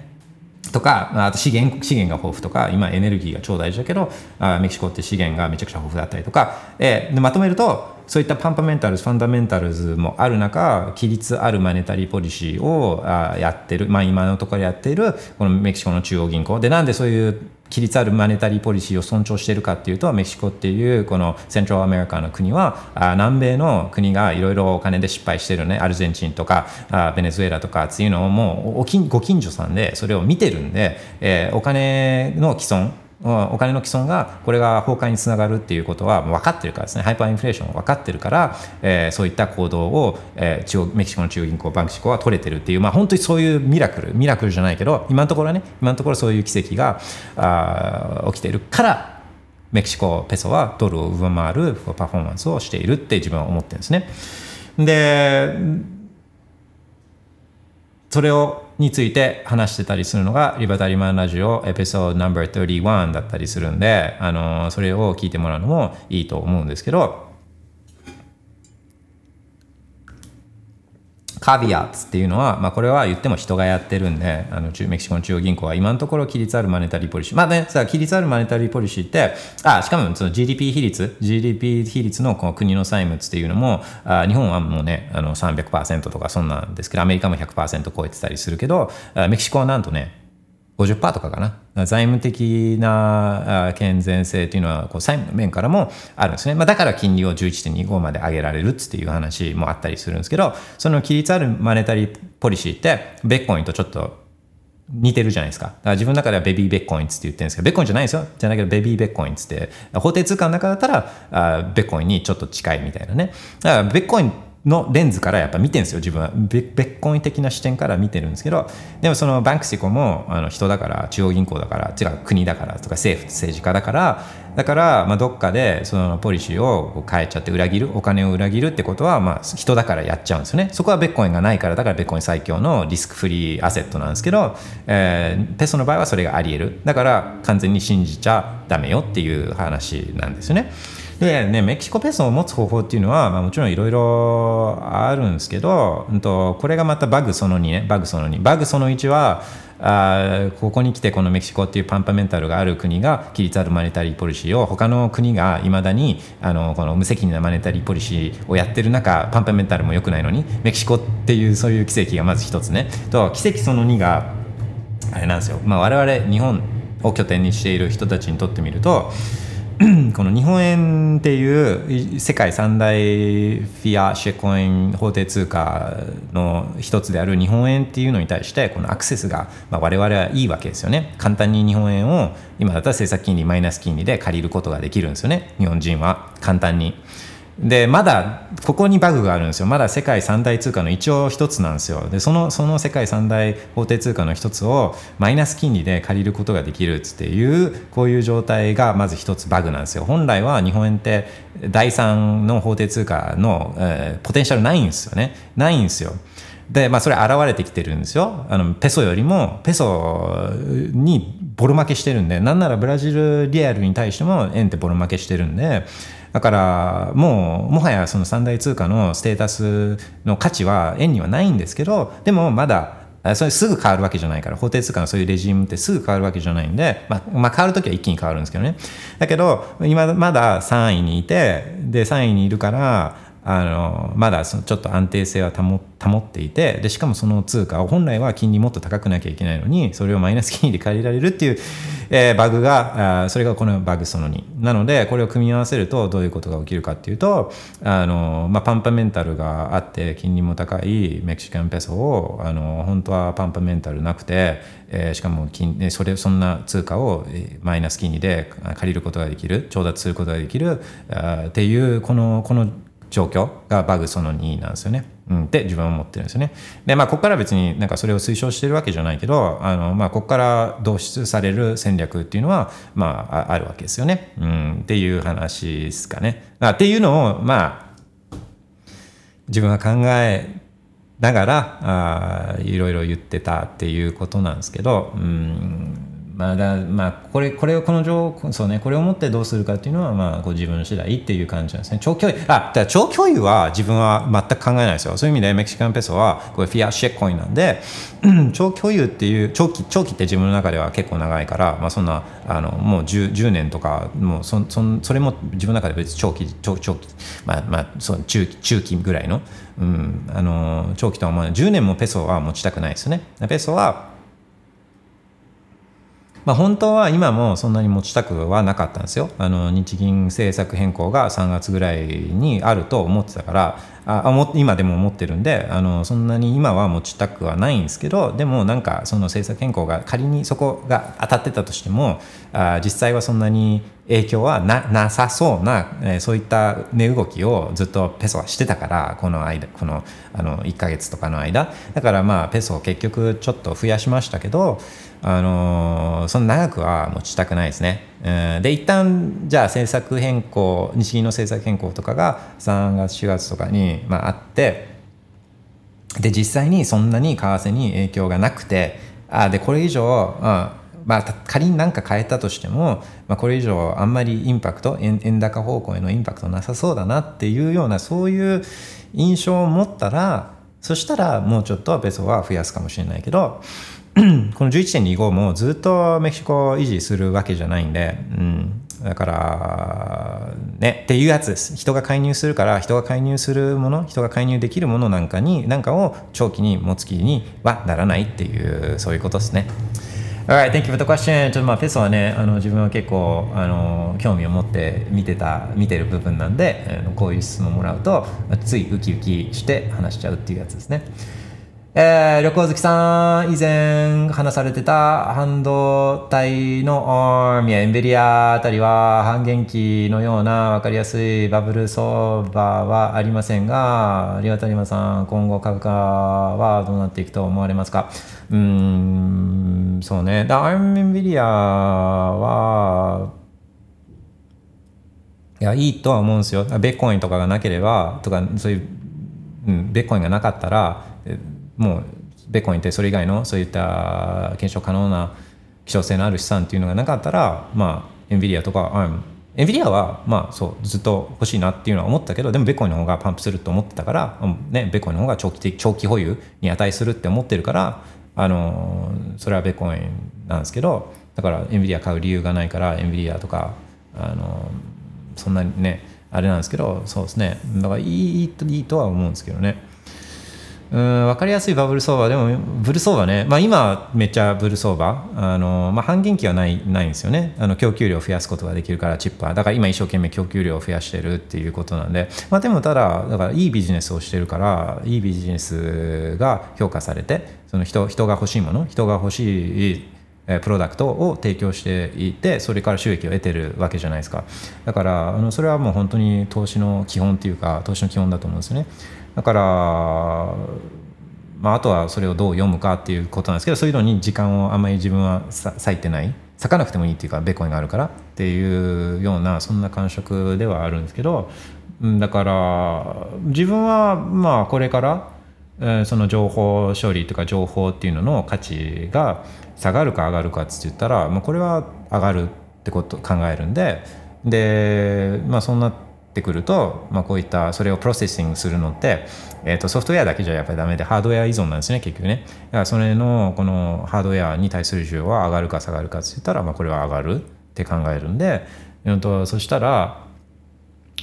とかあと資源資源が豊富とか今エネルギーが超大事だけどあメキシコって資源がめちゃくちゃ豊富だったりとか、えー、でまとめるとそういったパンパメンタルズファンダメンタルズもある中規律あるマネタリーポリシーをあやってる、まあ、今のところやっている。このメキシコの中央銀行でなんでそういう規律あるマネタリーポリシーを尊重してるかっていうとメキシコっていうこのセントラルアメリカの国はあ南米の国がいろいろお金で失敗してるね。アルゼンチンとかあベネズエラとかっていうのをもうご近所さんでそれを見てるんで、えー、お金の既存お金の既存がこれが崩壊につながるっていうことは分かってるからですねハイパーインフレーション分かってるから、えー、そういった行動を、えー、中央メキシコの中央銀行バンクシコは取れてるっていう、まあ、本当にそういうミラクルミラクルじゃないけど今のところはね今のところそういう奇跡があ起きてるからメキシコペソはドルを上回るパフォーマンスをしているって自分は思ってるんですね。でそれをについて話してたりするのがリバタリマンラジオエピソードナンバー31だったりするんであのそれを聞いてもらうのもいいと思うんですけどカビアッツっていうのは、まあ、これは言っても人がやってるんであのメキシコの中央銀行は今のところ規律あるマネタリーポリシー。まあねさあ規律あるマネタリーポリシーってあしかもその GDP 比率 GDP 比率のこの国の債務っていうのもあ日本はもうねあの300%とかそんなんですけどアメリカも100%超えてたりするけどメキシコはなんとね50%とかかな。財務的な健全性というのはこう債務面からもあるんですね、まあ、だから金利を11.25まで上げられるっていう話もあったりするんですけどその規律あるマネタリーポリシーってベッコインとちょっと似てるじゃないですか。だから自分の中ではベビーベッコインって言ってるんですけど、ベッコインじゃないですよ。じゃないけどベビーベッコインツって、法定通貨の中だったらあベッコインにちょっと近いみたいなね。だからベッコインのレンズからやっぱ見てるんですよ自分は。別コイン的な視点から見てるんですけどでもそのバンクシコもあの人だから中央銀行だから違う国だからとか政府政治家だからだからまあどっかでそのポリシーを変えちゃって裏切るお金を裏切るってことはまあ人だからやっちゃうんですよね。そこはベッコインがないからだからベッコイン最強のリスクフリーアセットなんですけど、えー、ペソの場合はそれがあり得る。だから完全に信じちゃダメよっていう話なんですよね。でね、メキシコペソを持つ方法っていうのは、まあ、もちろんいろいろあるんですけど、うんと、これがまたバグその2ね、バグその2。バグその1は、あここに来てこのメキシコっていうパンパメンタルがある国が規律あるマネタリーポリシーを他の国がいまだにあのこの無責任なマネタリーポリシーをやってる中パンパメンタルも良くないのにメキシコっていうそういう奇跡がまず一つねと奇跡その2があれなんですよ、まあ、我々日本を拠点にしている人たちにとってみると この日本円っていう世界三大フィアシェコイン法定通貨の一つである日本円っていうのに対してこのアクセスがまあ我々はいいわけですよね。簡単に日本円を今だったら政策金利マイナス金利で借りることができるんですよね。日本人は簡単にでまだここにバグがあるんですよ。まだ世界三大通貨の一応一つなんですよ。でそのその世界三大法定通貨の一つをマイナス金利で借りることができるっていうこういう状態がまず一つバグなんですよ。本来は日本円って第三の法定通貨の、えーポテンシャルないんですよね。ないんですよ。で、まあ、それ現れてきてるんですよ。あのペソよりもペソにボロ負けしてるんでなんならブラジルリアルに対しても円ってボロ負けしてるんでだからもうもはやその三大通貨のステータスの価値は円にはないんですけどでもまだそれすぐ変わるわけじゃないから法定通貨のそういうレジームってすぐ変わるわけじゃないんで、まあ、まあ変わるときは一気に変わるんですけどね。だけど今まだ3位にいてで3位にいるからあのまだそのちょっと安定性は保保っていてでしかもその通貨を本来は金利もっと高くなきゃいけないのにそれをマイナス金利で借りられるっていう、えーバグがあそれがこのバグその2なのでこれを組み合わせるとどういうことが起きるかっていうとあの、まあ、パンパメンタルがあって金利も高いメキシカンペソをあの本当はパンパメンタルなくて、えーしかも金それそんな通貨をマイナス金利で借りることができる調達することができるあっていうこのこの状況がバグその2なんですよね。うん、って自分は思ってるんですよね。でまあここから別になんかそれを推奨してるわけじゃないけどあの、まあ、ここから導出される戦略っていうのは、まあ、あるわけですよね。うん、っていう話ですかね。あっていうのをまあ自分は考えながらあいろいろ言ってたっていうことなんですけど、うんまあだまあ、これこれをこの情そうねこれを持ってどうするかっていうのはまあこう自分次第っていう感じなんですね。長距離あだ長距離は自分は全く考えないですよ。そういう意味でメキシカンペソはこれフィアシェコインなんで 長距離っていう長期長期って自分の中では結構長いから、まあ、そんなあのもう 10, 10年とかもうそそんそれも自分の中で別に長期長長期まあまあそう中期中期ぐらいの、うん、あの長期とは思わない。10年もペソは持ちたくないですよね。ペソはまあ、本当は今もそんなに持ちたくはなかったんですよ。あの日銀政策変更が3月ぐらいにあると思ってたからあ今でも思ってるんであのそんなに今は持ちたくはないんですけどでもなんかその政策変更が仮にそこが当たってたとしてもあ実際はそんなに影響はななさそうな、えーそういった値動きをずっとペソはしてたからこの間このあの1ヶ月とかの間だからまあペソを結局ちょっと増やしましたけどあのーそんな長くは持ちたくないですね。うんで一旦じゃあ政策変更日銀の政策変更とかが3月4月とかに、まあ、あってで実際にそんなに為替に影響がなくてあでこれ以上、うんまあ、仮に何か変えたとしても、まあ、これ以上あんまりインパクト円円高方向へのインパクトなさそうだなっていうようなそういう印象を持ったらそしたらもうちょっとペソは増やすかもしれないけど この11.25もずっとメキシコを維持するわけじゃないんで、うん、だからねっていうやつです人が介入するから人が介入するもの人が介入できるものなんかになんかを長期に持つ気にはならないっていうそういうことですね Alright, thank you for the question. ちょっとまあペソはね、あの自分は結構あの興味を持って見てた見てる部分なんで、あのこういう質問もらうとついウキウキして話しちゃうっていうやつですね。えー、旅行好きさん、以前話されてた半導体の ARM や NVIDIA あたりは半減期のような分かりやすいバブル相場はありませんが、リワタリマさん、今後株価はどうなっていくと思われますか？うーん、そうね。だ ARM、NVIDIA は、いや、いいとは思うんですよ。ベッコインとかがなければ、とか、そういう、うん、ベッコインがなかったら、もう、ベッコインってそれ以外の、そういった検証可能な希少性のある資産っていうのがなかったら、まあ、NVIDIA とか ARM、NVIDIA は、まあ、そう、ずっと欲しいなっていうのは思ったけど、でもベッコインの方がパンプすると思ってたから、ね、ベッコインの方が長期的、長期保有に値するって思ってるから、あの、それはベッコインなんですけど、だから NVIDIA 買う理由がないから NVIDIA とか、あの、そんなにねあれなんですけどそうですね。だからいいいいとは思うんですけどね。うん分かりやすいバブル相場。でもブル相場ね、まあ、今めっちゃブル相場あの、まあ、半減期はないないんですよね。あの供給量を増やすことができるからチップはだから今一生懸命供給量を増やしてるっていうことなんで、まあ、でもただだからいいビジネスをしてるからいいビジネスが評価されてその人人が欲しいもの人が欲しいプロダクトを提供していてそれから収益を得てるわけじゃないですか。だからあのそれはもう本当に投資の基本っていうか投資の基本だと思うんですよね。だからまあ、あとはそれをどう読むかっていうことなんですけどそういうのに時間をあまり自分は割いてない。割かなくてもいいっていうかベコンがあるからっていうようなそんな感触ではあるんですけどだから自分はまあこれから、えーその情報処理とか情報っていうのの価値が下がるか上がるかって言ったら、まあ、これは上がるってことを考えるんででまあそんなてくると、まあ、こういったそれをプロセッシングするのって、えー、とソフトウェアだけじゃやっぱりダメでハードウェア依存なんですね結局ね。だからそれのこのハードウェアに対する需要は上がるか下がるかって言ったら、まあ、これは上がるって考えるんで、うん、とそしたら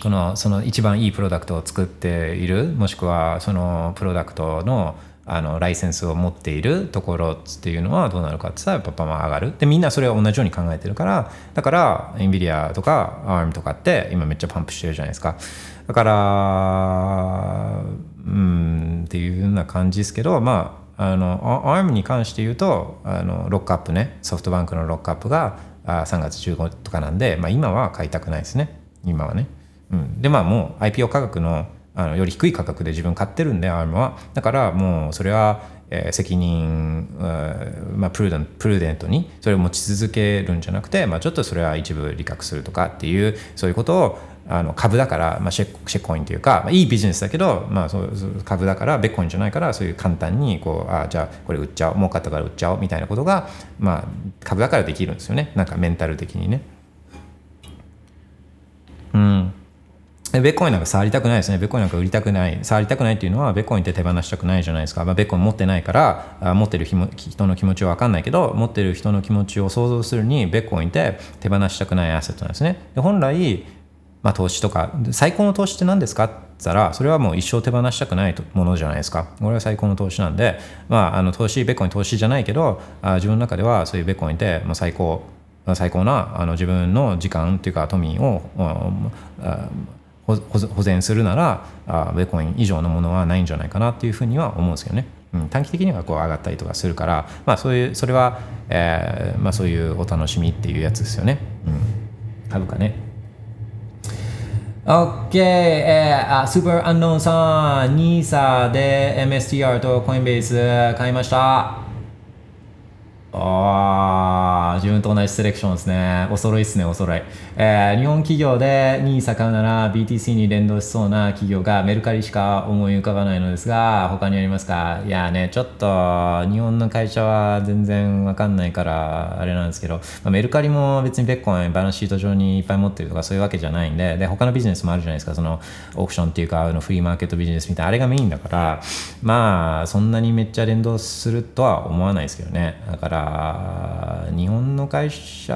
このその一番いいプロダクトを作っているもしくはそのプロダクトのあのライセンスを持っているところっていうのはどうなるかって言ったらやっぱ上がる。でみんなそれを同じように考えてるからだから NVIDIA とか ARM とかって今めっちゃパンプしてるじゃないですか。だからうんっていうような感じですけどまああの ARM に関して言うとあのロックアップね。ソフトバンクのロックアップがあ3月15とかなんで、まあ、今は買いたくないですね。今はね。うん、でまあもう IPO 価格のあのより低い価格で自分買ってるんで ARM は。だからもうそれは、えー責任、うんまあ、プルデンプルデントにそれを持ち続けるんじゃなくて、まあ、ちょっとそれは一部利確するとかっていうそういうことをあの株だから、まあ、シェシェコインというか、まあ、いいビジネスだけど、まあ、そう株だからベッコインじゃないからそういう簡単にこうあじゃあこれ売っちゃおう儲かったから売っちゃおうみたいなことが、まあ、株だからできるんですよね。なんかメンタル的にね。うん。ベッコインなんか触りたくないですね。ベッコインなんか売りたくない。触りたくないっていうのは、ベッコインって手放したくないじゃないですか。まあ、ベッコイン持ってないから、あ持ってる人の気持ちは分かんないけど、持ってる人の気持ちを想像するに、ベッコインって手放したくないアセットなんですね。で本来、まあ、投資とか、最高の投資って何ですかって言ったら、それはもう一生手放したくないものじゃないですか。これは最高の投資なんで、まあ、あの投資、ベッコイン投資じゃないけど、あ自分の中ではそういうベッコインってもう最高、最高なあの自分の時間っていうか富を保全するならあベコイン以上のものはないんじゃないかなっていうふうには思うんですけどね、うん、短期的にはこう上がったりとかするから、まあ、そういうそれは、えーまあ、そういうお楽しみっていうやつですよね、うん、株価ね。OK、えー、あスーパーアンノーンさん NISA で MSTR とコインベース買いました。ああ、自分と同じセレクションですね。お揃いですね、お揃い。えー日本企業で n i s 買うなら BTC に連動しそうな企業がメルカリしか思い浮かばないのですが、他にありますか？いやね、ちょっと日本の会社は全然わかんないから、あれなんですけど、まあメルカリも別にベッコンバランスシート上にいっぱい持ってるとかそういうわけじゃないんで、で、他のビジネスもあるじゃないですか、そのオークションっていうか、あのフリーマーケットビジネスみたいな、あれがメインだから、まあ、そんなにめっちゃ連動するとは思わないですけどね。だから、日本の会社、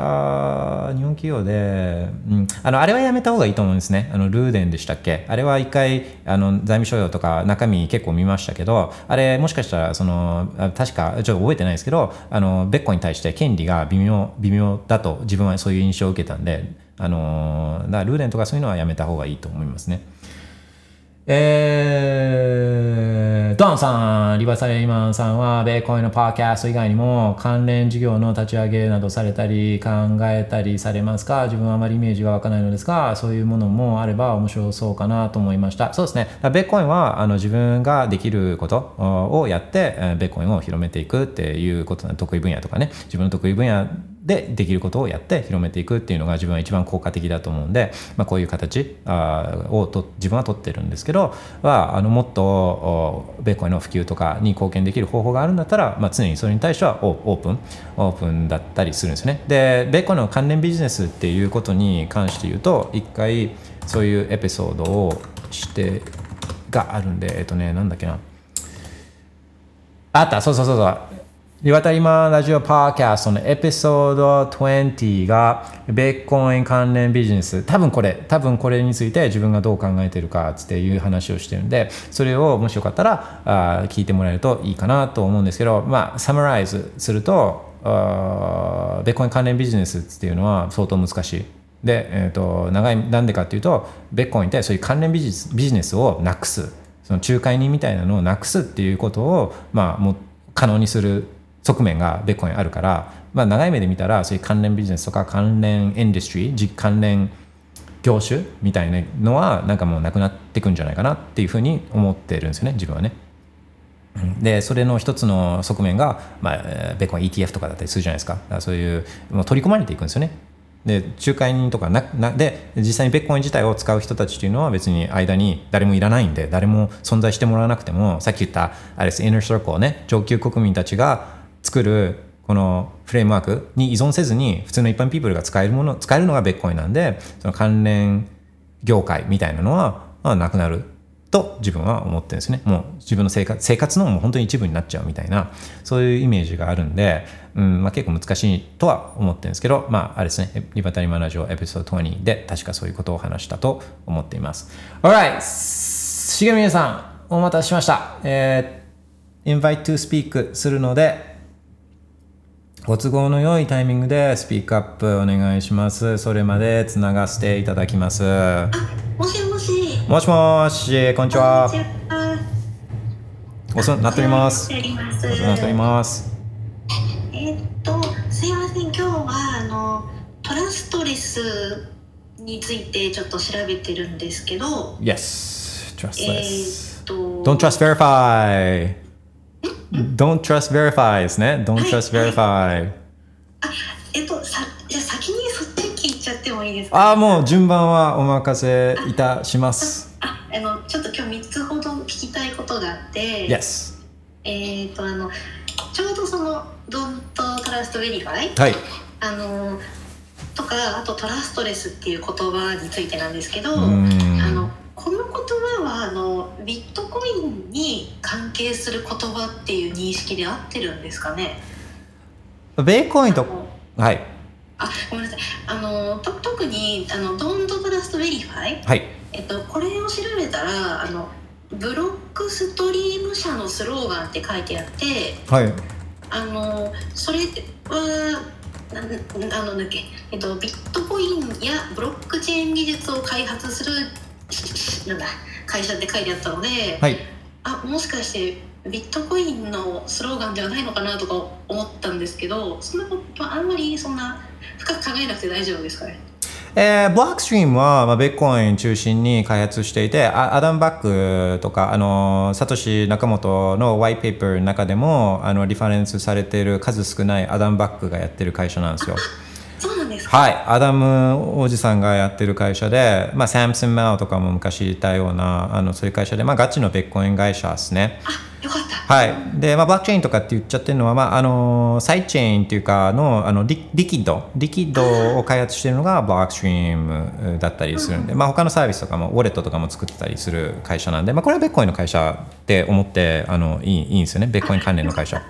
日本企業で、うん、あの、あれはやめた方がいいと思うんですね。あの、ルーデンでしたっけ？あれは一回、あの、財務諸要とか中身結構見ましたけど、あれ、もしかしたら、その、確か、ちょっと覚えてないですけど、あの、ベッコに対して権利が微妙、微妙だと自分はそういう印象を受けたんで、あの、だルーデンとかそういうのはやめた方がいいと思いますね。えー、ドンさん、リバサレイマンさんは、ベーコインのパーキャスト以外にも関連事業の立ち上げなどされたり、考えたりされますか？自分はあまりイメージが湧かないのですが、そういうものもあれば面白そうかなと思いました。そうですね。ベーコインはあの自分ができることをやって、えベーコインを広めていくっていうことな得意分野とかね、自分の得意分野でできることをやって広めていくっていうのが自分は一番効果的だと思うんで、まあ、こういう形をと自分は取ってるんですけどはあのもっとおベーコンの普及とかに貢献できる方法があるんだったら、まあ、常にそれに対してはオープンオープンだったりするんですよねでベーコンの関連ビジネスっていうことに関して言うと一回そういうエピソードをしてがあるんでえっとねなんだっけなあった、そうそうそうそう。リバタリマンラジオパーキャストのエピソード20がベッコイン関連ビジネス。多分これ、多分これについて自分がどう考えてるかっていう話をしてるんで、それをもしよかったらあ聞いてもらえるといいかなと思うんですけど、まあ、サマライズすると、あベッコイン関連ビジネスっていうのは相当難しい。で、えー、と長いなんでかっていうとベッコインってそういう関連ビジネスビジネスをなくすその仲介人みたいなのをなくすっていうことを、まあ、も可能にする側面がベッコインあるから、まあ、長い目で見たらそういう関連ビジネスとか関連インダストリー関連業種みたいなのはなんかもうなくなっていくんじゃないかなっていうふうに思ってるんですよね自分はね。でそれの一つの側面が、まあ、ベッコン ETF とかだったりするじゃないですか。かそういうもう取り込まれていくんですよね。で仲介人とかななで実際にベッコイン自体を使う人たちというのは別に間に誰もいらないんで誰も存在してもらわなくてもさっき言ったあれですインナーサークルね。上級国民たちが作るこのフレームワークに依存せずに普通の一般ピープルが使えるもの使えるのがベッコインなんでその関連業界みたいなのは、まあ、なくなると自分は思ってるんですね。もう自分の生活生活のもう本当に一部になっちゃうみたいなそういうイメージがあるんで、うんまあ、結構難しいとは思ってるんですけどまああれですねリバタリマナジオエピソード20で確かそういうことを話したと思っています。Alright! しげみさんお待たせしました。えー、invite to speak するのでご都合の良いタイミングでスピークアップお願いしますそれまでつながせていただきますもしもし。もしもしこんにちはお世話になっております。お世話になっております。えーっと、すいません、今日は、あの、トラストレスについてちょっと調べてるんですけど、Yes. え Trustless. ーっと、Don't trust verify. Don't trust verify ですね。Don't trust verify. えっと、さ、じゃあ先にそっち聞いちゃってもいいですか？ああ、もう順番はお任せいたします。あ、あの、ちょっと今日3つほど聞きたいことがあって、Yes. えーっと、あの、ちょうどその、 Don't trust verify？はい。あのとかあと trustless っていう言葉についてなんですけど、あのこの言葉はあのビットコインに関係する言葉っていう認識で合ってるんですかね？ビットコインとはい。あごめんなさいあのと特にあの Don't trust verify、はい。えっと、これを調べたらあのブロックストリーム社のスローガンって書いてあってはい。あのそれはなんあのだっけ、えっと、ビットコインやブロックチェーン技術を開発するなんだ会社って書いてあったので、はい。あもしかしてビットコインのスローガンではないのかなとか思ったんですけどそんなことあんまりそんな深く考えなくて大丈夫ですかね？えー、ブロックストリームは、まあ、ビットコイン中心に開発していて、あアダム・バックとか、あのサトシ・ナカモトのホワイトペーパーの中でもあのリファレンスされている数少ないアダム・バックがやってる会社なんですよ。はい、アダムおじさんがやってる会社で、まあ、サムスン・マウとかも昔いたようなあのそういう会社で、まあ、ガチのビットコイン会社ですね。あよかったはい。で、まあ、ブロックチェーンとかって言っちゃってるのは、まあ、あの、サイドチェーンっていうかの、あの、リ Liquid、Liquid を開発してるのがブロックストリームだったりするんで、まあ、他のサービスとかも、ウォレットとかも作ってたりする会社なんで、まあ、これはベッコインの会社って思って、あの、いい、いいんですよね。ベッコイン関連の会社。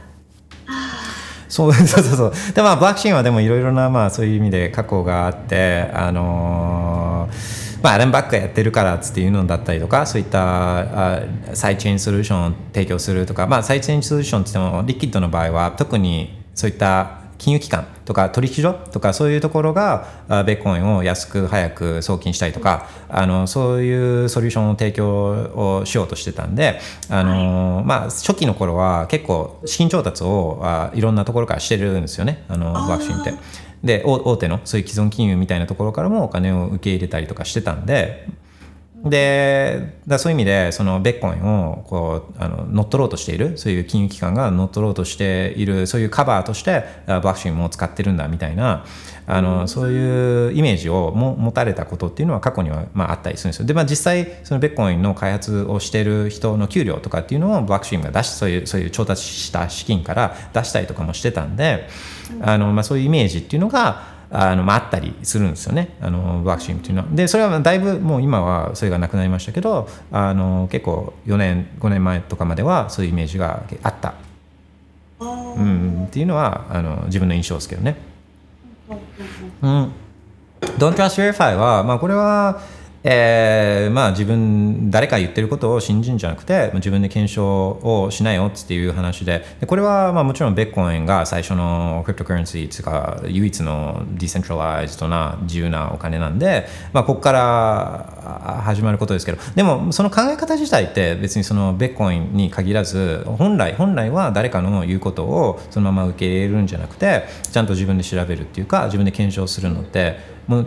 そう そうそうそう。でまあブラックシーンはでもいろいろなまあそういう意味で過去があってあのーまあアレンバックやってるからっつっていうのだったりとかそういったあサイチェーンソリューションを提供するとかまあサイチェーンソリューションって言ってもリキッドの場合は特にそういった金融機関とか取引所とかそういうところがあベッコインを安く早く送金したりとかあのそういうソリューションを提供をしようとしてたんであの、まあ、初期の頃は結構資金調達をあいろんなところからしてるんですよねあのワクチンって。で大大手のそういう既存金融みたいなところからもお金を受け入れたりとかしてたんででだそういう意味でそのベッコインをこうあの乗っ取ろうとしているそういう金融機関が乗っ取ろうとしているそういうカバーとしてあワクチンも使ってるんだみたいなあのそういうイメージをも持たれたことっていうのは過去にはまああったりするんですよ。で、まあ、実際そのベッコインの開発をしている人の給料とかっていうのをワクチンが出しそういうそういう調達した資金から出したりとかもしてたんであの、まあ、そういうイメージっていうのがあのまあ、あったりするんですよね。あのワクチンっていうのは。でそれはだいぶもう今はそれがなくなりましたけどあの結構4年5年前とかまではそういうイメージがあった、うん、っていうのはあの自分の印象ですけどね。うん、Don't Trust Verify は、まあ、これはえーまあ自分誰か言ってることを信じるんじゃなくて自分で検証をしないよっていう話で。これはまあもちろんベッコインが最初のクリプトカレンシーというか唯一のディセントライズドな自由なお金なんで、まあ、ここから始まることですけど。でもその考え方自体って別にそのベッコインに限らず本来本来は誰かの言うことをそのまま受け入れるんじゃなくてちゃんと自分で調べるっていうか自分で検証するのってもう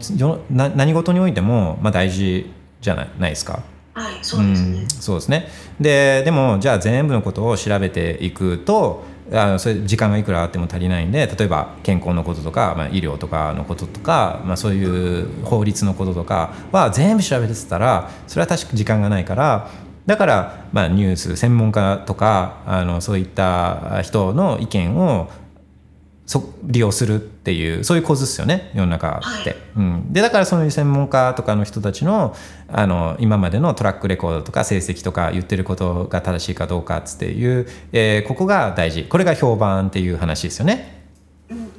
何事においてもまあ大事じゃないないですか？はいそうですねん、そうですねででもじゃあ全部のことを調べていくとあのそれ時間がいくらあっても足りないんで例えば健康のこととか、まあ、医療とかのこととか、まあ、そういう法律のこととかは全部調べてたらそれは確か時間がないからだから、まあ、ニュース専門家とかあのそういった人の意見をそ利用するっていうそういう構図ですよね世の中って。はいうん、でだからそういう専門家とかの人たちのあの今までのトラックレコードとか成績とか言ってることが正しいかどうかっていう、えーここが大事これが評判っていう話ですよね。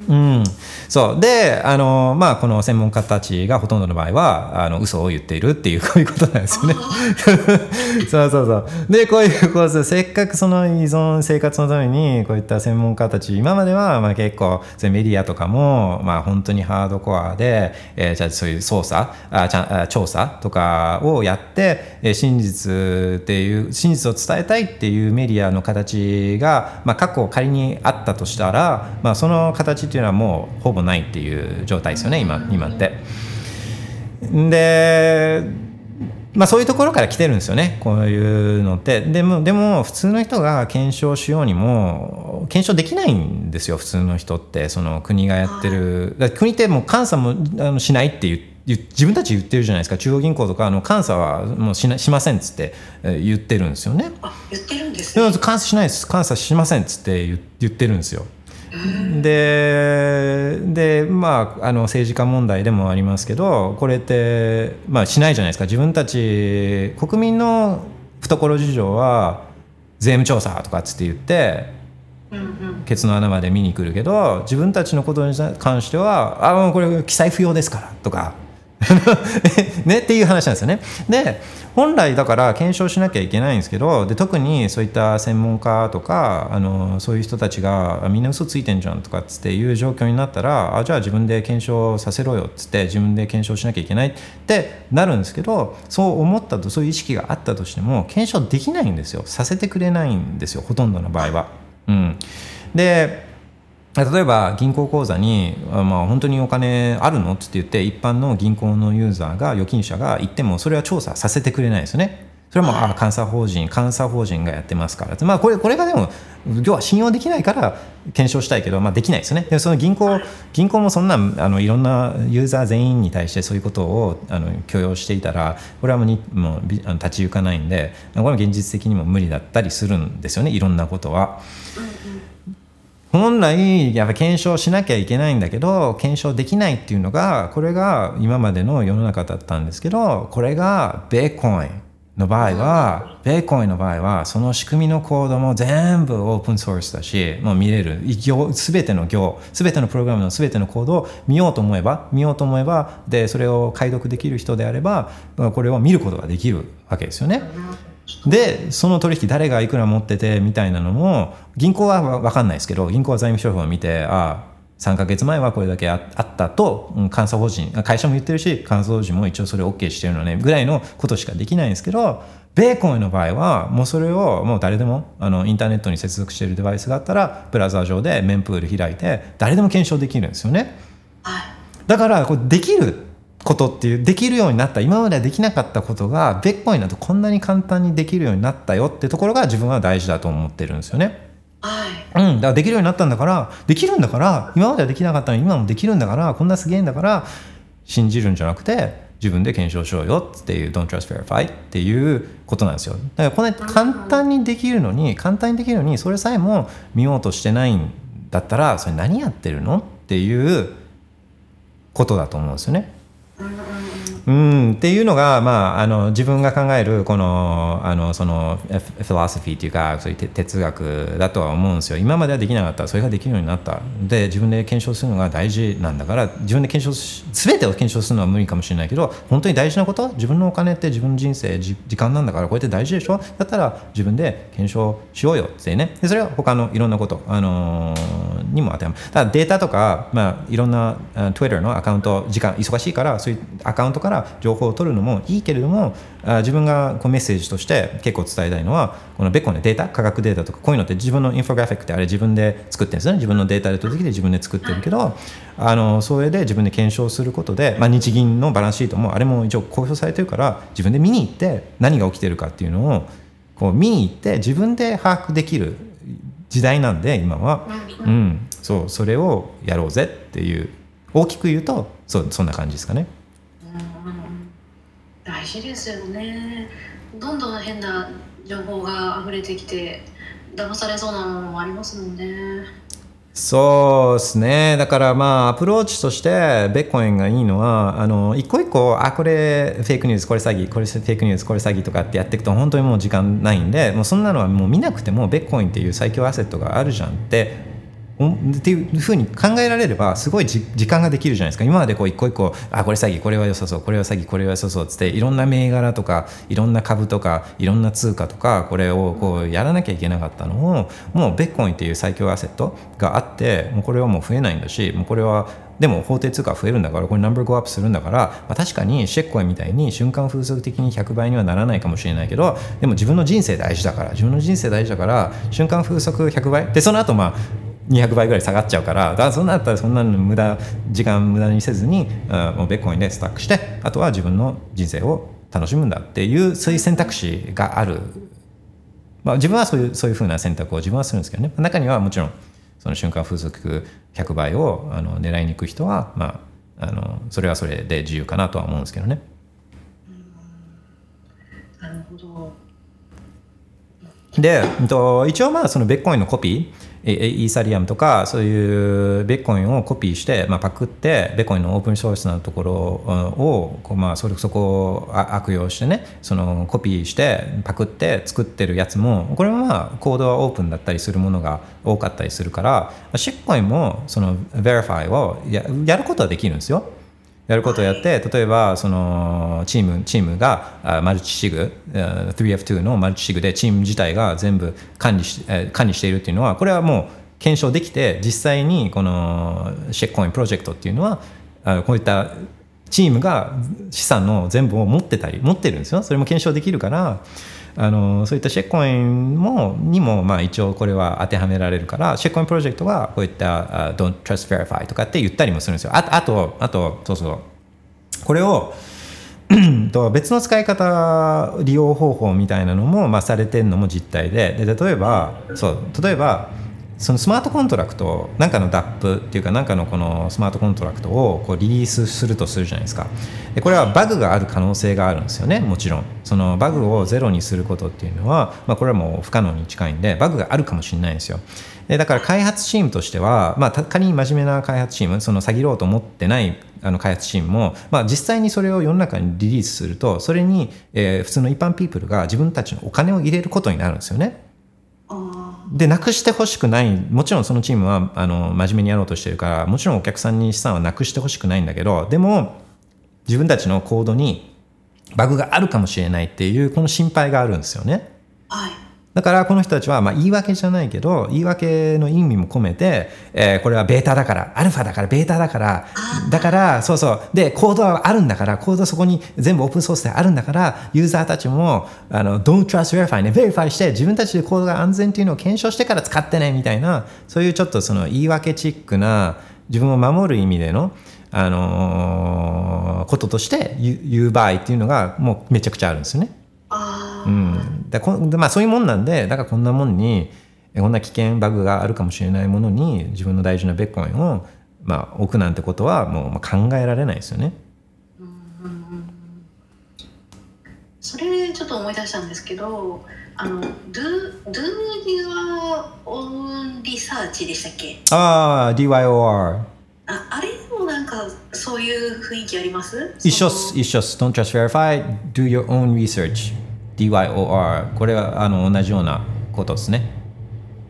うん、そう。であのまあこの専門家たちがほとんどの場合はあの嘘を言っているっていうこういうことなんですよね。そうそうそう。でこういうこうせっかくその依存生活のためにこういった専門家たち今まではまあ結構そういうメディアとかもまあ本当にハードコアで、えーじゃあそういう捜査あちゃ調査とかをやって、えー真実っていう真実を伝えたいっていうメディアの形が、まあ、過去仮にあったとしたら、まあ、その形っていうのはもうほぼないっていう状態ですよね今今って。でまあそういうところから来てるんですよねこういうのって。でもでも普通の人が検証しようにも検証できないんですよ普通の人って。その国がやってる。国ってもう監査もあのしないって言言自分たち言ってるじゃないですか。中央銀行とかあの監査はもうしなしませんっつってえー言ってるんですよね。あ言ってるんですね。監査しないです。監査しませんっつって言言ってるんですよででまああの政治家問題でもありますけどこれって、まあ、しないじゃないですか。自分たち国民の懐事情は税務調査とかっつって言ってうんうん。ケツの穴まで見に来るけど自分たちのことに関しては「あこれ記載不要ですから」とか ねっていう話なんですよね。で本来だから検証しなきゃいけないんですけどで特にそういった専門家とかあのそういう人たちがみんな嘘ついてんじゃんとかっつっていう状況になったらあじゃあ自分で検証させろよっつって自分で検証しなきゃいけないってなるんですけどそう思ったとそういう意識があったとしても検証できないんですよさせてくれないんですよほとんどの場合は。うん、で例えば銀行口座に、あまあ、本当にお金あるのって言って一般の銀行のユーザーが預金者が言ってもそれは調査させてくれないですよね。それはもうあ監査法人監査法人がやってますから。まあこれこれがでも要は信用できないから検証したいけど、まあ、できないですよね。でその銀行銀行もそんなあのいろんなユーザー全員に対してそういうことをあの許容していたらこれはもうにもう立ち行かないんでこれは現実的にも無理だったりするんですよね。いろんなことは。本来やっぱ検証しなきゃいけないんだけど検証できないっていうのがこれが今までの世の中だったんですけどこれがベーコインの場合はベーコインの場合はその仕組みのコードも全部オープンソースだしもう見れる行全ての行全てのプログラムの全てのコードを見ようと思えば見ようと思えばでそれを解読できる人であればこれを見ることができるわけですよね。でその取引誰がいくら持っててみたいなのも銀行は分かんないですけど銀行は財務諸表を見てああ3か月前はこれだけああったとうん監査法人会社も言ってるし監査法人も一応それ OK してるのねぐらいのことしかできないんですけどベーコンの場合はもうそれをもう誰でもあのインターネットに接続しているデバイスがあったらブラウザー上でメンプール開いて誰でも検証できるんですよね。はいだからこれできることっていうできるようになった今まではできなかったことがベッコインだとこんなに簡単にできるようになったよってところが自分は大事だと思ってるんですよね。はいうん、だからできるようになったんだからできるんだから今まではできなかったのに今もできるんだからこんなすげえんだから信じるんじゃなくて自分で検証しようよっていう Don't trust verify っていうことなんですよだからこんなに簡単にできるのに簡単にできるのにそれさえも見ようとしてないんだったらそれ何やってるのっていうことだと思うんですよね。うんうん、っていうのが、まあ、あの自分が考えるこのあのそのフィロソフィーっていうかそういう哲学だとは思うんですよ。今まではできなかった。それができるようになった。で自分で検証するのが大事なんだから自分で検証し全てを検証するのは無理かもしれないけど本当に大事なこと？自分のお金って自分の人生じ時間なんだからこれって大事でしょ？だったら自分で検証しようよってね。でそれは他のいろんなこと、あのーにも当てはまる。ただデータとか、まあ、いろんな Twitter のアカウント時間忙しいからそういうアカウントから情報を取るのもいいけれどもあ自分がこうメッセージとして結構伝えたいのはこのベッコンのデータ科学データとかこういうのって自分のインフォグラフィックってあれ自分で作ってるんですよね自分のデータで取ってきて自分で作ってるけどあのそれで自分で検証することで、まあ、日銀のバランスシートもあれも一応公表されてるから自分で見に行って何が起きてるかっていうのをこう見に行って自分で把握できる時代なんで今は。うんうん、そうそれをやろうぜっていう大きく言うとそうそんな感じですかね。大事ですよねどん。どん。変な情報が溢れてきて騙されそうなものもありますもん。ねそうですねだからまあアプローチとしてベッコインがいいのはあの一個一個あこれフェイクニュースこれ詐欺これフェイクニュースこれ詐欺とかってやっていくと本当にもう時間ないん。でもうそん。なのはもう見なくてもベッコインっていう最強アセットがあるじゃん。ってっていうふうに考えられればすごいじ時間ができるじゃないですか。今までこう一個一個あこれ詐欺これは良さそうこれは詐欺これは良さそうっつっていろんな銘柄とかいろんな株とかいろんな通貨とかこれをこうやらなきゃいけなかったのをもうベッコインっていう最強アセットがあってもうこれはもう増えないんだしもうこれはでも法定通貨増えるんだからこれナンバーゴーアップするんだから、まあ、確かにシェッコインみたいに瞬間風速的に100倍にはならないかもしれないけどでも自分の人生大事だから自分の人生大事だから瞬間風速100倍。でその後まあ200倍ぐらい下がっちゃうからだからそんなだったらそんなの無駄時間無駄にせずにあもうベッコインでスタックしてあとは自分の人生を楽しむんだっていうそういう選択肢がある。まあ、自分はそういうそういうふうな選択を自分はするんですけどね。中にはもちろんその瞬間風速100倍をあの狙いに行く人は、まあ、あのそれはそれで自由かなとは思うんですけどね。なるほど。で、うんと一応まあそのベッコインのコピーええイーサリアムとかそういうベッコインをコピーして、まあ、パクってベッコインのオープンソースなところをこう、まあ、それそこを悪用してねそのコピーしてパクって作ってるやつもこれはまあコードはオープンだったりするものが多かったりするからシッコインもその Verify をややることはできるんですよ。やることをやって例えばそのチームチームがあマルチシグあ 3F2 のマルチシグでチーム自体が全部管理しえー管理しているっていうのはこれはもう検証できて実際にこのシェックコインプロジェクトっていうのはあこういったチームが資産の全部を持ってたり持ってるんですよ。それも検証できるからあのそういったシェッコインもにもまあ一応これは当てはめられるからシェッコインプロジェクトはこういったあ Don't Trust Verify とかって言ったりもするんですよ。ああとあとそうそう。これを と別の使い方利用方法みたいなのも、まあ、されてるのも実態で。で例えばそう例えばそのスマートコントラクトなんかの DApp っていうかなんかのこのスマートコントラクトをこうリリースするとするじゃないですか。でこれはバグがある可能性があるんですよね。もちろん。そのバグをゼロにすることっていうのは、まあ、これはもう不可能に近いんでバグがあるかもしれないんですよ。でだから開発チームとしては、まあ、た仮に真面目な開発チームその詐欺ろうと思ってないあの開発チームも、まあ、実際にそれを世の中にリリースするとそれに、えー普通の一般ピープルが自分たちのお金を入れることになるんですよね。でなくしてほしくないもちろんそのチームはあの真面目にやろうとしてるからもちろんお客さんに資産はなくしてほしくないんだけどでも自分たちのコードにバグがあるかもしれないっていうこの心配があるんですよね。はいだからこの人たちはまあ言い訳じゃないけど言い訳の意味も込めて、えーこれはベータだからアルファだからベータだからだからそうそう。でコードはあるんだからコードそこに全部オープンソースであるんだからユーザーたちもあの Don't trust verify ね verify して自分たちでコードが安全っていうのを検証してから使ってねみたいなそういうちょっとその言い訳チックな自分を守る意味でのあのーこととして言う言う場合っていうのがもうめちゃくちゃあるんですよね。あうん、だこんでまあそういうもんなんでだからこんなもんにえこんな危険バグがあるかもしれないものに自分の大事なベッコインを、まあ、置くなんてことはもうまあ考えられないですよね。それちょっと思い出したんですけどあの Do, do your own research でしたっけ？ああ DYOR ああれもなんかかそういう雰囲気あります？一緒っす一緒っす。Don't just verify do your own research DYOR これはあの同じようなことですね。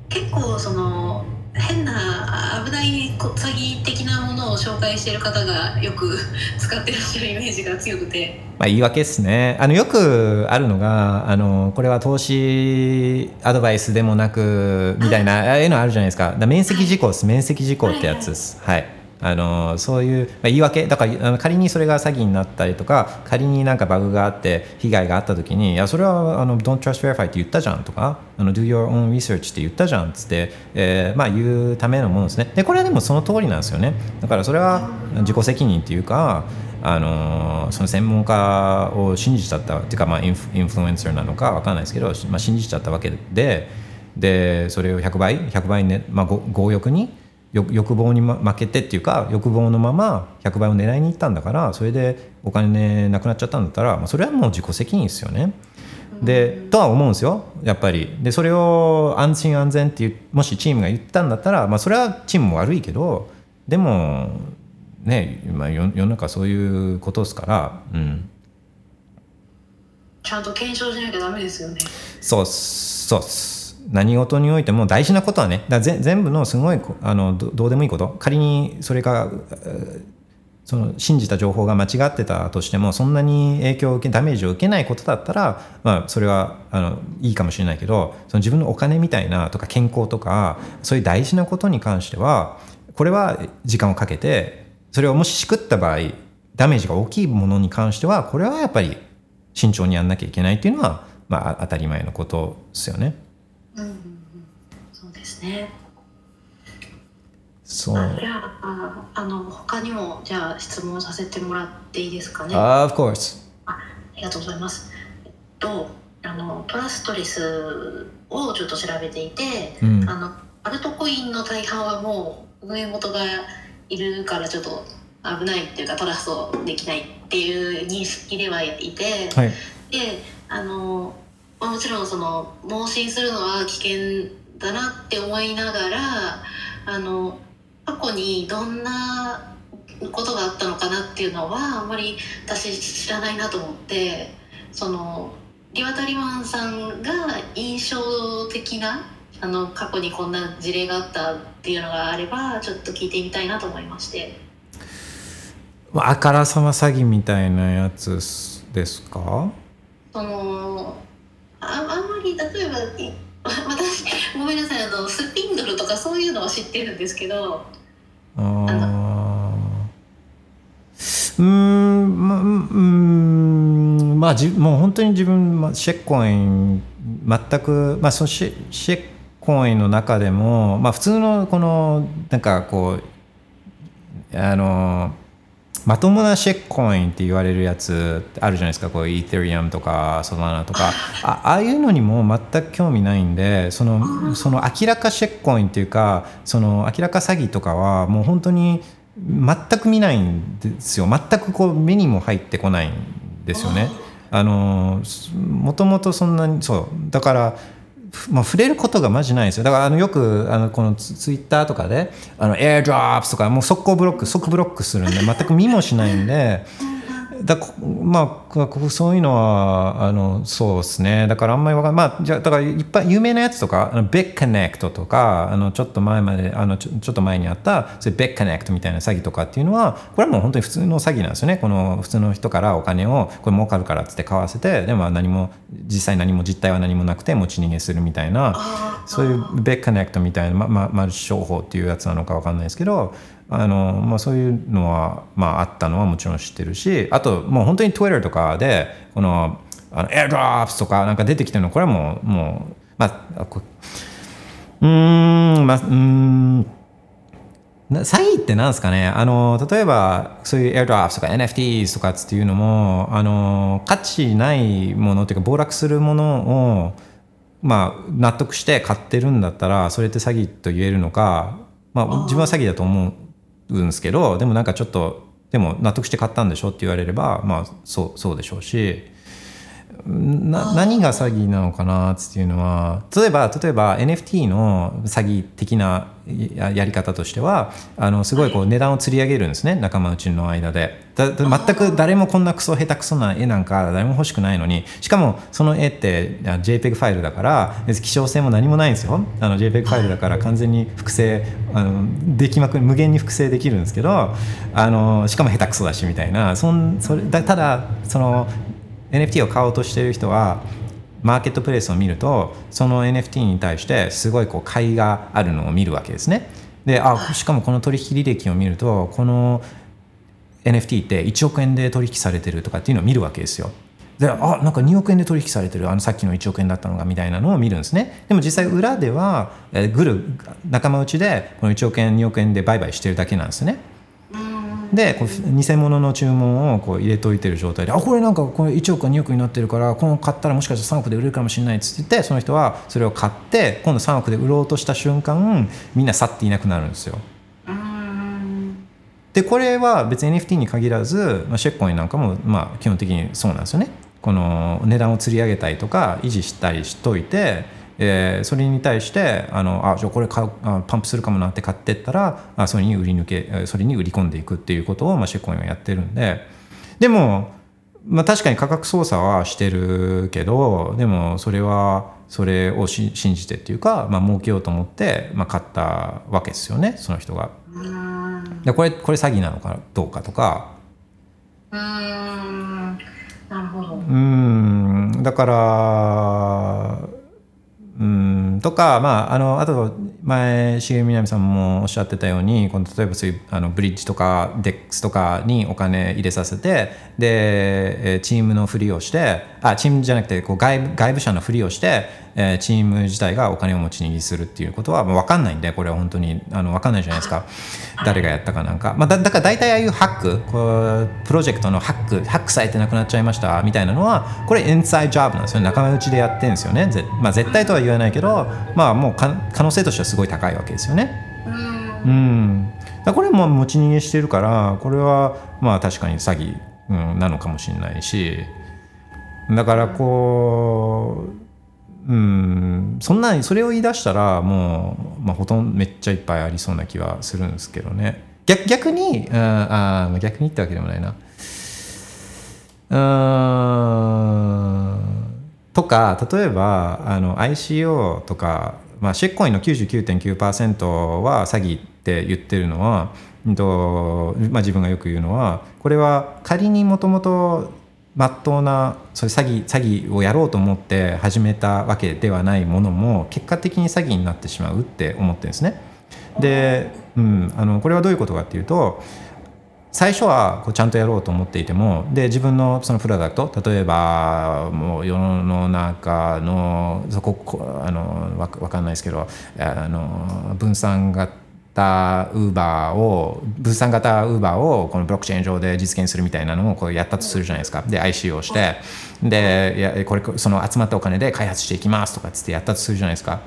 結構その変な危ないこ詐欺的なものを紹介している方がよく 使ってらっしゃるイメージが強くて。まあ、言い訳ですね。あのよくあるのがあのこれは投資アドバイスでもなくみたいなああいうのあるじゃないですか。だ面積事項です。面積事項ってやつです。はいあのそういう、まあ、言い訳だから仮にそれが詐欺になったりとか仮になんかバグがあって被害があった時にいやそれはあの Don't trust verify って言ったじゃんとかあの Do your own research って言ったじゃんっつって、えーまあ、言うためのものですね。でこれはでもその通りなんですよね。だからそれは自己責任っていうかあのその専門家を信じちゃったっていうか、まあ、インフインフルエンサーなのかわかんないですけど、まあ、信じちゃったわけででそれを100倍100倍ね、まあ、強欲に欲欲望に、ま、負けてっていうか欲望のまま100倍を狙いに行ったんだからそれでお金なくなっちゃったんだったら、まあ、それはもう自己責任ですよね。でとは思うんですよやっぱり。でそれを安心安全っていうもしチームが言ったんだったら、まあ、それはチームも悪いけどでもね、まあ、世世の中そういうことですから、うん、ちゃんと検証しなきゃダメですよね。そうそう何事においても大事なことはねだから全部のすごいあのどうでもいいこと仮にそれがその信じた情報が間違ってたとしてもそんなに影響を受けダメージを受けないことだったら、まあ、それはあのいいかもしれないけどその自分のお金みたいなとか健康とかそういう大事なことに関してはこれは時間をかけてそれをもししくった場合ダメージが大きいものに関してはこれはやっぱり慎重にやんなきゃいけないっていうのは、まあ、当たり前のことですよね。うんうんうんそうですねそうあじゃああの他にもじゃあ質問させてもらっていいですかね？Of course. ありがとうございます。えっと、あのトラストレスをちょっと調べていて、うんあのアルトコインの大半はもう運営元がいるからちょっと危ないっていうかトラストできないっていう認識ではいて、はい。であのまあもちろんその盲信するのは危険だなって思いながらあの過去にどんなことがあったのかなっていうのはあんまり私知らないなと思ってそのリワタリマンさんが印象的なあの過去にこんな事例があったっていうのがあればちょっと聞いてみたいなと思いまして。まああからさま詐欺みたいなやつですか？そのああんまり例えば私ごめんなさいあのスピンドルとかそういうのは知ってるんですけどあうんまうんまあじもう本当に自分、まあ、シェッコイン全く、まあ、そのシェシェッコインの中でも、まあ、普通のこのなんかこうあのまともなシェッコインって言われるやつあるじゃないですか。こうイーテリアムとかソラナとか。あああいうのにも全く興味ないんでそのその明らかシェッコインっていうかその明らか詐欺とかはもう本当に全く見ないんですよ。全くこう目にも入ってこないんですよね。あのもともとそんなにそう。だからまあ、触れることがマジないんですよ。だからあのよくあのこのツツイッターとかであのエアドロップとかもう速攻ブロック即ブロックするんで全く見もしないんで だこまあそういうのはあのそうですね。だからあんまりわかんまあじゃあだからいっぱい有名なやつとかあのビットコネクトとかあのちょっと前まであのちょちょっと前にあったそういうビットコネクトみたいな詐欺とかっていうのはこれはもう本当に普通の詐欺なんですよね。この普通の人からお金をこれ儲かるからっつって買わせてでも何も実際何も実態は何もなくて持ち逃げするみたいなそういうベックコネクトみたいな、まま、マルチ商法っていうやつなのかわかんないですけどあの、まあ、そういうのは、まあ、あったのはもちろん知ってるしあともう本当に Twitter とかでこのあの AirDrops とかなんか出てきてるのこれはもうもうまああこうーんまあうーんな詐欺ってなんですかねあの例えばそういう AirDrops とか NFTs とかっていうのもあの価値ないものっていうか暴落するものをまあ、納得して買ってるんだったらそれって詐欺と言えるのか、まあ、自分は詐欺だと思うんですけどでもなんかちょっとでも納得して買ったんでしょって言われれば、まあ、そうそうでしょうし。な何が詐欺なのかなっていうのは例えば例えば NFT の詐欺的なややり方としてはあのすごいこう値段を釣り上げるんですね仲間内の間で。全く誰もこんなクソ下手くそな絵なんか誰も欲しくないのにしかもその絵ってあ JPEG ファイルだから希少性も何もないんですよ。あの JPEG ファイルだから完全に複製あのできまくり無限に複製できるんですけどあのしかも下手くそだしみたいな。そんそれだただその NFT を買おうとしている人はマーケットプレイスを見るとその NFT に対してすごいこう買いがあるのを見るわけですね。であしかもこの取引履歴を見るとこの NFT って1億円で取引されてるとかっていうのを見るわけですよ。であなんか2億円で取引されてるあのさっきの1億円だったのがみたいなのを見るんですねでも実際裏では、えー、グル仲間内でこの1億円2億円で売買してるだけなんですねでこう偽物の注文をこう入れといてる状態であこれなんかこれ1億か2億になってるからこの買ったらもしかしたら3億で売れるかもしれないっつってその人はそれを買って今度3億で売ろうとした瞬間みんな去っていなくなるんですよ。でこれは別に NFT に限らず、まあ、シェッコインなんかもまあ基本的にそうなんですよね。この値段を釣り上げたりとか維持したりしといてえー、それに対してあのあじゃあこれ買うあパンプするかもなって買ってったらあそれに売り抜けそれに売り込んでいくっていうことを、まあ、シェッコインはやってるんで。でも、まあ、確かに価格操作はしてるけどでもそれはそれをし信じてっていうか、まあ儲けようと思って、まあ、買ったわけですよねその人が。でこれこれ詐欺なのかどうかとか。うん。なるほど。うん。だからうんとか、まあ、あのあと前重みなみさんもおっしゃってたようにこの例えばそういうあのブリッジとかデックスとかにお金入れさせてでチームのふりをしてあチームじゃなくてこう外部外部者のふりをしてえー、チーム自体がお金を持ち逃げするっていうことはもう分かんないんでこれは本当にあの分かんないじゃないですか。誰がやったかなんか、まあ、だだから大体ああいうハックこうプロジェクトのハックハックされてなくなっちゃいましたみたいなのはこれインサイドジョブなんですよ。ね仲間内でやってるんですよね。ぜ、まあ、絶対とは言わないけど、まあ、もう可能性としてはすごい高いわけですよね。うん。これも持ち逃げしてるからこれはまあ確かに詐欺、うん、なのかもしれないしだからこううんそんなにそれを言い出したらもう、まあ、ほとんどめっちゃいっぱいありそうな気はするんですけどね。逆逆にああ逆にってわけでもないな。うんとか例えばあの ICO とか、まあ、シェッコインの99.9%は詐欺って言ってるのは、うんとまあ、自分がよく言うのはこれは仮にもともとまっとうなそれ詐欺詐欺をやろうと思って始めたわけではないものも結果的に詐欺になってしまうって思ってるんですね。で、うん、あのこれはどういうことかっていうと最初はこうちゃんとやろうと思っていてもで自分のそのプロダクト例えばもう世の中のそこあのわかんないですけどあの分散型型ウーバーを分散型ウーバーをこのブロックチェーン上で実現するみたいなのをこうやったとするじゃないですか。で ICO をしてでいやこれその集まったお金で開発していきますとかっつってやったとするじゃないですか。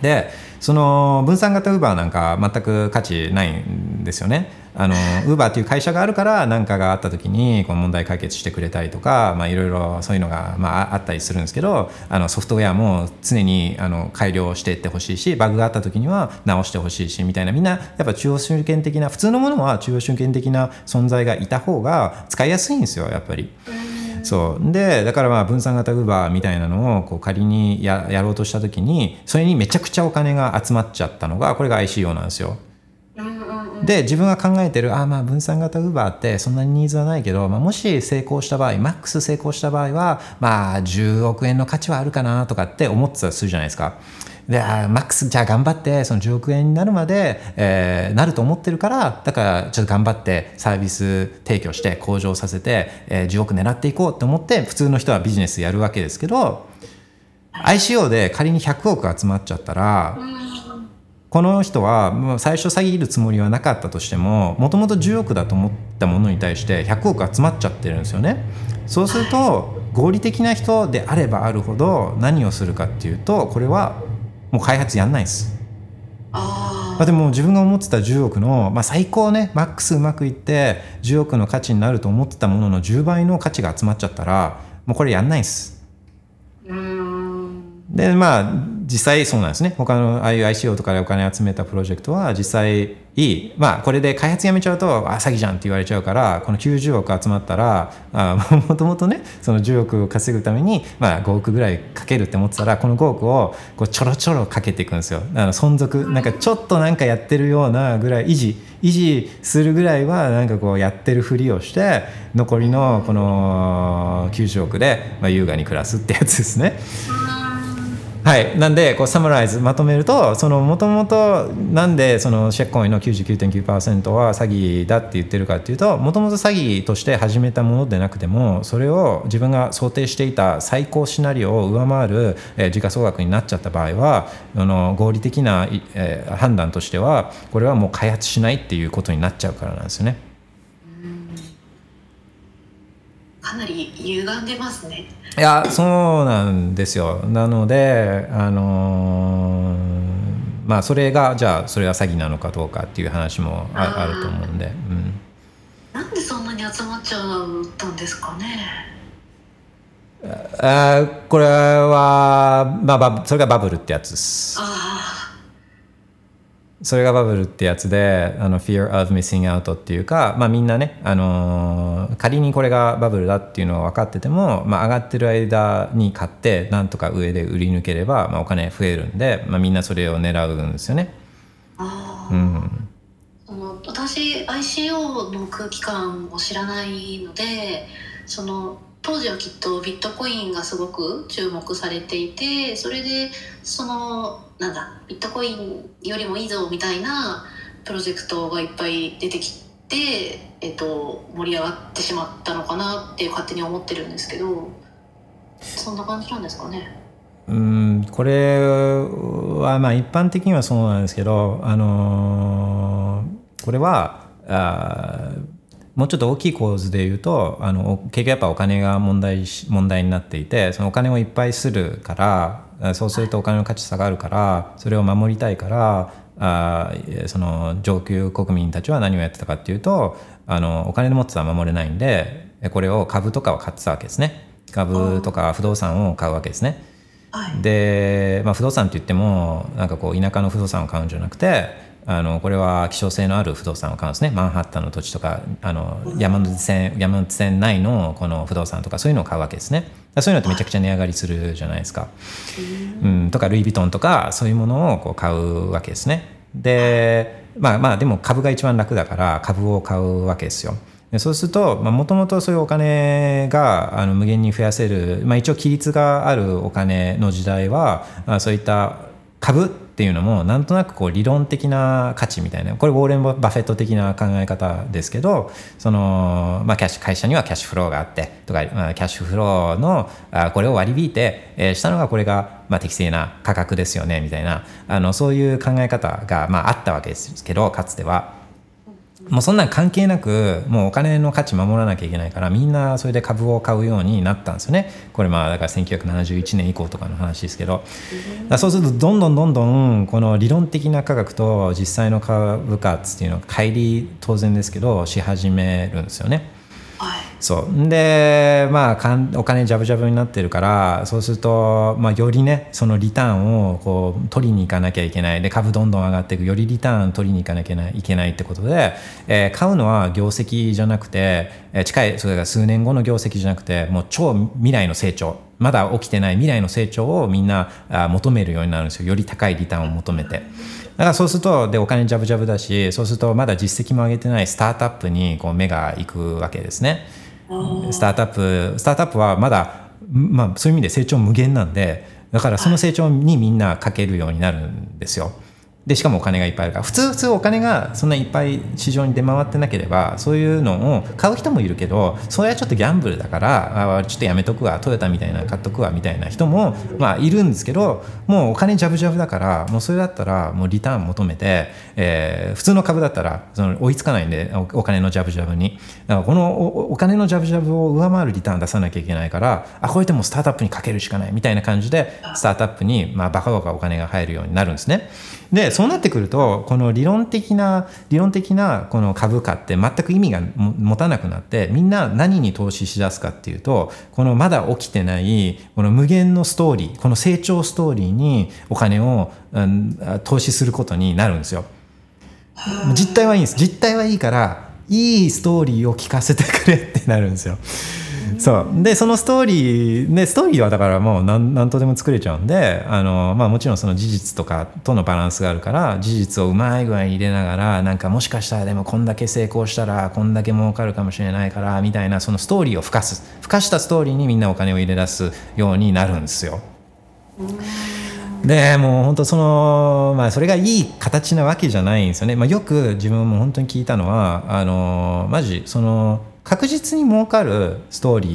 でその分散型ウーバーなんか全く価値ないんですよねあのウーバーっていう会社があるから何かがあった時にこの問題解決してくれたりとかいろいろそういうのが、まあ、あったりするんですけどあのソフトウェアも常にあの改良していってほしいしバグがあった時には直してほしいしみたいなみんなやっぱ中央集権的な普通のものは中央集権的な存在がいた方が使いやすいんですよやっぱり。そうでだからまあ分散型ウーバーみたいなのをこう仮にややろうとした時にそれにめちゃくちゃお金が集まっちゃったのがこれが ICO なんですよ。で自分が考えてるあまあ分散型ウーバーってそんなにニーズはないけど、まあ、もし成功した場合マックス成功した場合はまあ10億円の価値はあるかなとかって思ってたりするじゃないですか。でマックスじゃあ頑張ってその10億円になるまで、えー、なると思ってるからだからちょっと頑張ってサービス提供して向上させて、えー、10億狙っていこうって思って普通の人はビジネスやるわけですけど ICO で仮に100億集まっちゃったら。この人は最初詐欺るつもりはなかったとしてももともと10億だと思ったものに対して100億集まっちゃってるんですよね。そうすると合理的な人であればあるほど何をするかっていうとこれはもう開発やんないです。あでも自分が思ってた10億の、まあ、最高ねマックスうまくいって10億の価値になると思ってたものの10倍の価値が集まっちゃったらもうこれやんないんです。うーんでまあ実際そうなんですね。他のああいう ICO とかでお金集めたプロジェクトは実際いい。まあこれで開発やめちゃうとあ詐欺じゃんって言われちゃうからこの90億集まったらあもともとねその10億を稼ぐために、まあ、5億ぐらいかけるって思ってたらこの5億をこうちょろちょろかけていくんですよ。あの存続なんかちょっとなんかやってるようなぐらい維持維持するぐらいはなんかこうやってるふりをして残りのこの90億で、まあ、優雅に暮らすってやつですね。はい、なんでこうサムライズまとめるともともとなんでそのシェッコインの99.9%は詐欺だって言ってるかっていうともともと詐欺として始めたものでなくてもそれを自分が想定していた最高シナリオを上回る、えー時価総額になっちゃった場合はあの合理的な、えー判断としてはこれはもう開発しないっていうことになっちゃうからなんですよね。かなり歪んでますね。いやそうなんですよ。なのであのーまあそれがじゃあそれは詐欺なのかどうかっていう話もあると思うんで、うん、なんでそんなに集まっちゃったんですかね。あーこれは、まあ、バそれがバブルってやつです。あそれがバブルってやつであの fear of missing out っていうか、まあ、みんなね、あのー仮にこれがバブルだっていうのは分かってても、まあ、上がってる間に買ってなんとか上で売り抜ければ、まあ、お金増えるんで、まあ、みんなそれを狙うんですよね。あうんその私 ICO の空気感を知らないのでその当時はきっとビットコインがすごく注目されていてそれでそのなんだビットコインよりもいいぞみたいなプロジェクトがいっぱい出てきて、えっと、盛り上がってしまったのかなって勝手に思ってるんですけどそんな感じなんですかね。うんこれはまあ一般的にはそうなんですけど、あのーこれはあもうちょっと大きい構図で言うとあの結局やっぱお金が問題し問題になっていてそのお金をいっぱいするからあそうするとお金の価値下がるからそれを守りたいからあーその上級国民たちは何をやってたかっていうとあのお金で持ってたら守れないんでこれを株とかを買ってたわけですね。株とか不動産を買うわけですね。はい、で、まあ、不動産って言ってもなんかこう田舎の不動産を買うんじゃなくてあのこれは希少性のある不動産を買うんですね。マンハッタンの土地とかあの山手線山手線内のこの不動産とかそういうのを買うわけですね。そういうのってめちゃくちゃ値上がりするじゃないですか、うん、とかルイ・ヴィトンとかそういうものをこう買うわけですね。でまあまあでも株が一番楽だから株を買うわけですよ。そうするともともとそういうお金があの無限に増やせる、まあ、一応規律があるお金の時代はそういった株っていうのもなんとなくこう理論的な価値みたいなこれウォーレン・バフェット的な考え方ですけどその、まあ、キャッシュ会社にはキャッシュフローがあってとか、まあ、キャッシュフローのあこれを割り引いて、えーしたのがこれが、まあ、適正な価格ですよねみたいなあのそういう考え方が、まあ、あったわけですけどかつては。もうそんなん関係なくもうお金の価値守らなきゃいけないからみんなそれで株を買うようになったんですよねこれまあだから1971年以降とかの話ですけどそうするとどんどんどんどんこの理論的な価格と実際の株価っていうのは乖離当然ですけどし始めるんですよね。そう。でまあかんお金ジャブジャブになってるからそうすると、まあ、よりねそのリターンをこう取りに行かなきゃいけない。で株どんどん上がっていく。よりリターン取りに行かなきゃいけないってことで、えー買うのは業績じゃなくて、えー近いそれから数年後の業績じゃなくてもう超未来の成長。まだ起きてない未来の成長をみんなあ求めるようになるんですよ。より高いリターンを求めて。だからそうするとでお金ジャブジャブだしそうするとまだ実績も上げてないスタートアップにこう目が行くわけですね。スタートアップスタートアップはまだ、まあ、そういう意味で成長無限なんでだからその成長にみんなかけるようになるんですよ。でしかもお金がいっぱいあるから普通普通お金がそんないっぱい市場に出回ってなければそういうのを買う人もいるけどそれはちょっとギャンブルだからあちょっとやめとくわトヨタみたいな買っとくわみたいな人もまあいるんですけどもうお金ジャブジャブだからもうそれだったらもうリターン求めて、えー普通の株だったらその追いつかないんでお金のジャブジャブにだからこのお金のジャブジャブを上回るリターン出さなきゃいけないからあこれでもうスタートアップにかけるしかないみたいな感じでスタートアップにまあバカバカお金が入るようになるんですね。でそうなってくるとこの理論的な理論的なこの株価って全く意味が持たなくなってみんな何に投資しだすかっていうとこのまだ起きてないこの無限のストーリーこの成長ストーリーにお金を、うん投資することになるんですよ。実態はいいんです実態はいいからいいストーリーを聞かせてくれってなるんですよ。そう。でそのストーリーでストーリーはだからもう何何とでも作れちゃうんであの、まあ、もちろんその事実とかとのバランスがあるから事実をうまい具合に入れながらなんかもしかしたらでもこんだけ成功したらこんだけ儲かるかもしれないからみたいなそのストーリーを付加す。付加したストーリーにみんなお金を入れ出すようになるんですよ。でもう本当その、まあ、それがいい形なわけじゃないんですよね、まあ、よく自分も本当に聞いたのはあのマジその確実に儲かるストーリ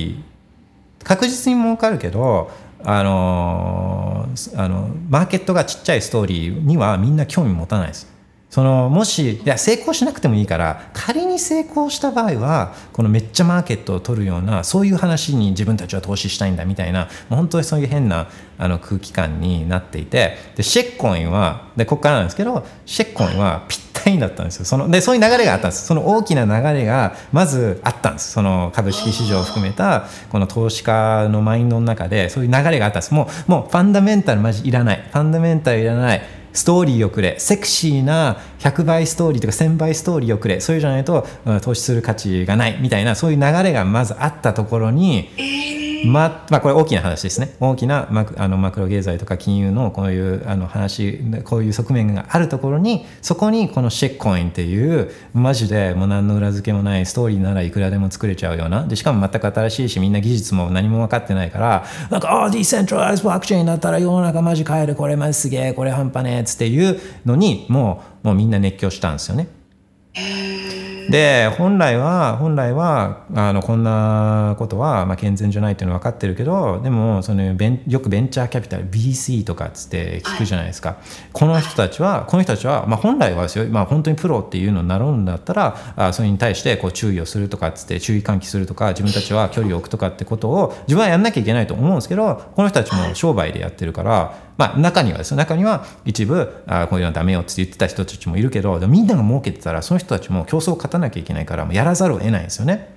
ー確実に儲かるけどあのあのマーケットがちっちゃいストーリーにはみんな興味持たないです。そのもしいや成功しなくてもいいから仮に成功した場合はこのめっちゃマーケットを取るようなそういう話に自分たちは投資したいんだみたいなもう本当にそういう変なあの空気感になっていてでシェッコインはでここからなんですけどシェッコインはぴったりだったんですよ。そのでそういう流れがあったんです。その大きな流れがまずあったんです。その株式市場を含めたこの投資家のマインドの中でそういう流れがあったんです。もうもうファンダメンタルマジいらない。ファンダメンタルいらない。ストーリーをくれセクシーな100倍ストーリーとか1000倍ストーリーをくれそういうじゃないと、投資する価値がないみたいなそういう流れがまずあったところに、ままあ、これ大きな話ですね。大きなマクあのマクロ経済とか金融のこういうあの話こういう側面があるところにそこにこのシェッコインっていうマジでもう何の裏付けもないストーリーならいくらでも作れちゃうような。でしかも全く新しいしみんな技術も何も分かってないからなんか「ああディーセントライズブロックチェーンだったら世の中マジ変える。これマジすげえ。これ半端ねえ」っつっていうのにもうもうみんな熱狂したんですよね。で本来は本来はあのこんなことはまあ健全じゃないっていうのは分かってるけどでもそのベンよくベンチャーキャピタル VC とかっつって聞くじゃないですか、この人たちはこの人たちは、まあ、本来はですよ、まあ、本当にプロっていうのになろうんだったらあそれに対してこう注意をするとかっつって注意喚起するとか自分たちは距離を置くとかってことを自分はやんなきゃいけないと思うんですけどこの人たちも商売でやってるから、まあ、中にはですよ。中には一部あこういうのはダメよって言ってた人たちもいるけどみんなが儲けてたらその人たちも競争を勝たなきゃいけないからもうやらざるを得ないんですよね。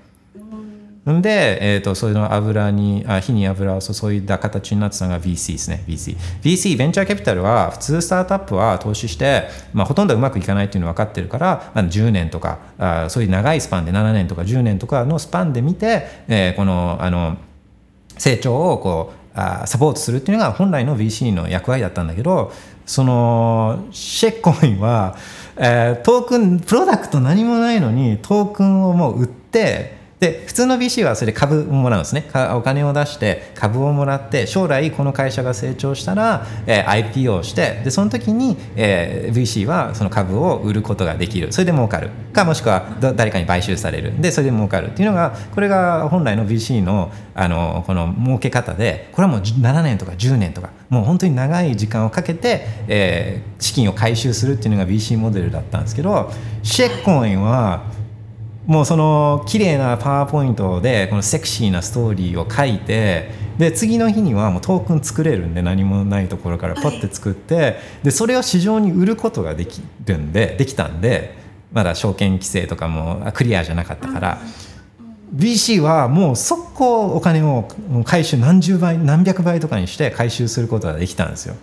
んで、えー、とそういうの油にあ火に油を注いだ形になってたのが VC ですね。VC VC ベンチャーキャピタルは普通スタートアップは投資して、まあ、ほとんどうまくいかないっていうの分かってるから、まあ、10年とかあそういう長いスパンで7年とか10年とかのスパンで見て、えーこのあの成長をこうあサポートするっていうのが本来の VC の役割だったんだけどそのシェッコインは、えートークンプロダクト何もないのにトークンをもう売ってで普通の VC はそれで株をもらうんですね。かお金を出して株をもらって将来この会社が成長したら、えー IPO をしてでその時に、えー VC はその株を売ることができる。それで儲かる。かもしくはだ誰かに買収される。でそれで儲かるっていうのがこれが本来の VC のあのこの儲け方でこれはもう7年とか10年とかもう本当に長い時間をかけて、えー資金を回収するっていうのが VC モデルだったんですけどシェッコインはもうその綺麗なパワーポイントでこのセクシーなストーリーを書いてで次の日にはもうトークン作れるんで何もないところからポッて作ってでそれを市場に売ることができるんでできたんでまだ証券規制とかもあクリアじゃなかったから。BC はもう速攻お金を回収何十倍何百倍とかにして回収することができたんですよ。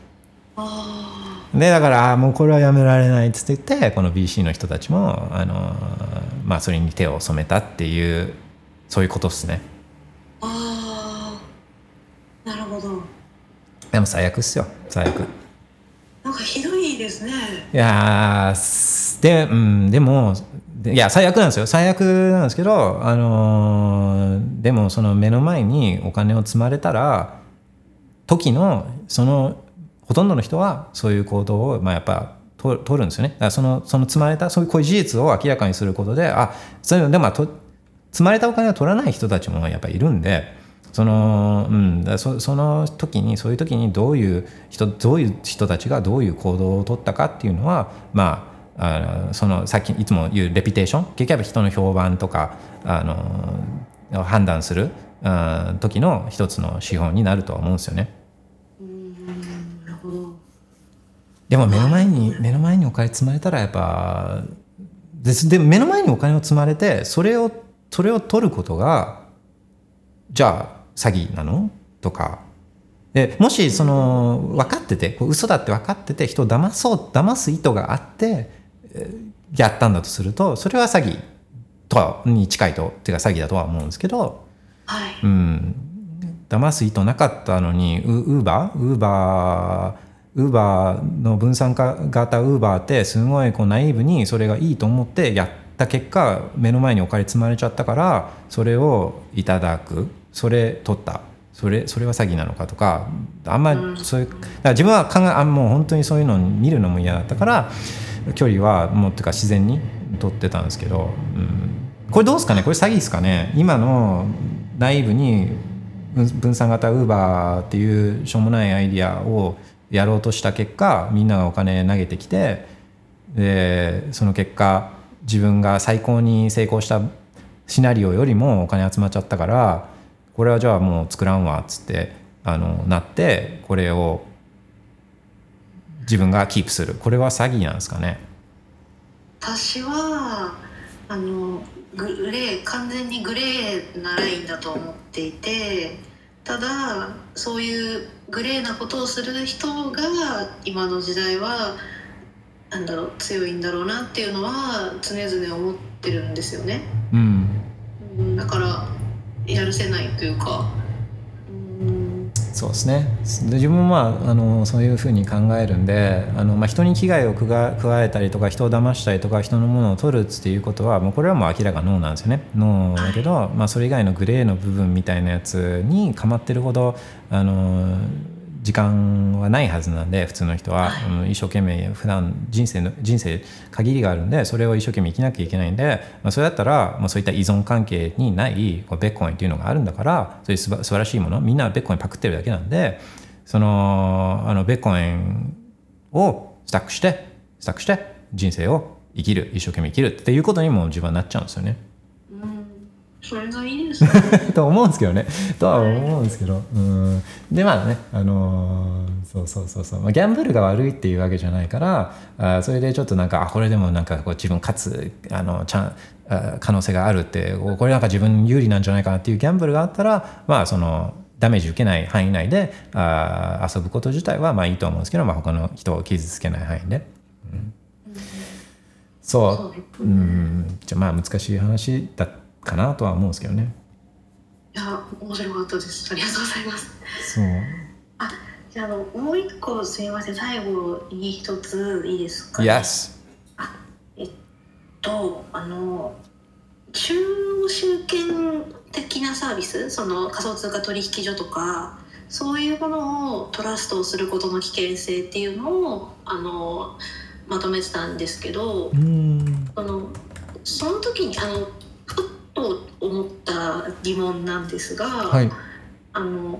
でだからもうこれはやめられないっつって言ってこの BC の人たちもあのーまあそれに手を染めたっていうそういうことっすね。ああなるほど。でも最悪っすよ最悪。なんかひどいですね。いやで,、うん、でもでいや最悪なんですよ。最悪なんですけどあのーでもその目の前にお金を積まれたら時のそのほとんどの人はそういう行動を、まあ、やっぱ取るんですよね。そのその積まれたそういうこういう事実を明らかにすることであそれでもと積まれたお金を取らない人たちもやっぱりいるんでそのうん、だそその時にそういう時にどういう人どういう人たちがどういう行動を取ったかっていうのはまああのそのさっきいつも言うレピテーション結局は人の評判とかあの判断するうん時の一つの指標になるとは思うんですよね。うんなるほどでも目の前に目の前にお金積まれたらやっぱですで目の前にお金を積まれてそれをそれを取ることがじゃあ詐欺なの？とか。でもしその分かっててこう嘘だって分かってて人を騙そう騙す意図があってえーやったんだとするとそれは詐欺とはに近いとっていうか詐欺だとは思うんですけど、はい、うん、騙す意図なかったのにウウーバーウーバーウーバーの分散化型ウーバーってすごいこうナイーブにそれがいいと思ってやった結果目の前にお金積まれちゃったからそれをいただく。それ取った。それそれは詐欺なのかとかあんまりそういうだから自分は考えあもう本当にそういうのを見るのも嫌だったから距離はもうっていうか自然に取ってたんですけど、うん、これどうですかね？これ詐欺ですかね？今の内部に分分散型ウーバーっていうしょうもないアイディアをやろうとした結果みんながお金投げてきてでその結果自分が最高に成功したシナリオよりもお金集まっちゃったからこれはじゃあもう作らんわっつってあのなってこれを自分がキープする。これは詐欺なんですかね？私はあのグレー完全にグレーなラインだと思っていてただそういうグレーなことをする人が今の時代はなんだろう強いんだろうなっていうのは常々思ってるんですよね。うんうんだからやるせないというか。うんそうですね。で自分もまああのそういうふうに考えるんであの、まあ、人に危害を加加えたりとか人を騙したりとか人のものを取るっていうことはもうこれはもう明らかノーなんですよね。ノーだけど、まあ、それ以外のグレーの部分みたいなやつにかまってるほどあの時間はないはずなんで普通の人は、はいうん一生懸命普段人生の人生限りがあるんでそれを一生懸命生きなきゃいけないんで、まあ、それだったら、まあ、そういった依存関係にないこうベッコインっていうのがあるんだからそういうすば素晴らしいものみんなはベッコインパクってるだけなんでそのあのベッコインをスタックしてスタックして人生を生きる一生懸命生きるっていうことにも自分はなっちゃうんですよね。うんそれがいいですね。と思うんですけどね。とは思うんですけど。うん。でまあねあのーそうそうそうそう、まあ、ギャンブルが悪いっていうわけじゃないからあーそれでちょっとなんかあこれでもなんかこう自分勝つあのチャンあ可能性があるってこれなんか自分有利なんじゃないかなっていうギャンブルがあったらまあそのダメージ受けない範囲内であー遊ぶこと自体はまあいいと思うんですけど、まあ、他の人を傷つけない範囲で。うん。そう。そうん。じゃあまあ難しい話だかなとは思うんですけどね。いや面白かったです。ありがとうございます。そうじゃああのもう一個すみません最後に一ついいですか、Yes とあの中央集権的なサービス？その仮想通貨取引所とかそういうものをトラストをすることの危険性っていうのをあのまとめてたんですけどうんそのその時にあのと思った疑問なんですが、はい。あの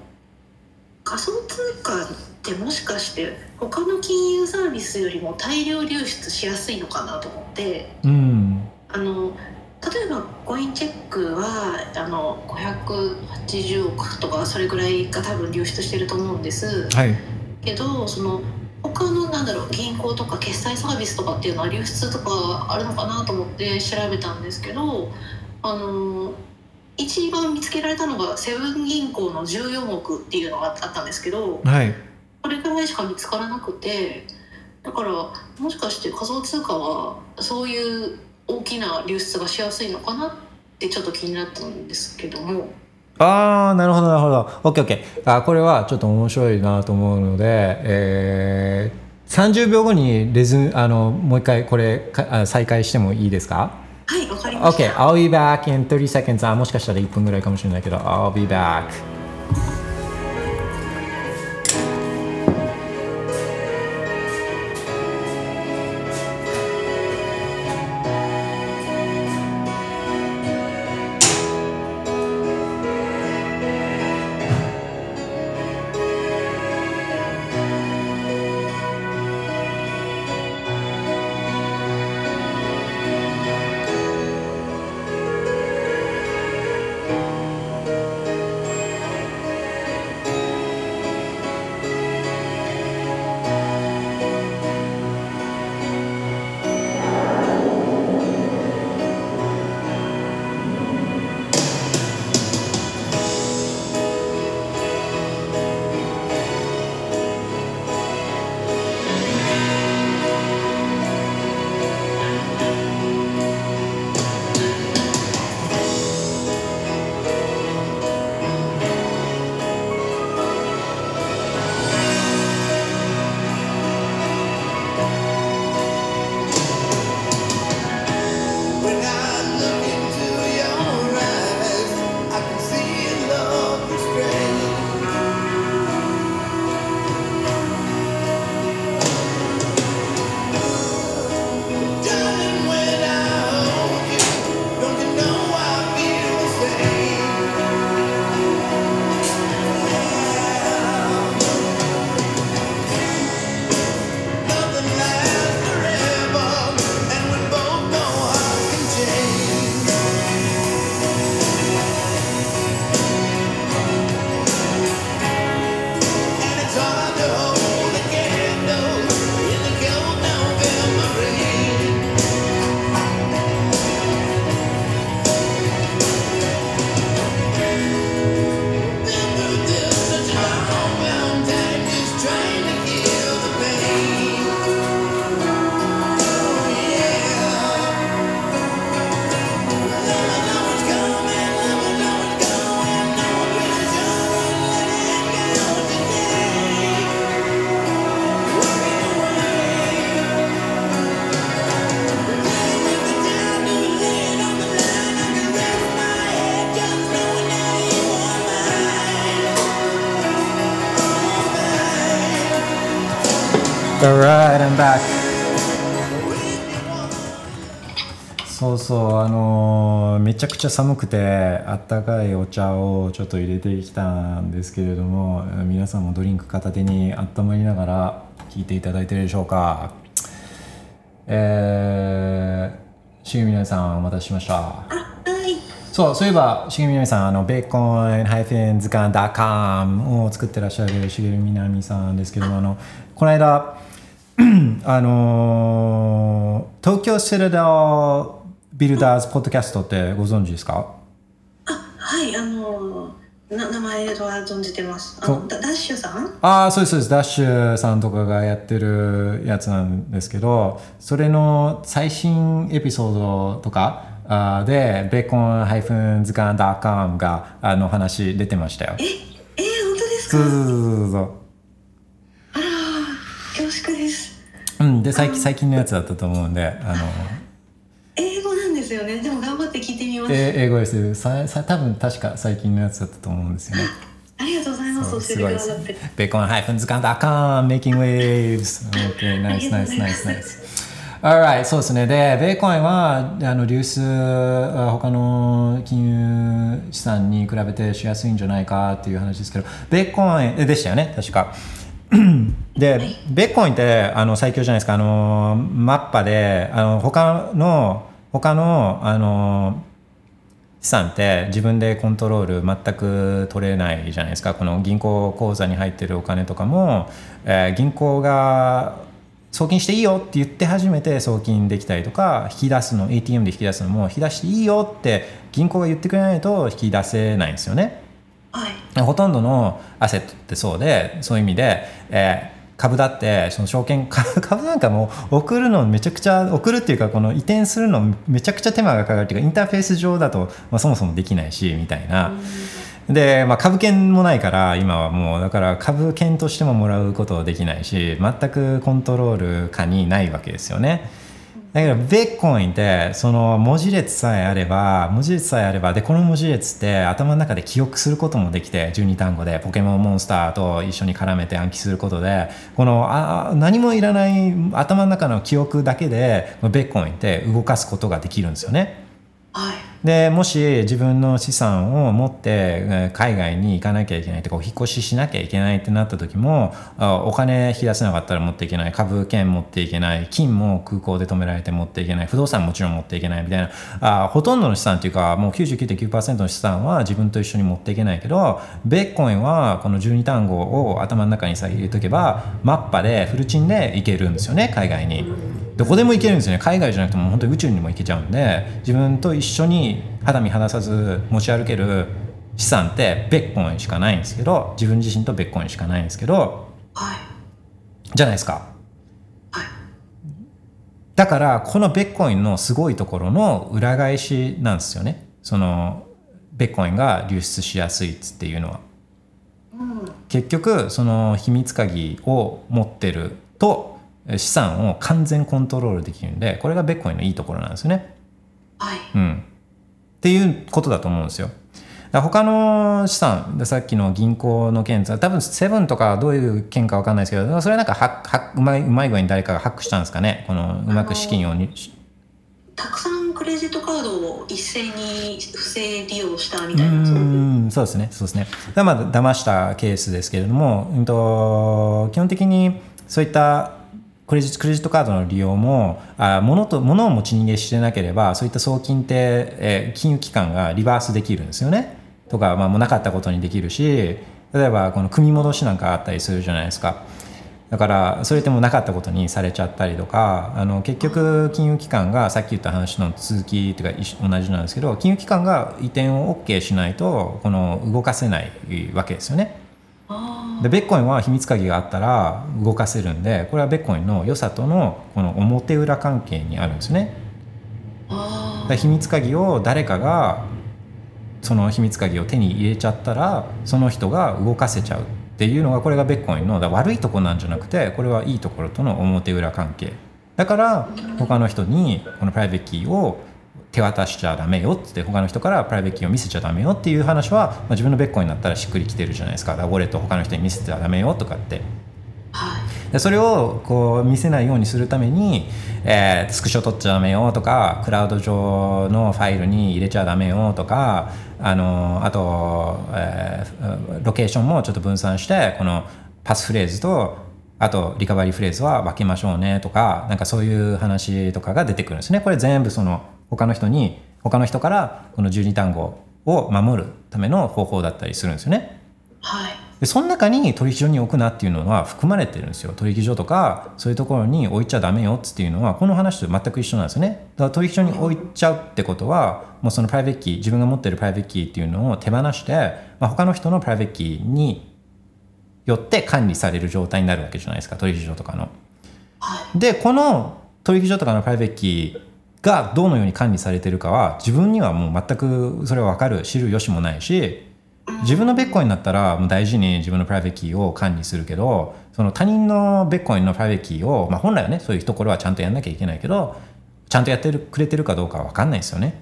仮想通貨ってもしかして他の金融サービスよりも大量流出しやすいのかなと思ってうん。あの例えばコインチェックはあの580億とかそれぐらいが多分流出してると思うんです。はい。けどその他のなんだろう銀行とか決済サービスとかっていうのは流出とかあるのかなと思って調べたんですけどあの一番見つけられたのがセブン銀行の14億っていうのがあったんですけどはい。これぐらいしか見つからなくてだからもしかして仮想通貨はそういう大きな流出がしやすいのかなってちょっと気になったんですけども。ああなるほどなるほど。OKOK あこれはちょっと面白いなと思うので、えー、30秒後にレズあのもう一回これかあ再開してもいいですか？はいわかりました ?OK I'll be back in 30 seconds あもしかしたら1分ぐらいかもしれないけど I'll be back ちゃくちゃ寒くてあったかいお茶をちょっと入れてきたんですけれども皆さんもドリンク片手に温まりながら聞いていただいてるでしょうか。えー、しげみなみさんお待たせしました。あはい。そうそういえばしげみなみさんあのベーコン図鑑 .com を作ってらっしゃるしげみなみさんですけどもあのこの間 あのー東京セレダービルダーズポッドキャストってご存知ですか？あはいあのな名前は存じてます。あのダダッシュさん？ああそうですそうです。ダッシュさんとかがやってるやつなんですけどそれの最新エピソードとかあーでベーコン図鑑 .com があの話出てましたよ。ええー、本当ですか？そうそうそうそうあら恐縮です。うん、で最近最近のやつだったと思うんであの英語なんですよねでも頑張って聞いてみます、え英語ですささ多分確か最近のやつだったと思うんですよね。ありがとうございます。すごいですくださって。ベーコン図鑑 .com making waves OK ナイスナイスナイスナイス。Alright そうですね。でベーコンはあの流出あ他の金融資産に比べてしやすいんじゃないかっていう話ですけどベーコンえでしたよね確か。で、ベーコンってあの最強じゃないですか。あのマッパであの他の他のあの資産って自分でコントロール全く取れないじゃないですかこの銀行口座に入ってるお金とかも、えー銀行が送金していいよって言って初めて送金できたりとか引き出すの ATM で引き出すのも引き出していいよって銀行が言ってくれないと引き出せないんですよね。はいほとんどのアセットってそうでそういう意味で、えー株だってその証券 株なんかも送るのめちゃくちゃ送るっていうかこの移転するのめちゃくちゃ手間がかかるっていうかインターフェース上だと、まあ、そもそもできないしみたいな。で、まあ、株券もないから今はもうだから株券としてももらうことできないし全くコントロール下にないわけですよね。だけどベッコインってその文字列さえあれば文字列さえあればでこの文字列って頭の中で記憶することもできて12単語でポケモンモンスターと一緒に絡めて暗記することでこのあ何もいらない頭の中の記憶だけでベッコインって動かすことができるんですよね。はいでもし自分の資産を持って海外に行かなきゃいけないとかお引っ越ししなきゃいけないってなった時もお金引き出せなかったら持っていけない株券持っていけない金も空港で止められて持っていけない不動産もちろん持っていけないみたいなあほとんどの資産っていうかもう99.9%の資産は自分と一緒に持っていけないけどベッコインはこの12単語を頭の中にさ入れとけばマッパでフルチンで行けるんですよね海外に。どこでも行けるんですよね。海外じゃなくても本当に宇宙にも行けちゃうんで自分と一緒に肌身離さず持ち歩ける資産ってベッコインしかないんですけど自分自身とベッコインしかないんですけどはい。じゃないですか。はい。だからこのベッコインのすごいところの裏返しなんですよね。そのベッコインが流出しやすいっていうのは。うん。結局その秘密鍵を持ってると資産を完全コントロールできるんでこれがベッコインのいいところなんですよね。はい。うん、っていうことだと思うんですよ。他の資産でさっきの銀行の件多分セブンとかどういう件か分かんないですけどそれはなんかハッハッうまいうまい具合に誰かがハックしたんですかね？このうまく資金をにたくさんクレジットカードを一斉に不正利用したみうたいなそうですね。そうですね。だまあ騙したケースですけれども、うん、と基本的にそういったクレジットカードの利用もあ物と物を持ち逃げしてなければそういった送金って、え金融機関がリバースできるんですよねとか、まあ、もうなかったことにできるし例えばこの組み戻しなんかあったりするじゃないですかだからそれってもなかったことにされちゃったりとかあの結局金融機関がさっき言った話の続きというか同じなんですけど金融機関が移転を OK しないとこの動かせないわけですよね。あでビットコインは秘密鍵があったら動かせるんでこれはビットコインの良さとのこの表裏関係にあるんですね。秘密鍵を誰かがその秘密鍵を手に入れちゃったらその人が動かせちゃうっていうのがこれがビットコインの悪いとこなんじゃなくてこれはいいところとの表裏関係。だから他の人にこのプライベートキーを手渡しちゃダメよって他の人からプライベートキーを見せちゃダメよっていう話は、まあ、自分のビットコインだったらしっくりきてるじゃないですか。だからウォレットを他の人に見せちゃダメよとかって。はい。でそれをこう見せないようにするために、えースクショ取っちゃダメよとかクラウド上のファイルに入れちゃダメよとかあのあと、えーロケーションもちょっと分散してこのパスフレーズとあとリカバリーフレーズは分けましょうねとかなんかそういう話とかが出てくるんですね。これ全部その他の人に他の人からこの12単語を守るための方法だったりするんですよね。はい。でその中に取引所に置くなっていうのは含まれてるんですよ。取引所とかそういうところに置いちゃダメよっていうのはこの話と全く一緒なんですよね。だから取引所に置いちゃうってことはもうそのプライベートキー自分が持ってるプライベートキーっていうのを手放して、まあ、他の人のプライベートキーによって管理される状態になるわけじゃないですか取引所とかの。はい。でこの取引所とかのプライベートキーがどのように管理されてるかは自分にはもう全くそれは分かる知る由もないし自分のビットコインだったらもう大事に自分のプライベートキーを管理するけどその他人のビットコインのプライベートキーを、まあ、本来はねそういうところはちゃんとやんなきゃいけないけどちゃんとやってるくれてるかどうかは分かんないですよね。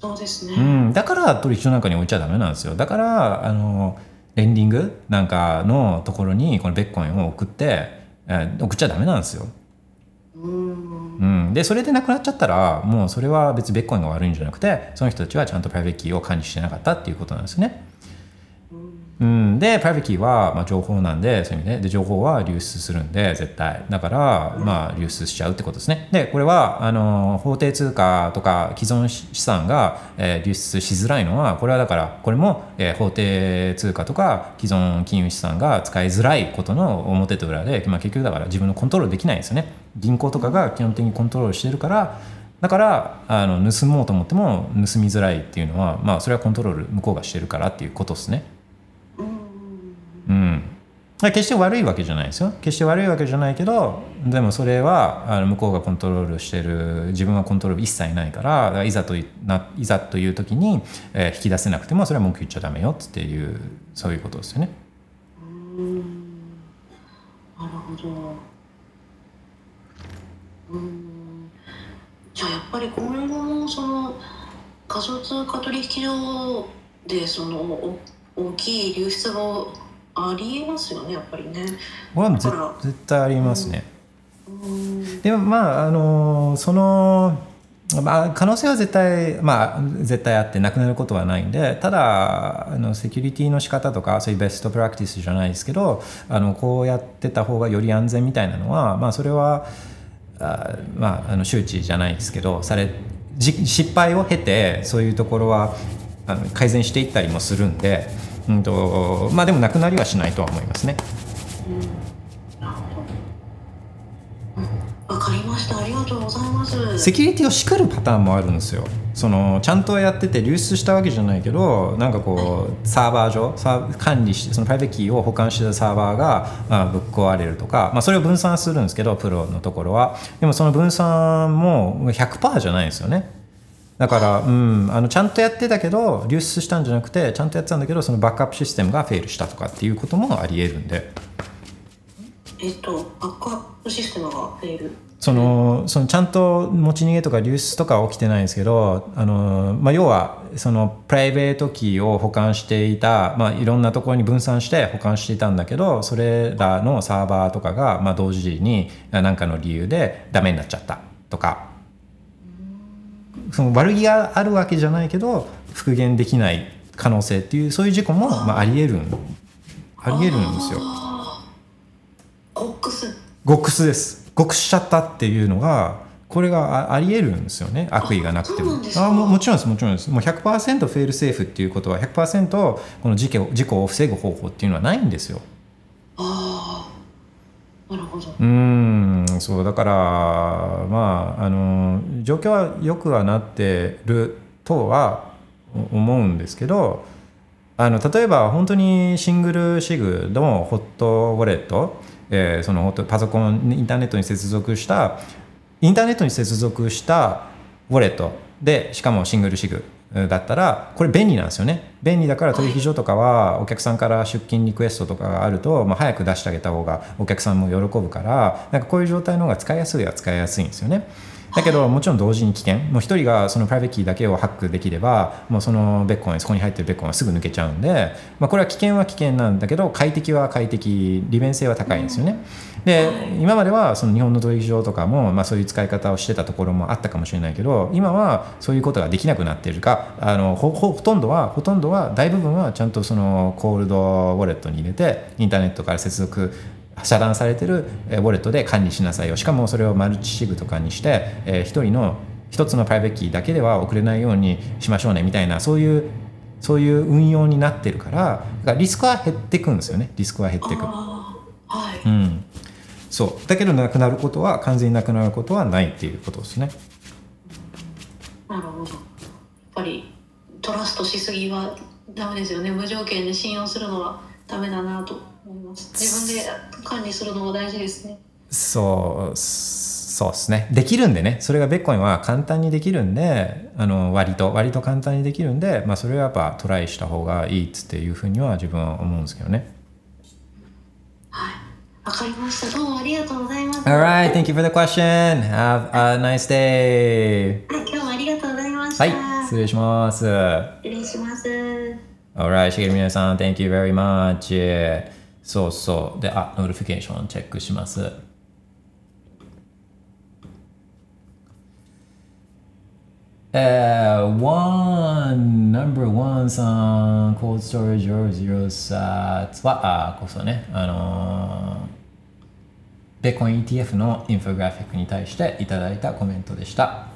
そうですね、うん、だから取引所なんかに置いちゃダメなんですよ。だからあのレンディングなんかのところにこのビットコインを送って、えー送っちゃダメなんですよ、うん、でそれでなくなっちゃったらもうそれは別にビットコインが悪いんじゃなくてその人たちはちゃんとプライベートキーを管理してなかったっていうことなんですね。うん、でプライベキーはまあ情報なんでそういう意味で。で情報は流出するんで絶対。だからまあ流出しちゃうってことですね。でこれはあの法定通貨とか既存資産が、えー流出しづらいのはこれはだからこれも、えー法定通貨とか既存金融資産が使いづらいことの表と裏で、まあ、結局だから自分のコントロールできないんですよね。銀行とかが基本的にコントロールしてるからだからあの盗もうと思っても盗みづらいっていうのはまあそれはコントロール向こうがしてるからっていうことですね。うん、決して悪いわけじゃないですよ。決して悪いわけじゃないけどでもそれはあの向こうがコントロールしてる自分はコントロール一切ないからからいざといないざという時に、えー引き出せなくてもそれは文句言っちゃダメよっていうそういうことですよね。なるほど。うん。じゃあやっぱり今後もその仮想通貨取引所でそのお大きい流出がありえますよねやっぱりね。これは絶絶対ありますね。うんでもまああのその、まあ、可能性は絶対まあ絶対あってなくなることはないんでただあのセキュリティの仕方とかそういうベストプラクティスじゃないですけどあのこうやってた方がより安全みたいなのはまあそれはあまああの周知じゃないですけどされじ失敗を経てそういうところはあの改善していったりもするんで、うんとまあでもなくなりはしないとは思いますね。わかりました。ありがとうございます。セキュリティをしくるパターンもあるんですよ。そのちゃんとやってて流出したわけじゃないけどなんかこうサーバー上サー管理してそのプライベートキーを保管してたサーバーが、まあ、ぶっ壊れるとか、まあ、それを分散するんですけどプロのところは。でもその分散も100%じゃないんですよねだから、うん、あのちゃんとやってたけど流出したんじゃなくてちゃんとやってたんだけどそのバックアップシステムが fail したとかっていうこともありえるんでえっとバックアップシステムが fail。そのそのちゃんと持ち逃げとか流出とかは起きてないんですけどあの、まあ、要はそのプライベートキーを保管していた、まあ、いろんなところに分散して保管していたんだけどそれらのサーバーとかが、まあ、同時に何かの理由でダメになっちゃったとかその悪気があるわけじゃないけど復元できない可能性っていうそういう事故も、まあ、ありえるんありえるんですよ。コックスゴックスです。ゴックスしちゃったっていうのがこれがあありえるんですよね。悪意がなくても。あももちろんですもちろんです。もう100%フェイルセーフっていうことは100%この事故事故を防ぐ方法っていうのはないんですよ。ああなるほど。うんそうだからまああの状況は良くはなってるとは思うんですけどあの例えば本当にシングルシグのホットウォレット、えーそのホットパソコンインターネットに接続したインターネットに接続したウォレットでしかもシングルシグだったらこれ便利なんですよね。便利だから取引所とかはお客さんから出勤リクエストとかがあると、まあ、早く出してあげた方がお客さんも喜ぶからなんかこういう状態の方が使いやすいは使いやすいんですよね。だけどもちろん同時に危険もう一人がそのプライベートキーだけをハックできればもうそのビットコインそこに入ってるビットコインはすぐ抜けちゃうんで、まあ、これは危険は危険なんだけど快適は快適利便性は高いんですよね。で今まではその日本の取引所とかも、まあ、そういう使い方をしてたところもあったかもしれないけど今はそういうことができなくなってるかあのほほほとんどはほとんどは大部分はちゃんとそのコールドウォレットに入れてインターネットから接続遮断されてるえーウォレットで管理しなさいよ。しかもそれをマルチシグとかにして、えー一人の一つのプライベートキーだけでは送れないようにしましょうね。みたいなそういうそういう運用になってるからだからリスクは減っていくんですよね。リスクは減っていく。はい、うん、そう。だけどなくなることは完全になくなることはないっていうことですね。なるほど。やっぱり trust しすぎはダメですよね。無条件で信用するのはダメだなと思います。自分で管理するのが大事ですね。そうそうですね。できるんでね。それがベッコインは簡単にできるんであの割と割と簡単にできるんで、まあ、それはやっぱトライした方がいいっつっていうふうには自分は思うんですけどね。はい。わかりました。どうもありがとうございます。Alright, thank you for the question. Have a nice day. はい今日もありがとうございました、はい、失礼します。失礼します。Alright, しげる皆さん、Thank you very much. そうそう。で、あ、 notification チェックします。えー、one, number one さん、cold storage or zero sat は、あ、こそね、あのー、ベコン ETF のインフォグラフィックに対していただいたコメントでした。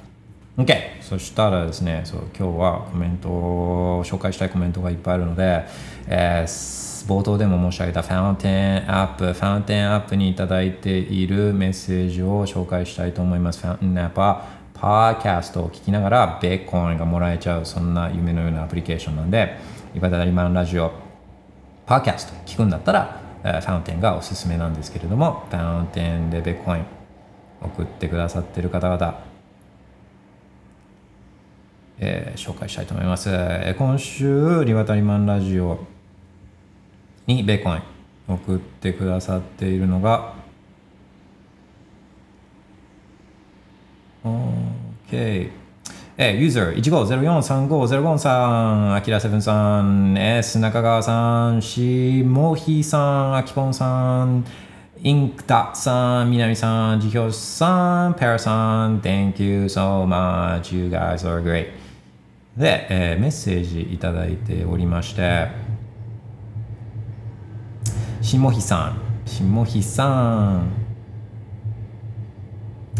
OK! そしたらですね、そう今日はコメントを紹介したいコメントがいっぱいあるので、えー冒頭でも申し上げたファウンテンアップ、ファウンテンアップにいただいているメッセージを紹介したいと思います。ファウンテンアップは、パーキャストを聞きながらベーコンがもらえちゃう、そんな夢のようなアプリケーションなんで、イバダリマンラジオ、パーキャスト聞くんだったら、ファウンテンがおすすめなんですけれども、ファウンテンでベーコン送ってくださっている方々、えー紹介したいと思います。今週、リバタリマンラジオにベーコイン送ってくださっているのが、OK。え、ユーザー15043505さん、アキラセブンさん、S 中川さん、しもひさん、あきぽんさん、インクタさん、みなみさん、ジヒョさん、ペラさん、Thank you so much, you guys are great. で、えーメッセージいただいておりまして、しもひさん、しもひさん、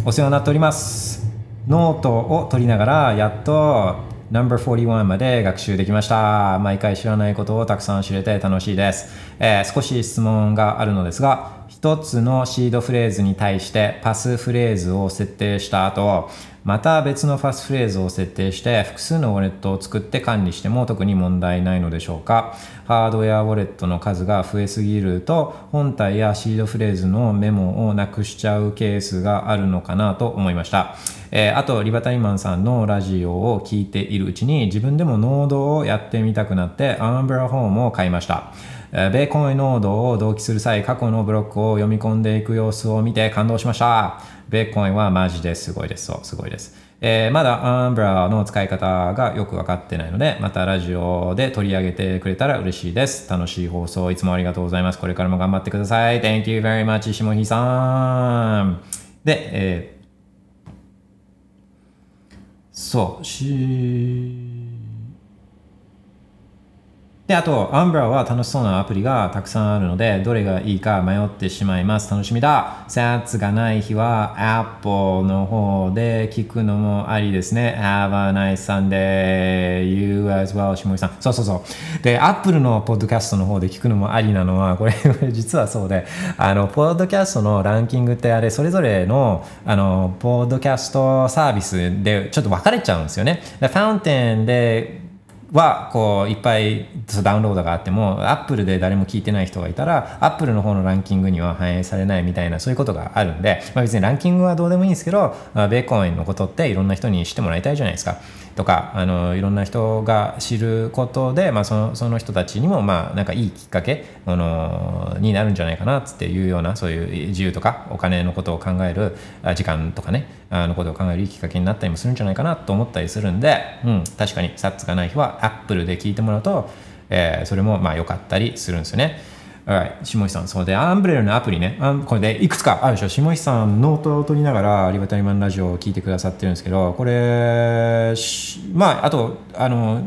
お世話になっております。ノートを取りながら、やっとナンバー41まで学習できました。毎回知らないことをたくさん知れて楽しいです。えー少し質問があるのですが、一つのシードフレーズに対してパスフレーズを設定した後、また別のファスフレーズを設定して複数のウォレットを作って管理しても特に問題ないのでしょうか。ハードウェアウォレットの数が増えすぎると本体やシードフレーズのメモをなくしちゃうケースがあるのかなと思いました、えーあとリバタイマンさんのラジオを聞いているうちに自分でもノードをやってみたくなってアンブラホームを買いました。ベーコンノードを同期する際、過去のブロックを読み込んでいく様子を見て感動しました。ベーコンはマジですごいです。そう、すごいです。えーまだアンブラの使い方がよくわかってないので、またラジオで取り上げてくれたら嬉しいです。楽しい放送いつもありがとうございます。これからも頑張ってください。Thank you very much, 下日さん。で、えーそう、し、で、あと、アンブラは楽しそうなアプリがたくさんあるので、どれがいいか迷ってしまいます。楽しみだ。SATS がない日は Apple の方で聞くのもありですね。Have a nice Sunday. You as well, 下井さん。そうそうそう。で、Apple のポッドキャストの方で聞くのもありなのは、これ実はそうで、あの、ポッドキャストのランキングってあれ、それぞれの、あの、ポッドキャストサービスでちょっと分かれちゃうんですよね。でファウンテンではこういっぱいダウンロードがあってもアップルで誰も聞いてない人がいたらアップルの方のランキングには反映されないみたいなそういうことがあるんで、まあ、別にランキングはどうでもいいんですけどまあベーコンのことっていろんな人に知ってもらいたいじゃないですか。とかあのいろんな人が知ることで、まあ、そのその人たちにもまあなんかいいきっかけあのになるんじゃないかなっていうようなそういう自由とかお金のことを考える時間とかねあのことを考えるいいきっかけになったりもするんじゃないかなと思ったりするんで、うん、確かに sats がない日はアップルで聞いてもらうと、えーそれもまあ良かったりするんですよね。Alright 下石さん、そうで、アンブレラのアプリね、あこれでいくつかあるでしょ、下石さん、ノートを取りながら、リバタリマンラジオを聞いてくださってるんですけど、これ、まあ、あと、あの、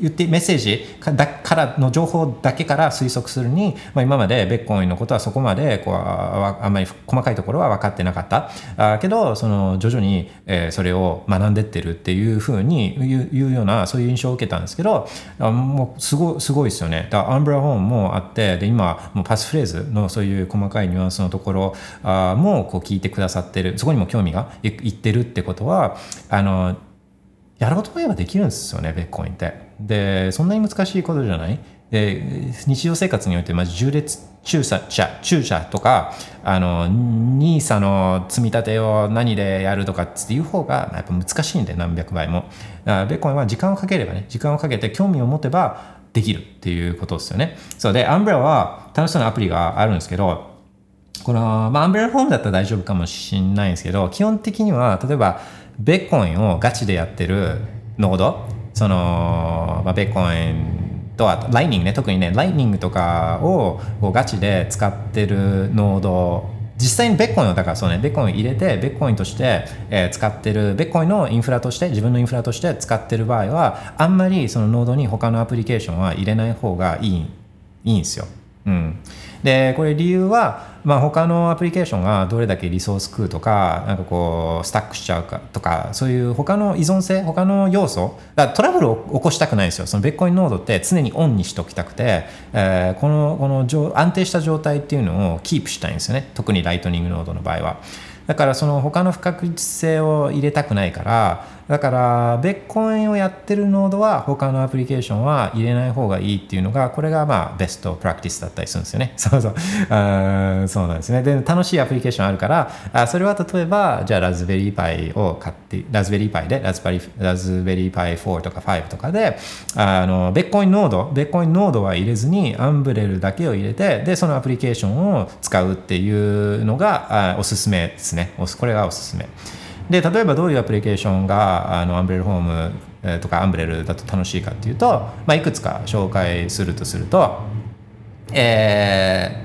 言ってメッセージかだからの情報だけから推測するに、まあ、今までベッコインのことはそこまでこうああんまり細かいところは分かってなかった。あけどその徐々に、えーそれを学んでってるっていうふうに言うようなそういう印象を受けたんですけどあもうすごすごいですよね。だアンブラホーンもあってで今もうパスフレーズのそういう細かいニュアンスのところあもこう聞いてくださってる。そこにも興味がいいってるってことはあのやろうと思えばできるんですよね、ベッコインって。で、そんなに難しいことじゃない？で、日常生活において、まず重列駐車、駐車とか、あの、NISA の積み立てを何でやるとかっていう方が、やっぱ難しいんで、何百倍も。ベッコインは時間をかければね、時間をかけて興味を持てばできるっていうことですよね。そうで、アンブレラは楽しそうなアプリがあるんですけど、この、まあ、アンブレラフォームだったら大丈夫かもしれないんですけど、基本的には、例えば、ビットコインをガチでやってるノード、その、まあ、ビットコインとは、ライトニングね、特にね、ライトニングとかをこうガチで使ってるノード、実際にビットコインをだからそうね、ビットコイン入れて、ビットコインとして、え使ってる、ビットコインのインフラとして、自分のインフラとして使ってる場合は、あんまりそのノードに他のアプリケーションは入れない方がいい、いいんですよ。うん。で、これ理由は、まあ、他のアプリケーションがどれだけリソース食うとか、なんかこう、スタックしちゃうかとか、そういう他の依存性、他の要素、だトラブルを起こしたくないんですよ。そのビットコインノードって常にオンにしておきたくて、えーこの、この安定した状態っていうのをキープしたいんですよね。特にライトニングノードの場合は。だからその他の不確実性を入れたくないから、だからビットコインをやってるノードは他のアプリケーションは入れない方がいいっていうのが、これがまあベストプラクティスだったりするんですよね。そうそう。あそうなんですね。で、楽しいアプリケーションあるから、あそれは例えば、じゃあラズベリーパイを買って、ラズベリーパイで、ラズベリラズベリーパイ4とか5とかで、あの、ベッコインノード、ベッコインノードは入れずに、アンブレルだけを入れて、で、そのアプリケーションを使うっていうのが、あおすすめですね。これがおすすめ。で例えばどういうアプリケーションがあのアンブレルホームとかアンブレルだと楽しいかっていうと、まあ、いくつか紹介するとすると、え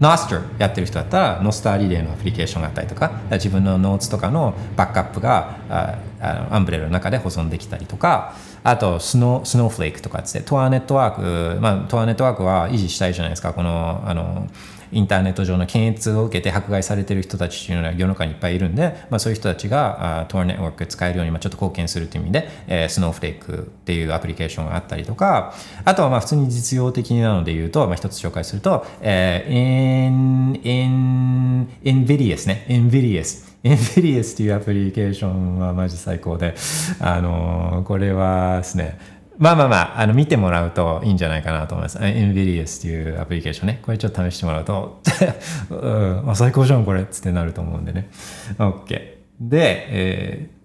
ー、ノスターやってる人だったらノスターリレーのアプリケーションがあったりとか自分のノーツとかのバックアップがああのアンブレルの中で保存できたりとかあとスノースノーフレークとかっつってトアネットワーク、まあ、トアネットワークは維持したいじゃないですかこのあのインターネット上の検閲を受けて迫害されてる人たちっていうのは世の中にいっぱいいるんで、まあ、そういう人たちがあ Tor ネットワーク使えるようにまあちょっと貢献するという意味で、えー、スノーフレークっていうアプリケーションがあったりとかあとはまあ普通に実用的なので言うと、まあ、一つ紹介すると、えー、in, in, Invidious ね。Invidious Invidious っていうアプリケーションはマジ最高で、あのーこれはですねまあまあまあ、あの見てもらうといいんじゃないかなと思います。Invidious っていうアプリケーションね。これちょっと試してもらうと、うん、あ最高じゃんこれっつってなると思うんでね。OK。で、えー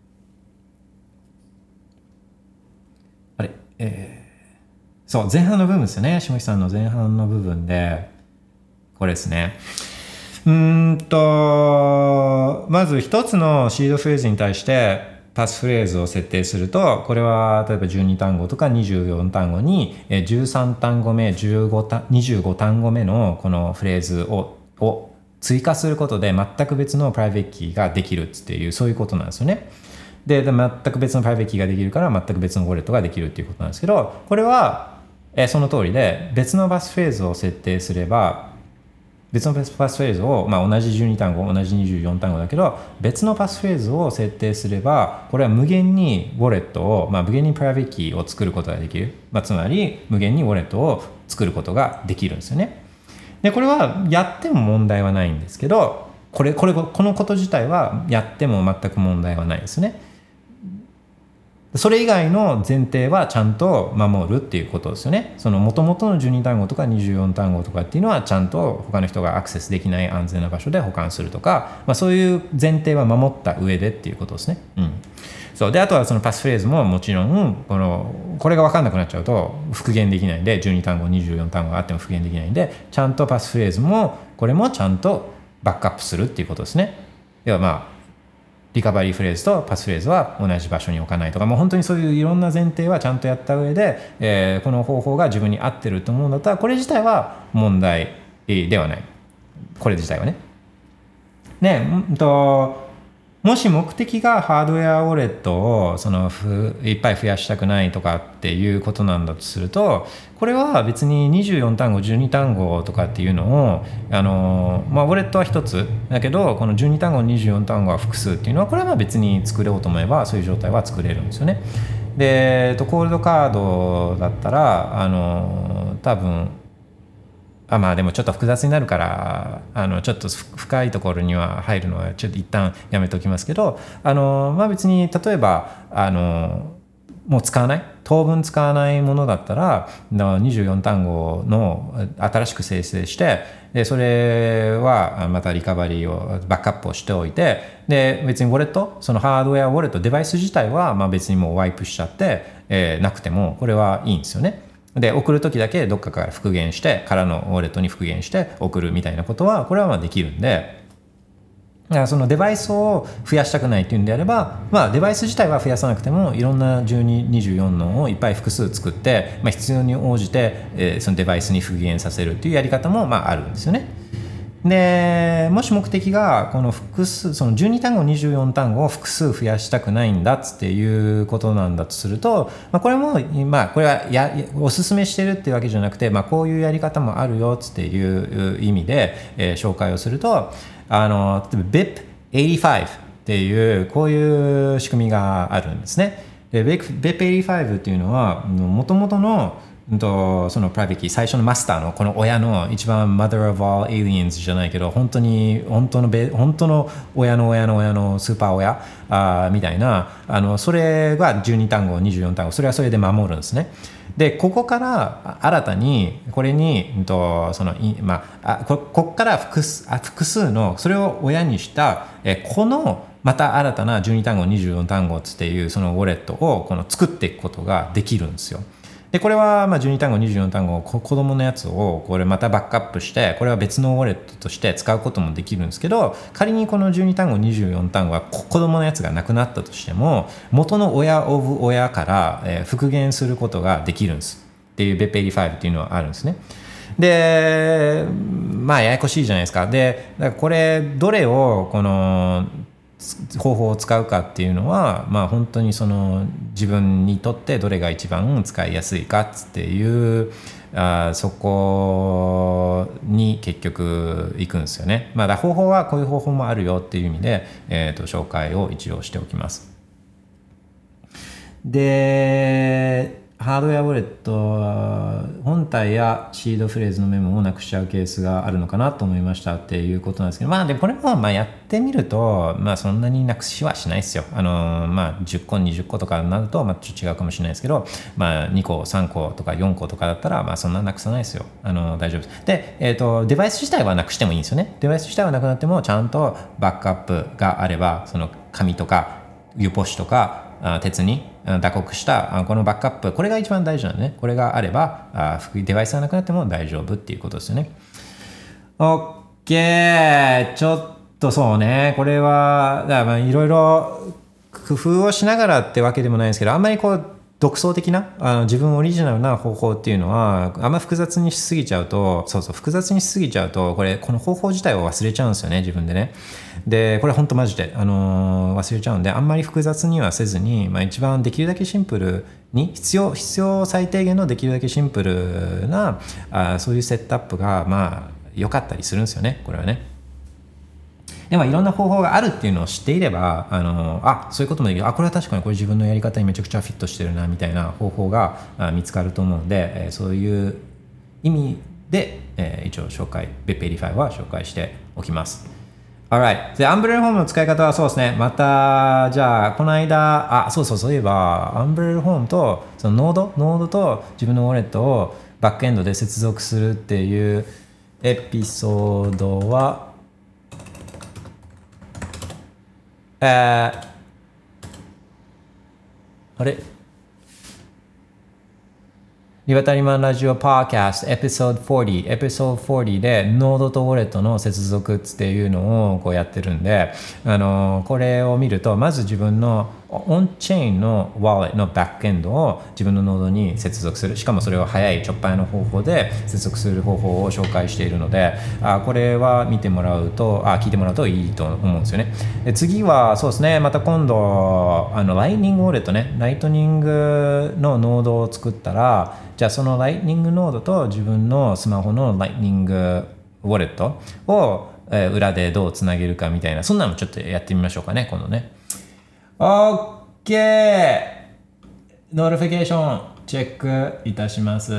あれ、えーそう、前半の部分ですよね。下木さんの前半の部分で、これですね。うんと、まず一つのシードフレーズに対して、パスフレーズを設定すると、これは例えば12単語とか24単語に、13単語目、15単25単語目のこのフレーズをを追加することで全く別のプライベートキーができるっていう、そういうことなんですよね。で、で全く別のプライベートキーができるから全く別のウォレットができるっていうことなんですけど、これは、えその通りで別のパスフレーズを設定すれば別のパスフレーズを、まあ、同じ12単語同じ24単語だけど別のパスフレーズを設定すればこれは無限にウォレットを、まあ、無限にプライベートキーを作ることができる、まあ、つまり無限にウォレットを作ることができるんですよね。でこれはやっても問題はないんですけどこれこれこのこと自体はやっても全く問題はないですね。それ以外の前提はちゃんと守るっていうことですよね。その元々の12単語とか24単語とかっていうのはちゃんと他の人がアクセスできない安全な場所で保管するとか、まあ、そういう前提は守った上でっていうことですね。うん。そうであとはそのパスフレーズももちろんこのこれが分かんなくなっちゃうと復元できないんで12単語24単語があっても復元できないんでちゃんとパスフレーズもこれもちゃんとバックアップするっていうことですね。要はまあリカバリーフレーズとパスフレーズは同じ場所に置かないとかもう本当にそういういろんな前提はちゃんとやった上で、えーこの方法が自分に合ってると思うんだったらこれ自体は問題ではないこれ自体はね。ねうんともし目的がハードウェアウォレットをそのふいっぱい増やしたくないとかっていうことなんだとするとこれは別に24単語12単語とかっていうのをあの、まあ、ウォレットは1つだけどこの12単語24単語は複数っていうのはこれはま別に作ろうと思えばそういう状態は作れるんですよね。で、コールドカードだったらあの多分あまあでもちょっと複雑になるからあのちょっと深いところには入るのはちょっと一旦やめておきますけどあのまあ別に例えばあのもう使わない？当分使わないものだったら24単語の新しく生成してでそれはまたリカバリーをバックアップをしておいてで別にウォレット？そのハードウェアウォレット？デバイス自体はまあ別にもうワイプしちゃって、えーなくてもこれはいいんですよね。で送る時だけどっかから復元してからのウォレットに復元して送るみたいなことはこれはまあできるんでだからそのデバイスを増やしたくないっていうんであれば、まあ、デバイス自体は増やさなくてもいろんな1224のをいっぱい複数作って、まあ、必要に応じて、えそのデバイスに復元させるっていうやり方もまああるんですよね。でもし目的がこの複数その12単語24単語を複数増やしたくないんだっていうことなんだとすると、まあ、これもまあこれはやおすすめしてるっていうわけじゃなくて、まあ、こういうやり方もあるよっていう意味で、えー紹介をするとあの例えば BIP85 っていうこういう仕組みがあるんですね。で BIP85 っていうのはもともとのとそのプライベキー最初のマスターのこの親の一番 Mother of all aliens じゃないけど本当に本当の本当の親の親の親のスーパー親あーみたいなあのそれが12単語24単語それはそれで守るんですね。でここから新たにこれに、とそのまあ、あここから複数あ複数のそれを親にしたえこのまた新たな12単語24単語っていうそのウォレットをこの作っていくことができるんですよ。でこれはまあ12単語24単語こ子供のやつをこれまたバックアップしてこれは別のウォレットとして使うこともできるんですけど仮にこの12単語24単語がこ子供のやつがなくなったとしても元の親オブ親から、復元することができるんですっていうベッペリ5っていうのはあるんですね。でまあややこしいじゃないですか。でこれどれをこの方法を使うかっていうのは、まあ、本当にその自分にとってどれが一番使いやすいかっていうあそこに結局行くんですよね。まあ、だ方法はこういう方法もあるよっていう意味で、えー、と紹介を一応しておきます。でハードウェアウォレット本体やシードフレーズのメモをなくしちゃうケースがあるのかなと思いましたっていうことなんですけどまあでもこれもまあやってみるとまあそんなになくしはしないですよ。あのまあ10個20個とかになるとまあちょっと違うかもしれないですけどまあ2個3個とか4個とかだったらまあそんななくさないですよ。あの大丈夫です。で、えー、とデバイス自体はなくしてもいいんですよね。デバイス自体はなくなってもちゃんとバックアップがあればその紙とかユポシとか鉄に打刻したこのバックアップこれが一番大事なんでね。これがあればデバイスがなくなっても大丈夫っていうことですよね。OK ちょっとそうね。これはだまあいろいろ工夫をしながらってわけでもないんですけどあんまりこう独創的なあの自分オリジナルな方法っていうのはあんま複雑にしすぎちゃうとそうそう複雑にしすぎちゃうとこれこの方法自体を忘れちゃうんですよね自分でねでこれ本当マジで、あのー忘れちゃうんであんまり複雑にはせずに、まあ、一番できるだけシンプルに必要必要最低限のできるだけシンプルなあそういうセットアップがまあ良かったりするんですよねこれはね。でもいろんな方法があるっていうのを知っていればあのあそういうこともできるあこれは確かにこれ自分のやり方にめちゃくちゃフィットしてるなみたいな方法が見つかると思うので、えそういう意味で、え一応紹介ベッペリファイは紹介しておきます。Alright. で、 Umbrel Home の使い方はそうですね。また、じゃあ、この間、あ、そうそう、そういえば、 Umbrel Home と、そのノード、ノードと自分のウォレットをバックエンドで接続するっていうエピソードは、えー、あれ？リバタリマンラジオパーキャストエピソード40エピソード40でノードとウォレットの接続っていうのをこうやってるんであのこれを見るとまず自分のオンチェーンのワーレットのバックエンドを自分のノードに接続する。しかもそれを早いちょっぱいの方法で接続する方法を紹介しているのであこれは見てもらうとあ聞いてもらうといいと思うんですよね。で次はそうですね。また今度あのライトニングウォレットね。ライトニングのノードを作ったらじゃあそのライトニングノードと自分のスマホのライトニングウォレットを、裏でどうつなげるかみたいなそんなのちょっとやってみましょうかね今度ね。OK! ノーリフィケーションチェックいたします。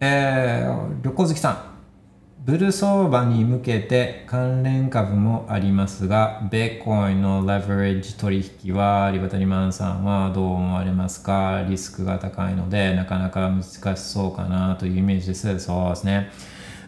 えー、旅行好きさん。ブル相場に向けて関連株もありますが、ベーコインのレバレッジ取引は、リバタリマンさんはどう思われますか？リスクが高いので、なかなか難しそうかなというイメージです。そうですね。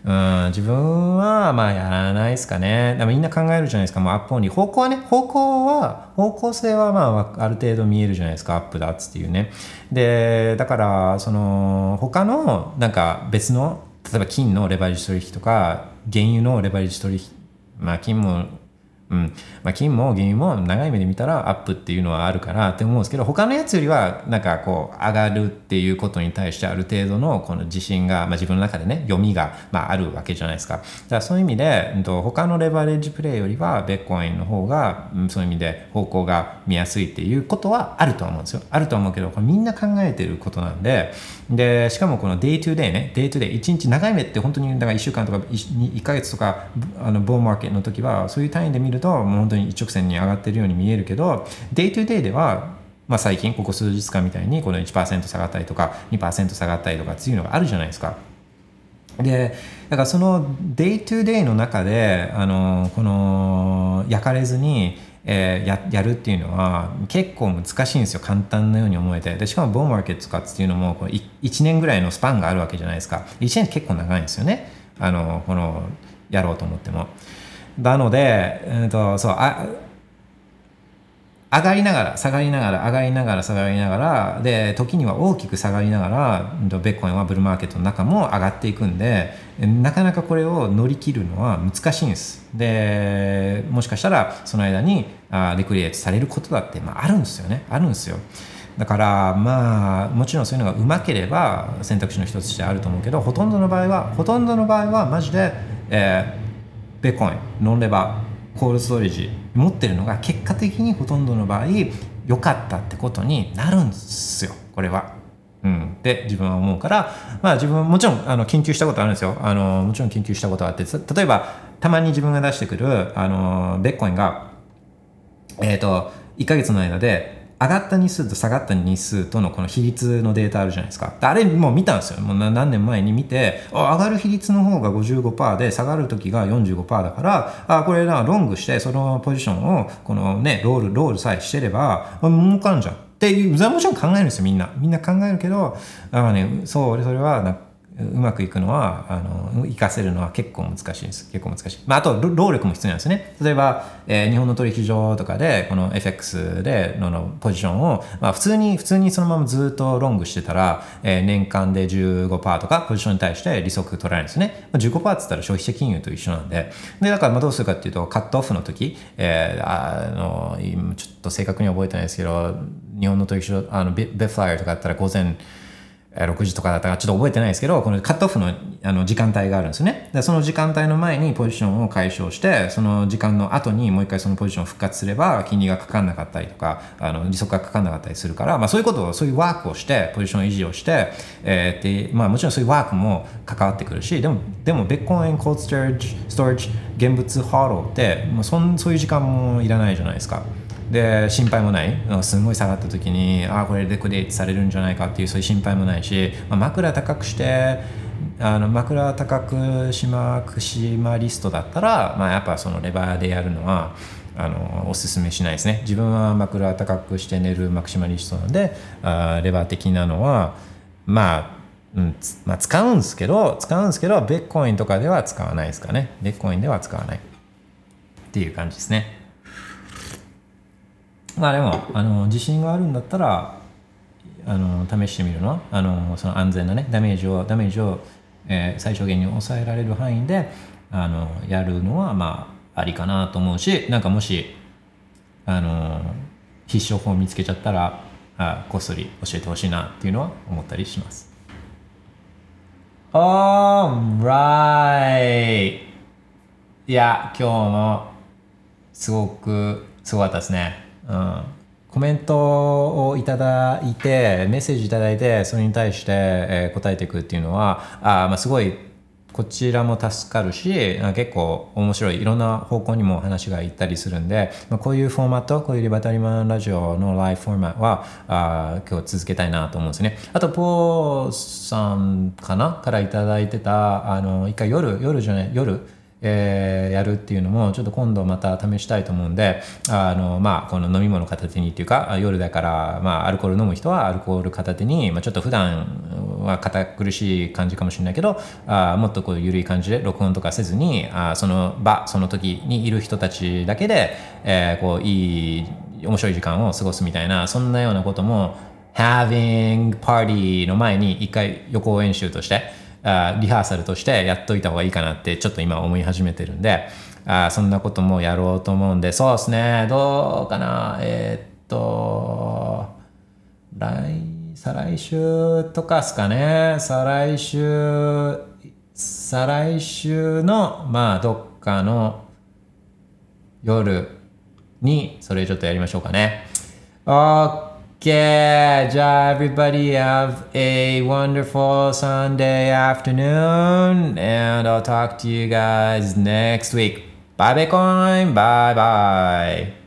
うん、自分はまあやらないですかね。でもみんな考えるじゃないですか。もうアップオンに。方向はね、方向は、方向性はまあある程度見えるじゃないですか。アップだっつっていうね。で、だから、その、他のなんか別の、例えば金のレバレッジ取引とか、原油のレバレッジ取引、まあ金も、うん。まあ、金も原油も長い目で見たらアップっていうのはあるからって思うんですけど他のやつよりはなんかこう上がるっていうことに対してある程度のこの自信が、まあ、自分の中でね読みが、まあ、あるわけじゃないですか。だからそういう意味で、うんと、他のレバレッジプレイよりはベッコインの方が、うん、そういう意味で方向が見やすいっていうことはあると思うんですよ。あると思うけどこれみんな考えてることなんででしかもこの day to day ね day to day 1日長い目って本当にだから1週間とか 1, 1ヶ月とかあのボーマーケットの時はそういう単位で見るともう本当に一直線に上がってるように見えるけど day to day ではまあ、最近ここ数日間みたいにこの1%下がったりとか2%下がったりとかっていうのがあるじゃないですか。でだからその day to day の中であのこの焼かれずに、えーややるっていうのは結構難しいんですよ。簡単なように思えて。でしかもボーマーケットとかっていうのもこう1年ぐらいのスパンがあるわけじゃないですか。1年結構長いんですよね。あのこのやろうと思っても。なので、うん、とそうあ上がりながら下がりながら上がりながら下がりながらで時には大きく下がりながらベッコインはブルーマーケットの中も上がっていくんでなかなかこれを乗り切るのは難しいんです。でもしかしたらその間にあリクリエイトされることだって、まあ、あるんですよね。あるんですよ。だからまあもちろんそういうのがうまければ選択肢の一つとしてあると思うけどほとんどの場合はほとんどの場合はマジで、えー、ベコインノンレバーコールストレージ持ってるのが結果的にほとんどの場合良かったってことになるんですよこれは。うん、で自分は思うから、まあ、自分もちろんあの研究したことあるんですよあのもちろん研究したことがあって例えばたまに自分が出してくるあのベッコインがえー、と1ヶ月の間で上がった日数と下がった日数とのこの比率のデータあるじゃないですか。あれもう見たんですよ。もう何年前に見て上がる比率の方が55%で下がる時が45%だからあこれなロングしてそのポジションをこのねロールロールさえしてれば儲かんじゃん。っていうそれはもちろん考えるんですよみんな。みんな考えるけどあねそうそれはなうまくいくのはあの活かせるのは結構難しいです。結構難しい、まあ、あと労力も必要なんですね。例えば、えー日本の取引所とかでこの FX でののポジションを、まあ、普通に普通にそのままずっとロングしてたら、えー年間で15%とかポジションに対して利息取られるんですね、まあ、15%って言ったら消費者金融と一緒なんで。でだからまあどうするかっていうとカットオフの時、えーあのちょっと正確に覚えてないですけど日本の取引所あのベベフライヤーとかだったら午前6時とかだったかちょっと覚えてないですけど、このカットオフのあの時間帯があるんですね。で、その時間帯の前にポジションを解消して、その時間の後にもう一回そのポジションを復活すれば、金利がかかんなかったりとか、あの利息がかかんなかったりするから、まあそういうことを、そういうワークをして、ポジション維持をして、えーで、まあもちろんそういうワークも関わってくるし、でも、でも、ベッコイン、コールストレージ、ストレージ、現物ハーって、もうそんそういう時間もいらないじゃないですか。で心配もない。すごい下がった時にああこれでクレーされるんじゃないかっていうそういう心配もないし、まあ、枕高くしてあの枕高くしまくしまリストだったら、まあ、やっぱそのレバーでやるのはあのおすすめしないですね。自分は枕高くして寝るマクシマリストなんであレバー的なのはまあうんまあ、使うんですけど使うんですけどベッコインとかでは使わないですかね。ベッコインでは使わない。っていう感じですね。まあでもあの自信があるんだったらあの試してみるの？あのその安全なねダメージをダメージを、えー、最小限に抑えられる範囲であのやるのはまあありかなと思うしなんかもしあの必勝法を見つけちゃったらあこっそり教えてほしいなっていうのは思ったりします。Alright! いや今日もすごくすごかったですね。うん。コメントをいただいてメッセージいただいてそれに対して、えー答えていくっていうのはあ、まあ、すごいこちらも助かるし結構面白いいろんな方向にも話がいったりするんで、まあ、こういうフォーマットこういうリバタリマンラジオのライブフォーマットはあ今日続けたいなと思うんですね。あとポーさんかな？からいただいてたあの一回夜夜じゃない夜？えーやるっていうのもちょっと今度また試したいと思うんであの、まあ、この飲み物片手にっていうか夜だから、まあ、アルコール飲む人はアルコール片手に、まあ、ちょっと普段は堅苦しい感じかもしれないけどあもっとこう緩い感じで録音とかせずにあその場その時にいる人たちだけで、えーこういい面白い時間を過ごすみたいなそんなようなことも having party の前に一回予行演習としてあリハーサルとしてやっといた方がいいかなってちょっと今思い始めてるんであそんなこともやろうと思うんでそうですねどうかなえーっと来再来週とかですかね再来週再来週のまあどっかの夜にそれちょっとやりましょうかね。Yeah, everybody have a wonderful Sunday afternoon, and I'll talk to you guys next week. Bye, Bitcoin. Bye bye.